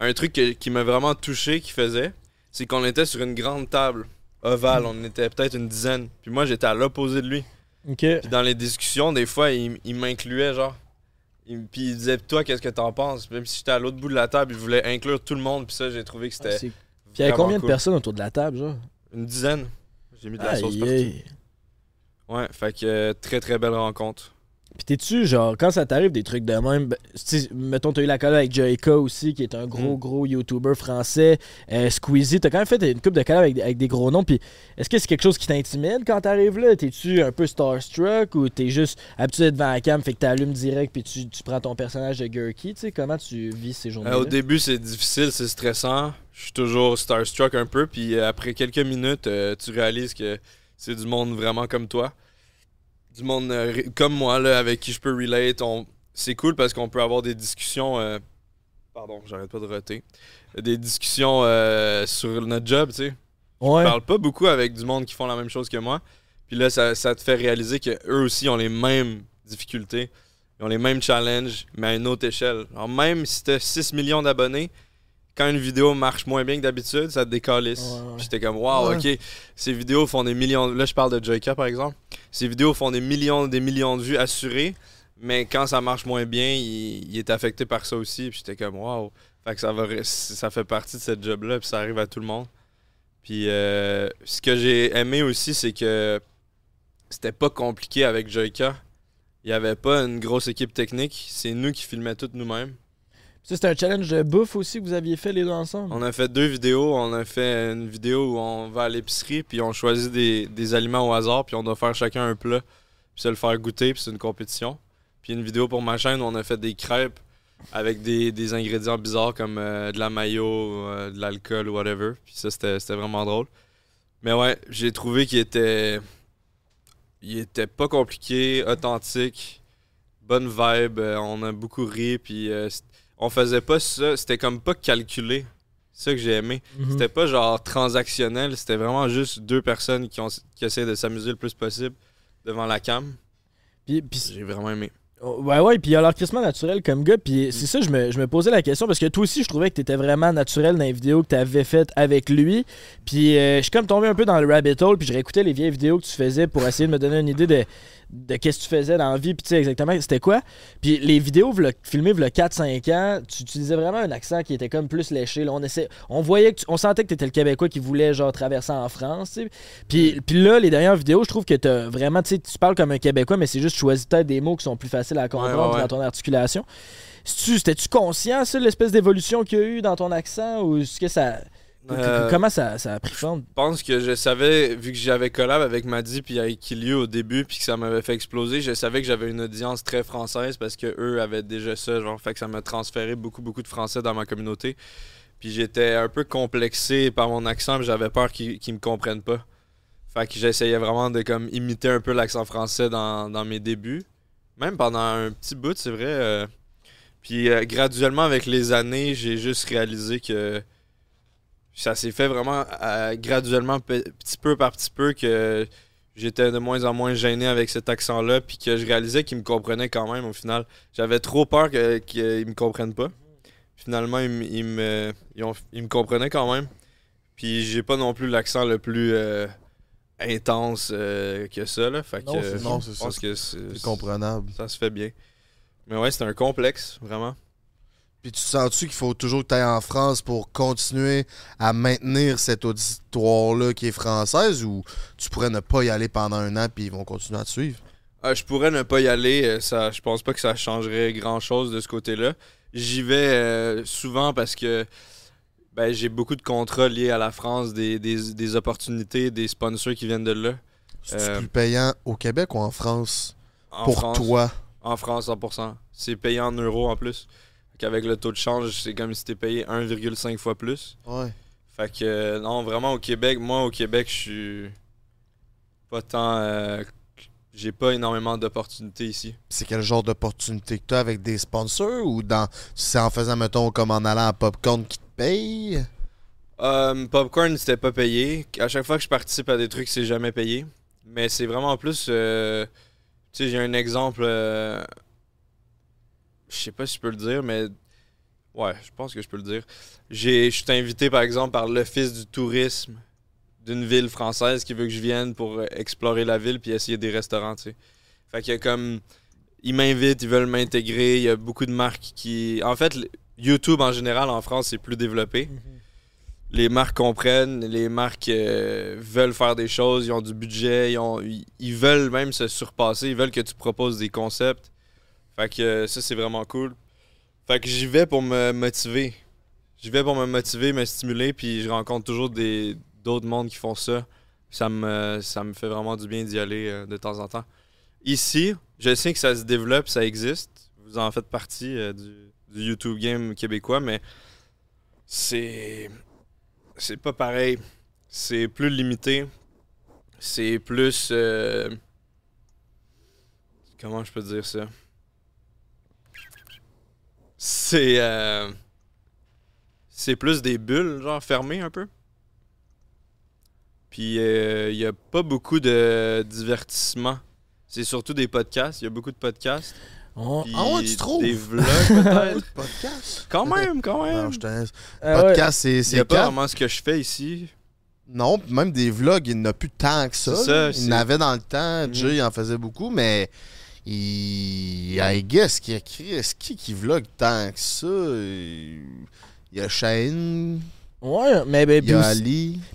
un truc que- qui m'a vraiment touché qu'il faisait, c'est qu'on était sur une grande table ovale. On était peut-être une dizaine. Puis moi, j'étais à l'opposé de lui. Puis dans les discussions, des fois, il, il m'incluait, genre. Il- puis il disait, toi, qu'est-ce que t'en penses? Même si j'étais à l'autre bout de la table, il voulait inclure tout le monde. Puis ça, j'ai trouvé que Ah, c'était Puis il y avait combien de personnes autour de la table, genre? une dizaine. J'ai mis de la sauce partout. Ouais, fait que euh, très très belle rencontre. Puis t'es-tu, genre, quand ça t'arrive des trucs de même, ben, mettons, t'as eu la collab avec Joyka aussi, qui est un gros, Mm. gros YouTuber français. Euh, Squeezie, t'as quand même fait une coupe de collab avec, avec des gros noms. Puis est-ce que c'est quelque chose qui t'intimide quand t'arrives là? T'es-tu un peu starstruck ou t'es juste habitué d'être devant la cam, fait que t'allumes direct, puis tu, tu prends ton personnage de Gurky? Tu sais, comment tu vis ces journées-là? Euh, au début, c'est difficile, c'est stressant. Je suis toujours starstruck un peu. Puis après quelques minutes, euh, tu réalises que c'est du monde vraiment comme toi. Du monde euh, comme moi, là, avec qui je peux relate. On... C'est cool parce qu'on peut avoir des discussions. euh, Pardon, j'arrête pas de roter. Des discussions euh, sur notre job, tu sais. Ouais. Je parle pas beaucoup avec du monde qui font la même chose que moi. Puis là, ça, ça te fait réaliser qu'eux aussi ont les mêmes difficultés. Ils ont les mêmes challenges, mais à une autre échelle. Alors même si t'as 6 millions d'abonnés, quand une vidéo marche moins bien que d'habitude, ça te décalisse. Ouais, J'étais comme, waouh, Ouais. ok, ces vidéos font des millions. Là, je parle de Joyka par exemple. Ces vidéos font des millions, des millions de vues assurées, mais quand ça marche moins bien, il, il est affecté par ça aussi. Puis j'étais comme, waouh. Fait que ça, va, ça fait partie de cette job-là, puis ça arrive à tout le monde. Puis euh, ce que j'ai aimé aussi, c'est que c'était pas compliqué avec Joyka. Il y avait pas une grosse équipe technique. C'est nous qui filmait tout nous-mêmes. Ça, c'était un challenge de bouffe aussi que vous aviez fait les deux ensemble? On a fait deux vidéos. On a fait une vidéo où on va à l'épicerie, puis on choisit des, des aliments au hasard, puis on doit faire chacun un plat, puis se le faire goûter, puis c'est une compétition. Puis une vidéo pour ma chaîne où on a fait des crêpes avec des, des ingrédients bizarres comme euh, de la mayo, euh, de l'alcool whatever. Puis ça, c'était vraiment drôle. Mais ouais, j'ai trouvé qu'il était. Il était pas compliqué, authentique, bonne vibe. euh, on a beaucoup ri, puis on faisait pas ça. C'était comme pas calculé. C'est ça que j'ai aimé. Mhm. C'était pas genre transactionnel, c'était vraiment juste deux personnes qui, ont, qui essaient de s'amuser le plus possible devant la cam. Puis- puis J'ai vraiment aimé. Oh, Ouais, ouais, puis il a l'air crissement naturel comme gars. Puis c'est ça, je me, je me posais la question parce que toi aussi, je trouvais que t'étais vraiment naturel dans les vidéos que t'avais faites avec lui. Puis euh, je suis comme tombé un peu dans le rabbit hole, puis je réécoutais les vieilles vidéos que tu faisais pour essayer de me donner une idée de, de qu'est-ce que tu faisais dans la vie, puis tu sais exactement c'était quoi. Puis les vidéos v'là- filmées il 4-5 ans, tu utilisais vraiment un accent qui était comme plus léché. Là. On, essaie, on voyait que tu- on sentait que t'étais le Québécois qui voulait genre traverser en France. tu sais. Puis, puis là, les dernières vidéos, je trouve que t'as vraiment, tu sais, tu parles comme un Québécois, mais c'est juste tu choisis peut-être des mots qui sont plus faciles à comprendre Ouais, ouais, ouais. dans ton articulation. C'était-tu conscient, ça, l'espèce d'évolution qu'il y a eu dans ton accent ou est-ce que ça. Euh, Comment ça, ça a pris forme? Je pense que je savais, vu que j'avais collab avec Maddy puis avec Killiu au début, puis que ça m'avait fait exploser, je savais que j'avais une audience très française parce que eux avaient déjà ça, genre, fait que ça m'a transféré beaucoup, beaucoup de français dans ma communauté. Puis j'étais un peu complexé par mon accent, j'avais peur qu'ils qu'ils me comprennent pas. Fait que j'essayais vraiment de comme imiter un peu l'accent français dans, dans mes débuts. Même pendant un petit bout, c'est vrai. euh. Puis euh, graduellement, avec les années, j'ai juste réalisé que ça s'est fait vraiment euh, graduellement, pe- petit peu par petit peu, que j'étais de moins en moins gêné avec cet accent-là, puis que je réalisais qu'ils me comprenaient quand même au final. J'avavais trop peur qu'ils me comprennent pas. Finalement, ils, me- ils me, ils ont- ils me comprenaient quand même. Puis j'ai pas non plus l'accent le plus euh, intense euh, que ça, là. Fait que Non, c'est- je ça. pense que c'est- C'est comprenable. ça se fait bien. Mais ouais, c'est un complexe, vraiment. Puis tu sens-tu qu'il faut toujours que tu ailles en France pour continuer à maintenir cette auditoire-là qui est française ou tu pourrais ne pas y aller pendant un an puis ils vont continuer à te suivre? Ah, je pourrais ne pas y aller. euh, Ça, je pense pas que ça changerait grand chose de ce côté-là. J'y vais euh, souvent parce que ben, j'ai beaucoup de contrats liés à la France, des, des- des opportunités, des sponsors qui viennent de là. C'est Euh, plus payant au Québec ou en France? En pour France, toi? En France, 100%. C'est payé en euros en plus. Avec le taux de change, c'est comme si t'es payé 1,5 fois plus. Ouais. Fait que euh, non, vraiment au Québec, moi au Québec, je suis pas tant. euh, j'ai pas énormément d'opportunités ici. C'est quel genre d'opportunité que tu as avec des sponsors ou dans c'est en faisant, mettons, comme en allant à Popcorn qui te paye? Euh, popcorn, c'était pas payé. À chaque fois que je participe à des trucs, c'est jamais payé. Mais c'est vraiment plus. euh, tu sais, j'ai un exemple. Je sais pas si je peux le dire, mais. Ouais, je pense que je peux le dire. Je suis invité, par exemple, par l'Office du tourisme d'une ville française qui veut que je vienne pour explorer la ville puis essayer des restaurants, tu sais. Fait que comme. Ils m'invitent, ils veulent m'intégrer. Il y a beaucoup de marques qui. En fait, YouTube en général en France, c'est plus développé. les marques comprennent, les marques euh, veulent faire des choses, ils ont du budget, ils, ont- ils- ils veulent même se surpasser, ils veulent que tu proposes des concepts. Fait que euh, ça, c'est vraiment cool. Fait que j'y vais pour me motiver. J'y vais pour me motiver, me stimuler, puis je rencontre toujours des d'autres mondes qui font ça. Ça me, ça me fait vraiment du bien d'y aller euh, de temps en temps. Ici, je sais que ça se développe, ça existe. Vous en faites partie euh, du, YouTube game québécois, mais c'est. C'est pas pareil. C'est plus limité. C'est plus. Comment je peux dire ça? C'est. euh, C'est plus des bulles, genre fermées un peu. Puis il y a pas beaucoup de divertissement. C'est surtout des podcasts. Il y a beaucoup de podcasts. On- Ah ouais, tu trouves? Des vlogs peut-être. <laughs> Podcast? quand même, quand même. Non, je te laisse. Ah ouais. Podcast, c'est Il a pas vraiment ce que je fais ici. Non, même des vlogs, il n'a plus tant que ça. Il en avait dans le temps. Mhm. Jay il en faisait beaucoup, mais il. I guess qui a créé. Qui qui vlog tant que ça? Il y a Shane, Ouais, mais ben,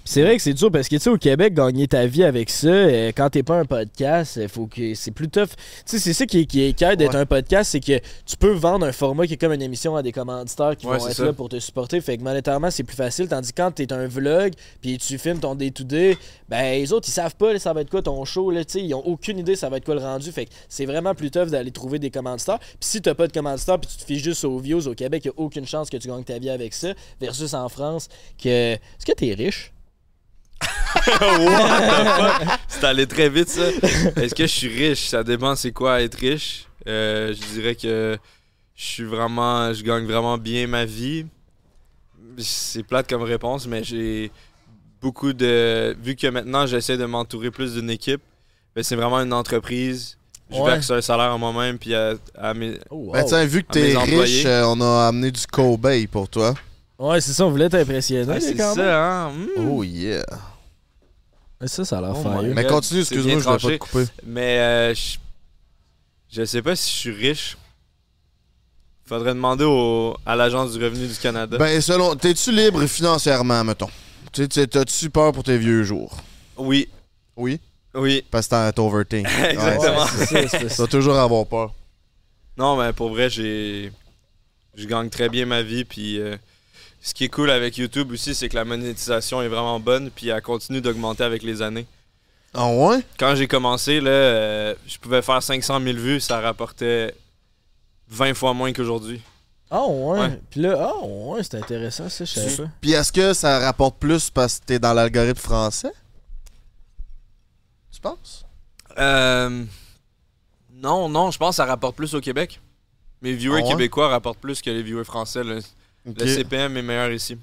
c'est vrai que c'est dur parce que tu sais au Québec gagner ta vie avec ça euh, quand t'es pas un podcast il faut que c'est plus tough. Tu sais c'est ça qui est, qui est d'être Ouais. un podcast c'est que tu peux vendre un format qui est comme une émission à des commanditaires qui Ouais, vont être ça. là pour te supporter. Fait que monétairement c'est plus facile tandis que quand t'es un vlog puis tu filmes ton day to day ben les autres ils savent pas là, ça va être quoi ton show là tu sais ils ont aucune idée ça va être quoi le rendu. Fait que c'est vraiment plus tough d'aller trouver des commanditaires. Puis si t'as pas de commanditaires puis tu te fiches juste aux views au Québec il y a aucune chance que tu gagnes ta vie avec ça versus en France que est-ce que t'es riche? What the fuck? C'est allé très vite, ça. Est-ce que je suis riche? Ça dépend c'est quoi être riche. Euh, je dirais que je suis vraiment... Je gagne vraiment bien ma vie. C'est plate comme réponse, mais j'ai beaucoup de... Vu que maintenant, j'essaie de m'entourer plus d'une équipe, ben, c'est vraiment une entreprise. Je Ouais. verse un salaire à moi-même, puis à, à mes... Oh, Ben, wow. vu que t'es riche, euh, on a amené du Kobe pour toi. Ouais, c'est ça, on voulait t'impressionner. Ah, c'est quand même. ça, hein? Mm. Oh yeah. Mais Ça, ça a l'air Oh fire. Mais continue, excuse-moi, je voulais pas te couper. Mais euh, je... je sais pas si je suis riche. Faudrait demander au... à l'Agence du revenu du Canada. Ben, selon. T'es-tu libre financièrement, mettons? Tu sais, t'as-tu peur pour tes vieux jours? Oui, Oui? oui, Parce que t'es overthink. <laughs> Exactement. Ouais, ça, ça. vas toujours avoir peur. Non, mais pour vrai, j'ai. Je gagne très bien ma vie. Puis euh, ce qui est cool avec YouTube aussi, c'est que la monétisation est vraiment bonne. Puis elle continue d'augmenter avec les années. Ah ouais? Quand j'ai commencé, là, euh, je pouvais faire 500 000 vues. Ça rapportait 20 fois moins qu'aujourd'hui. Ah ouais? Ouais. Puis là, ah ouais, c'est intéressant ça, je savais pas. Puis est-ce que ça rapporte plus parce que t'es dans l'algorithme français? Tu penses? Euh, Non, non, je pense que ça rapporte plus au Québec. Mes viewers Ah ouais? québécois rapportent plus que les viewers français. Le, Le CPM est meilleur ici.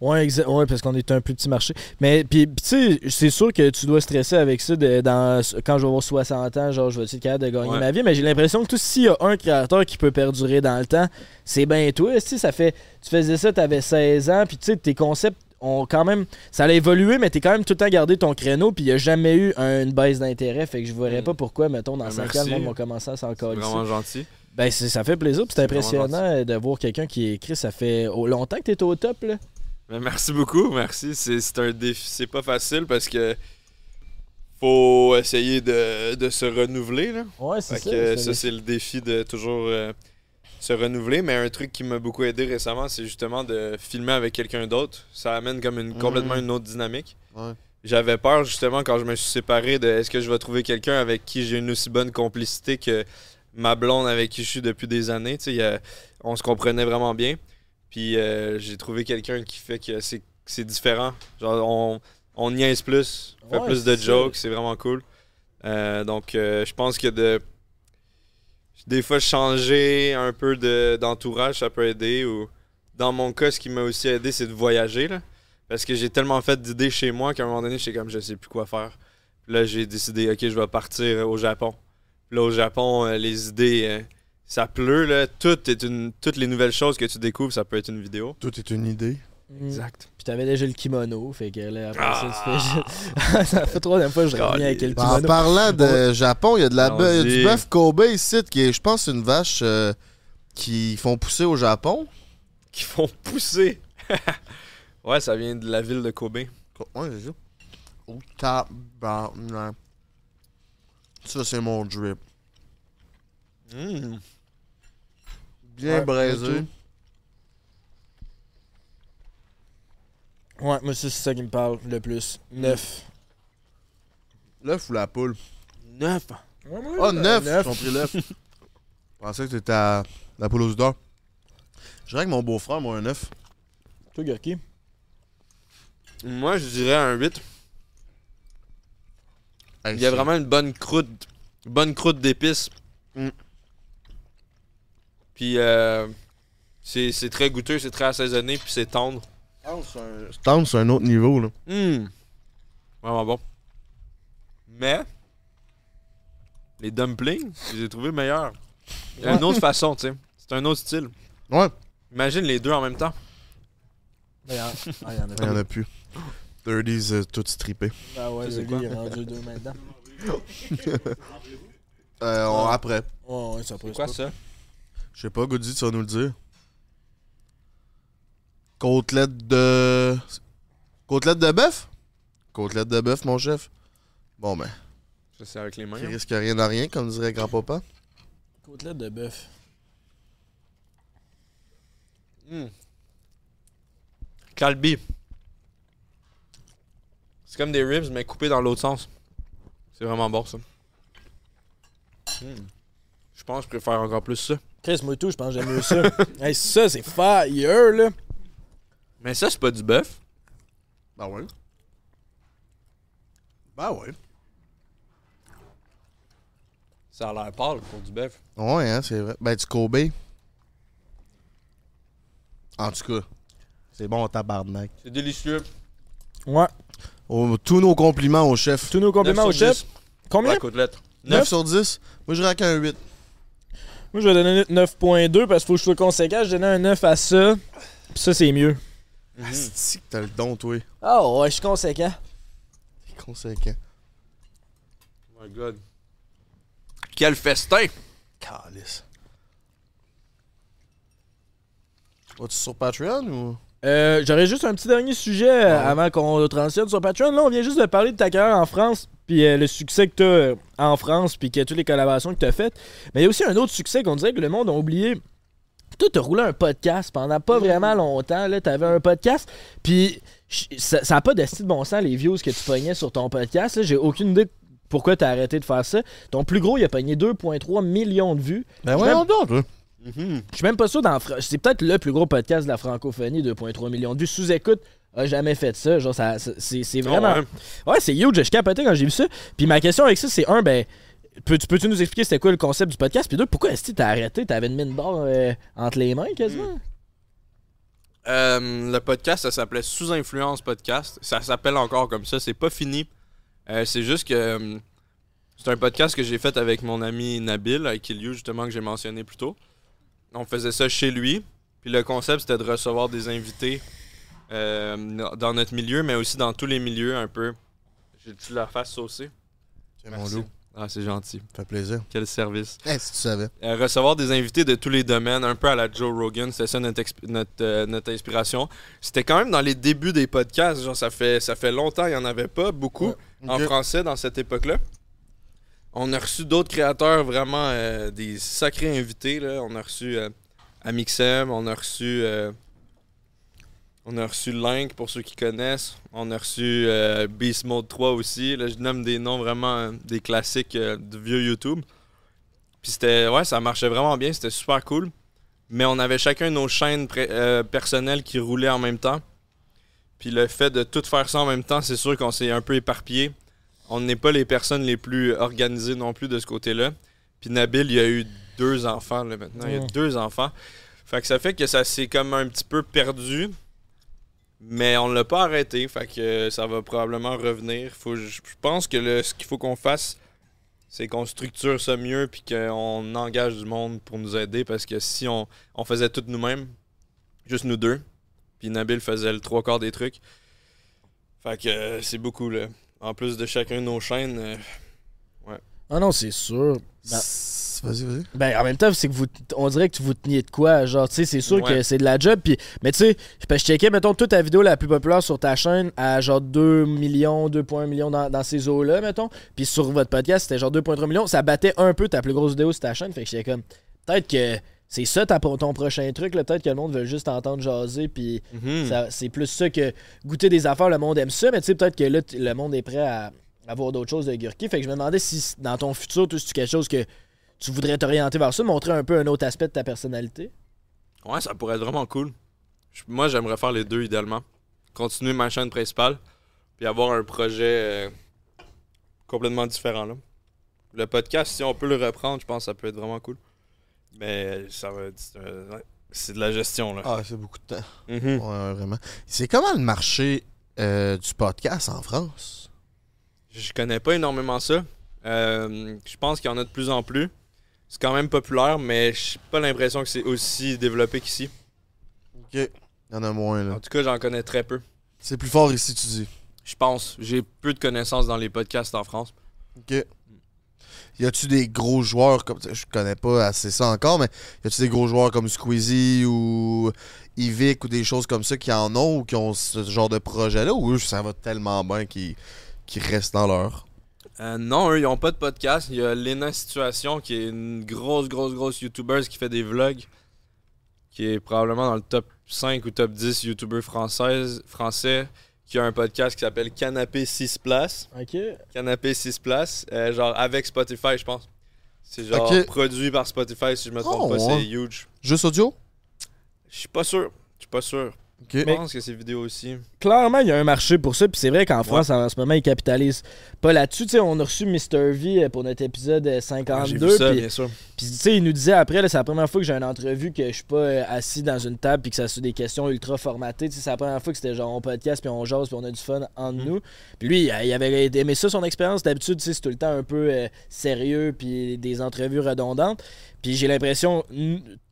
Ouais, exa- ouais, parce qu'on est un plus petit marché. Mais puis, tu sais, c'est sûr que tu dois stresser avec ça de, dans, quand je vais avoir 60 ans, genre je vais être capable de gagner Ouais. ma vie, mais j'ai l'impression que tout s'il y a un créateur qui peut perdurer dans le temps, c'est bien toi, tu sais, ça fait tu faisais ça, tu avais 16 ans, puis tu sais tes concepts ont quand même ça a évolué, mais t'es quand même tout le temps gardé ton créneau, puis il y a jamais eu un- une baisse d'intérêt, fait que je verrais Mm. pas pourquoi mettons dans Ben, 5 ans merci. le monde va commencer à s'en C'est vraiment gentil. Ben ça fait plaisir, puis c'est impressionnant de voir quelqu'un qui écrit, ça fait longtemps que t'es au top là. Ben, merci beaucoup, merci. C'est c'est un défi. C'est pas facile parce que faut essayer de, de se renouveler. Là. Ouais, c'est ça. que c'est- ça, c'est le défi de toujours euh, se renouveler. Mais un truc qui m'a beaucoup aidé récemment, c'est justement de filmer avec quelqu'un d'autre. Ça amène comme une, complètement une autre dynamique. Ouais. J'avais peur justement quand je me suis séparé de est-ce que je vais trouver quelqu'un avec qui j'ai une aussi bonne complicité que ma blonde avec qui je suis depuis des années. A- on se comprenait vraiment bien. Puis euh, j'ai trouvé quelqu'un qui fait que c'est différent. Genre, on, on niaise plus, fait Ouais, plus de jokes, c'est vraiment cool. Euh, donc, euh, je pense que de. Des fois, changer un peu de- d'entourage, ça peut aider. Ou dans mon cas, ce qui m'a aussi aidé, c'est de voyager. Là, parce que j'ai tellement fait d'idées chez moi qu'à un moment donné, j'étais comme, je sais plus quoi faire. Puis là, j'ai décidé, ok, je vais partir au Japon. Là, au Japon, euh, les idées, euh, ça pleut. Là, tout est une, toutes les nouvelles choses que tu découvres, ça peut être une vidéo. Tout est une idée. Mm. Exact. Puis t'avais déjà le kimono, fait que là, après Ah. ça, tu fais juste- <laughs> ça fait troisième fois que je reviens avec le Ben, en kimono. parlant de Japon, il y a de la du bœuf Kobe ici, qui est, je pense, une vache euh, qui font pousser au Japon. Qui font pousser. <laughs> Ouais, ça vient de la ville de Kobe. Ouais, c'est ça. Oh, tabarnak. Ça, c'est mon drip. Mmh. Bien Ouais, braisé. Ouais, moi, ça, c'est ça qui me parle le plus. 9. L'œuf ou la poule? 9. Oh, neuf! Ils ont pris l'œuf. <laughs> Je pensais que t'étais à la poule aux d'or. Je dirais que mon beau-frère, moi, un œuf. Toi, Gurki. Moi, je dirais un 8. Hey, Il y a vraiment une bonne croûte. Une bonne croûte d'épices. Mm. Puis, euh, c'est c'est très goûteux, c'est très assaisonné, puis c'est tendre. Stand, c'est un autre niveau, là. Hum. Vraiment bon. Mais, les dumplings, je les ai trouvés meilleurs. Il y a une autre façon, tu sais. C'est un autre style. Ouais. Imagine les deux en même temps. Il y en ah, il y en a Il y en a plus. <laughs> 30s, euh, tout strippé. Ah ouais, gars, il est rendu deux maintenant. <laughs> Euh, on, après. Ouais, ouais, ça C'est quoi pas. ça? Je sais pas, Goody, tu vas nous le dire. Côtelette de. Côtelette de bœuf? Côtelette de bœuf, mon chef. Bon, ben, Ça, c'est avec les mains. qui hein? risque rien à rien, comme dirait grand-papa. Côtelette de bœuf. Hum. Calbi. C'est comme des ribs, mais coupés dans l'autre sens. C'est vraiment bon, ça. Hum. Je pense que je préfère encore plus ça. Chris, moi tout, je pense que j'aime mieux ça. <laughs> hey, ça, c'est fire, là. Mais ça, c'est pas du bœuf. Ben ouais. Ben ouais. Ça a l'air pâle pour du bœuf. Ouais, hein, c'est vrai. Ben, du Kobe. En tout cas, c'est bon, tabarnak. C'est délicieux. Ouais. Oh, tous nos compliments au chef. Tous nos compliments au 9 sur chef. 10 Combien? La côtelette. 9 Neuf? sur 10. Moi, je raque un 8. Moi, je vais donner 9.2 parce qu'il faut que je sois conséquent. Je donnais un 9 à ça. Pis ça, c'est mieux. Mhm. Asti que t'as le don, toi? Ah ouais, je suis conséquent. T'es conséquent. Oh my god. Quel festin! Calice. Vas-tu sur Patreon ou? Euh, J'aurais juste un petit dernier sujet euh, avant qu'on transitionne sur Patreon. Là, on vient juste de parler de ta carrière en France, puis euh, le succès que tu as en France, puis que toutes les collaborations que tu as faites. Mais il y a aussi un autre succès qu'on dirait que le monde a oublié. Toi, tu as roulé un podcast pendant pas vraiment longtemps. Tu avais un podcast, puis ça n'a pas de style de bon sens, les views que tu pognais sur ton podcast. là. J'ai aucune idée pourquoi tu as arrêté de faire ça. Ton plus gros, il a pogné 2,3 millions de vues. Ben ouais, m'aime- toi. Mhm. Je suis même pas sûr dans c'est peut-être le plus gros podcast de la francophonie 2.3 millions de vues sous écoute a jamais fait ça genre ça, c'est c'est vraiment Oh, ouais. ouais, c'est huge je capotais quand j'ai vu ça puis ma question avec ça c'est un ben peux-tu peux-tu nous expliquer c'était quoi le concept du podcast? Puis deux pourquoi est-ce que t'as arrêté? T'avais une mine d'or euh, entre les mains quasiment? Euh, le podcast, ça s'appelait Sous Influence Podcast. Ça s'appelle encore comme ça. C'est pas fini. Euh, c'est juste que c'est un podcast que j'ai fait avec mon ami Nabil, avec Iliou, justement, que j'ai mentionné plus tôt. On faisait ça chez lui. Puis le concept, c'était de recevoir des invités euh, dans notre milieu, mais aussi dans tous les milieux un peu. J'ai-tu la face saucée? C'est mon loup. Ah, c'est gentil. Ça fait plaisir. Quel service. Eh, si tu savais. Euh, recevoir des invités de tous les domaines, un peu à la Joe Rogan, c'était ça notre, exp- notre, euh, notre inspiration. C'était quand même dans les débuts des podcasts, genre ça fait, ça fait longtemps, il n'y en avait pas beaucoup en français dans cette époque-là. On a reçu d'autres créateurs, vraiment euh, des sacrés invités. Là. On a reçu euh, Amixem, on a reçu euh, on a reçu Link pour ceux qui connaissent. On a reçu Beast Mode 3 aussi. Là, je nomme des noms vraiment des classiques du vieux YouTube. Puis c'était ouais, ça marchait vraiment bien, c'était super cool. Mais on avait chacun nos chaînes personnelles qui roulaient en même temps. Puis le fait de tout faire ça en même temps, c'est sûr qu'on s'est un peu éparpillé. On n'est pas les personnes les plus organisées non plus de ce côté-là. Puis Nabil, il a eu deux enfants là, maintenant. Il a deux enfants. Fait que ça fait que ça s'est comme un petit peu perdu. Mais on l'a pas arrêté. Fait que ça va probablement revenir. Faut, je je pense que le- ce qu'il faut qu'on fasse, c'est qu'on structure ça mieux puis qu'on engage du monde pour nous aider parce que si on, on faisait tout nous-mêmes, juste nous deux, puis Nabil faisait le trois quarts des trucs, fait que c'est beaucoup là. En plus de chacun de nos chaînes, euh, ah non c'est sûr Ben? Vas-y, vas-y. Ben, en même temps, c'est que vous, on dirait que vous teniez de quoi. Genre, tu sais, c'est sûr que c'est de la job. Puis, mais tu sais, parce que je checkais, mettons, toute ta vidéo la plus populaire sur ta chaîne à genre 2 millions, 2,1 millions dans, dans ces eaux-là, mettons. Puis sur votre podcast, c'était genre 2,3 millions. Ça battait un peu ta plus grosse vidéo sur ta chaîne. Fait que j'étais comme, peut-être que c'est ça ta- ton prochain truc. là. Peut-être que le monde veut juste entendre jaser. Puis Mhm. c'est plus ça que goûter des affaires. Le monde aime ça. Mais tu sais, peut-être que là, le monde est prêt à avoir d'autres choses de Gurki. Fait que je me demandais si dans ton futur, toi, c'est quelque chose que tu voudrais t'orienter vers ça, montrer un peu un autre aspect de ta personnalité? Ouais, ça pourrait être vraiment cool. Je- moi, j'aimerais faire les deux idéalement. Continuer ma chaîne principale, puis avoir un projet euh, complètement différent. Là. Le podcast, si on peut le reprendre, je pense que ça peut être vraiment cool. Mais ça va être. euh, c'est de la gestion. Là. Ah, c'est beaucoup de temps. Mhm. Ouais, ouais, vraiment. C'est comment le marché euh, du podcast en France? Je connais pas énormément ça. Euh, je pense qu'il y en a de plus en plus. C'est quand même populaire, mais j'ai pas l'impression que c'est aussi développé qu'ici. Ok. Il y en a moins, là. En tout cas, j'en connais très peu. C'est plus fort ici, tu dis. Je pense. J'ai peu de connaissances dans les podcasts en France. Ok. Y a-tu des gros joueurs comme. Je connais pas assez ça encore, mais y a-tu des gros joueurs comme Squeezie ou Yvick ou des choses comme ça qui en ont ou qui ont ce genre de projet-là? Ou eux, ça va tellement bien qu'ils restent dans leur? Euh, non, eux, ils ont pas de podcast. Il y a Lena Situation, qui est une grosse, grosse, grosse YouTuber qui fait des vlogs. Qui est probablement dans le top 5 ou top 10 YouTubers français. Qui a un podcast qui s'appelle Canapé 6 places. Ok. Canapé 6 places. euh, genre avec Spotify, je pense. C'est genre produit par Spotify, si je me trompe Oh, pas. ouais. C'est huge. Juste audio? Je suis pas sûr. Je suis pas sûr. Ok. Je pense que c'est vidéo aussi. Clairement, il y a un marché pour ça. Puis c'est vrai qu'en France, en ce moment, ils capitalisent pas là-dessus. Tu sais, on a reçu Mr. V euh, pour notre épisode euh, Ah, J'ai 52. vu ça, puis- bien sûr. Puis, tu sais, il nous disait après, là, c'est la première fois que j'ai une entrevue que je suis pas euh, assis dans une table puis que ça soit des questions ultra formatées. C'est la première fois que c'était genre on podcast puis on jase puis on a du fun entre Mhm. nous. Puis lui, euh, il avait aimé ça, son expérience. D'habitude, c'est tout le temps un peu euh, sérieux puis des entrevues redondantes. Puis j'ai l'impression,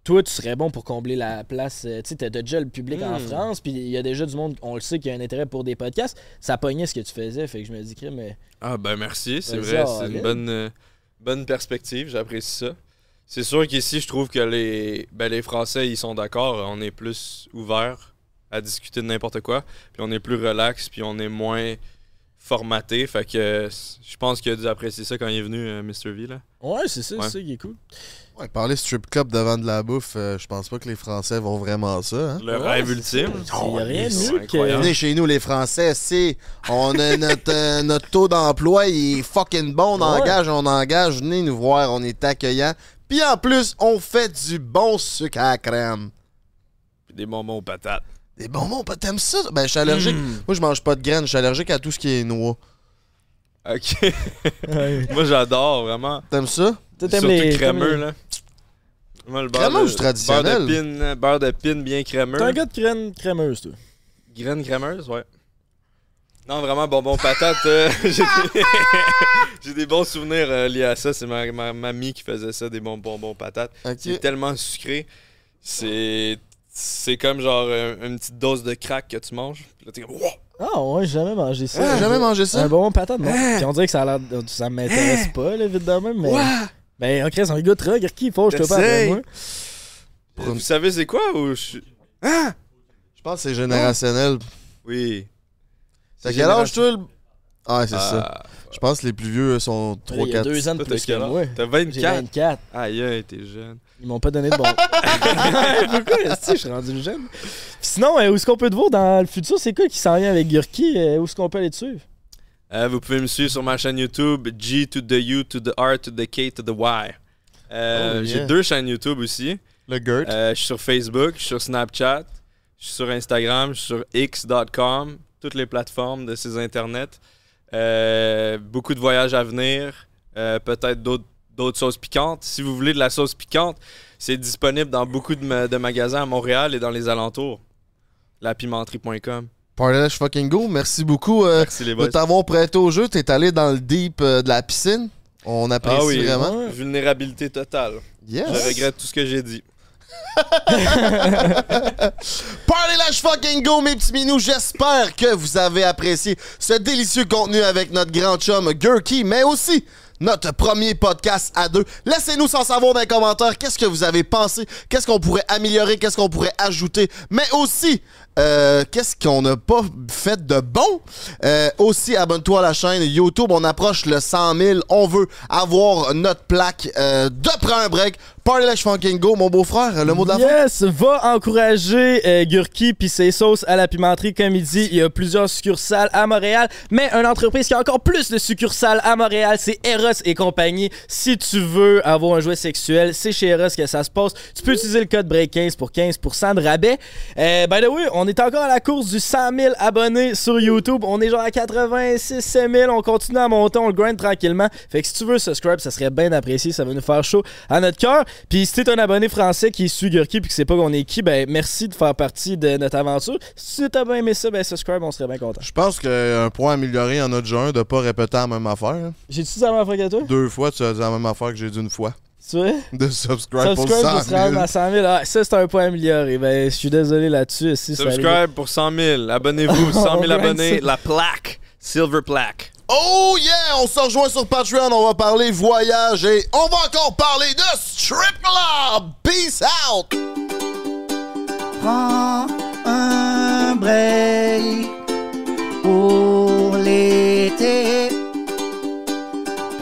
toi, tu serais bon pour combler la place. euh, Tu sais, t'as déjà le public en Mhm. France puis il y a déjà du monde, on le sait, qui a un intérêt pour des podcasts. Ça pognait ce que tu faisais. Fait que je me dis, mais. Ah ben merci, c'est vrai, c'est une bonne, euh, bonne perspective, j'apprécie ça. C'est sûr qu'ici, je trouve que les, ben, les Français, ils sont d'accord, on est plus ouverts à discuter de n'importe quoi, puis on est plus relax, puis on est moins formaté, fait que je pense qu'il a dû apprécier ça quand il est venu, euh, Mr. V, là. Ouais, c'est ça, Ouais. c'est ça qui est cool. Ouais, parler strip club devant de la bouffe, euh, je pense pas que les Français vont vraiment ça. Hein? Le Ouais, rêve ultime. Il y a rien de que. Venez chez nous, les Français, c'est. On a notre, euh, notre taux d'emploi, il est fucking bon. On Ouais. engage, on engage. Venez nous voir, on est accueillant. Puis en plus, on fait du bon sucre à la crème. Puis des bonbons aux patates. Des bonbons, pas t'aimes ça? Ben, je suis allergique. Mm. Moi, je mange pas de graines. Je suis allergique à tout ce qui est noix. Ok. <laughs> Moi, j'adore, vraiment. T'aimes ça? Toi, t'aimes Surtout les- crémeux, t'aimes les- là. Moi, le beurre Crémeux de- ou traditionnel? Beurre de pine, beurre de pine bien crémeux. T'es un gars de crème crémeuse, toi. Graines crémeuses, ouais. Non, vraiment, bonbon patate. euh, <laughs> j'ai des... <laughs> j'ai des bons souvenirs euh, liés à ça. C'est ma, ma mamie qui faisait ça, des bons bonbons patates. Ok. C'est tellement sucré. C'est. C'est comme genre euh, une petite dose de crack que tu manges. Puis là, t'es comme. Wow! Ah ouais, j'ai jamais mangé ça. T'as jamais mangé ça? Un bon patate, non? Puis on dirait que ça a l'air. de- Ça m'intéresse pas, là, vite de même, mais. Ben, ok, c'est un gars de truc. Qui faut, je te parle moi. Vous savez c'est quoi ou je... Je pense que c'est générationnel. Oui. T'as quel âge, toi? le- Ah, c'est ça. Ah, Je pense que les plus vieux sont Il y a 3-4. deux ans de toi, t'as plus que quel âge? moi. T'as J'ai 24. 24. Aïe, aïe, t'es jeune. Ils m'ont pas donné de bon. <laughs> <laughs> Pourquoi est-ce que je suis rendu jeune? Puis sinon, euh, où est-ce qu'on peut te voir dans le futur? C'est quoi qui s'en vient avec Gurki? Euh, où est-ce qu'on peut aller te suivre? Euh, vous pouvez me suivre sur ma chaîne YouTube, G to the U to the R to the K to the Y. Euh, Oh, J'ai deux chaînes YouTube aussi. Le Gert. Euh, je suis sur Facebook, je suis sur Snapchat, je suis sur Instagram, je suis sur x.com, toutes les plateformes de ces internets. Euh, beaucoup de voyages à venir, peut-être d'autres d'autres sauces piquantes. Si vous voulez de la sauce piquante, c'est disponible dans beaucoup de, ma- de magasins à Montréal et dans les alentours. Lapimenterie.com. Parlage fucking go. Merci beaucoup euh, Merci les de boys. t'avoir prêté au jeu. T'es allé dans le deep euh, de la piscine. On apprécie Ah oui, vraiment. Ouais. vulnérabilité totale. Yes. Je regrette tout ce que j'ai dit. <laughs> Parlage fucking go, mes petits minous. J'espère que vous avez apprécié ce délicieux contenu avec notre grand chum Gurky, mais aussi notre premier podcast à deux. Laissez-nous sans savoir dans les commentaires qu'est-ce que vous avez pensé, qu'est-ce qu'on pourrait améliorer, qu'est-ce qu'on pourrait ajouter, mais aussi euh, qu'est-ce qu'on n'a pas fait de bon? Euh, aussi, abonne-toi à la chaîne YouTube. On approche le 100 000. On veut avoir notre plaque euh, de prendre un break. Party Like Fucking Go, mon beau-frère, le mot de la. Yes, va encourager euh, Gurki puis ses sauces à la pimenterie comme il dit. Il y a plusieurs succursales à Montréal, mais une entreprise qui a encore plus de succursales à Montréal, c'est Eros et compagnie. Si tu veux avoir un jouet sexuel, c'est chez Eros que ça se passe. Tu peux utiliser le code BREAK15 pour 15% de rabais. Euh, by the way, on est encore à la course du 100 000 abonnés sur YouTube. On est genre à 86 000. On continue à monter, on le grind tranquillement. Fait que si tu veux subscribe, ça serait bien apprécié. Ça va nous faire chaud à notre cœur. Puis si t'es un abonné français qui suit Gurki puis que c'est pas qu'on est qui, ben merci de faire partie de notre aventure. Si t'as bien aimé ça, ben subscribe, on serait bien content. Je pense qu'un point amélioré en a déjà un de pas répéter la même affaire. hein. J'ai-tu dit la même fois que toi? Deux fois, tu as dit la même affaire que j'ai dit une fois. Tu vois? De subscribe, Subscribe pour pour 100 se rendre 000. à 100 000. Ah, ça, c'est un point amélioré. Ben, je suis désolé là-dessus. Si ça arrive- Subscribe pour 100 000. Abonnez-vous. 100 <laughs> On 000 grind abonnés. La plaque. Silver plaque. Oh yeah! On se rejoint sur Patreon, on va parler voyage et on va encore parler de strip club! Peace out! Prends un break pour l'été.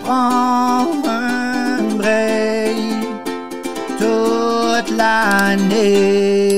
Prends un break toute l'année.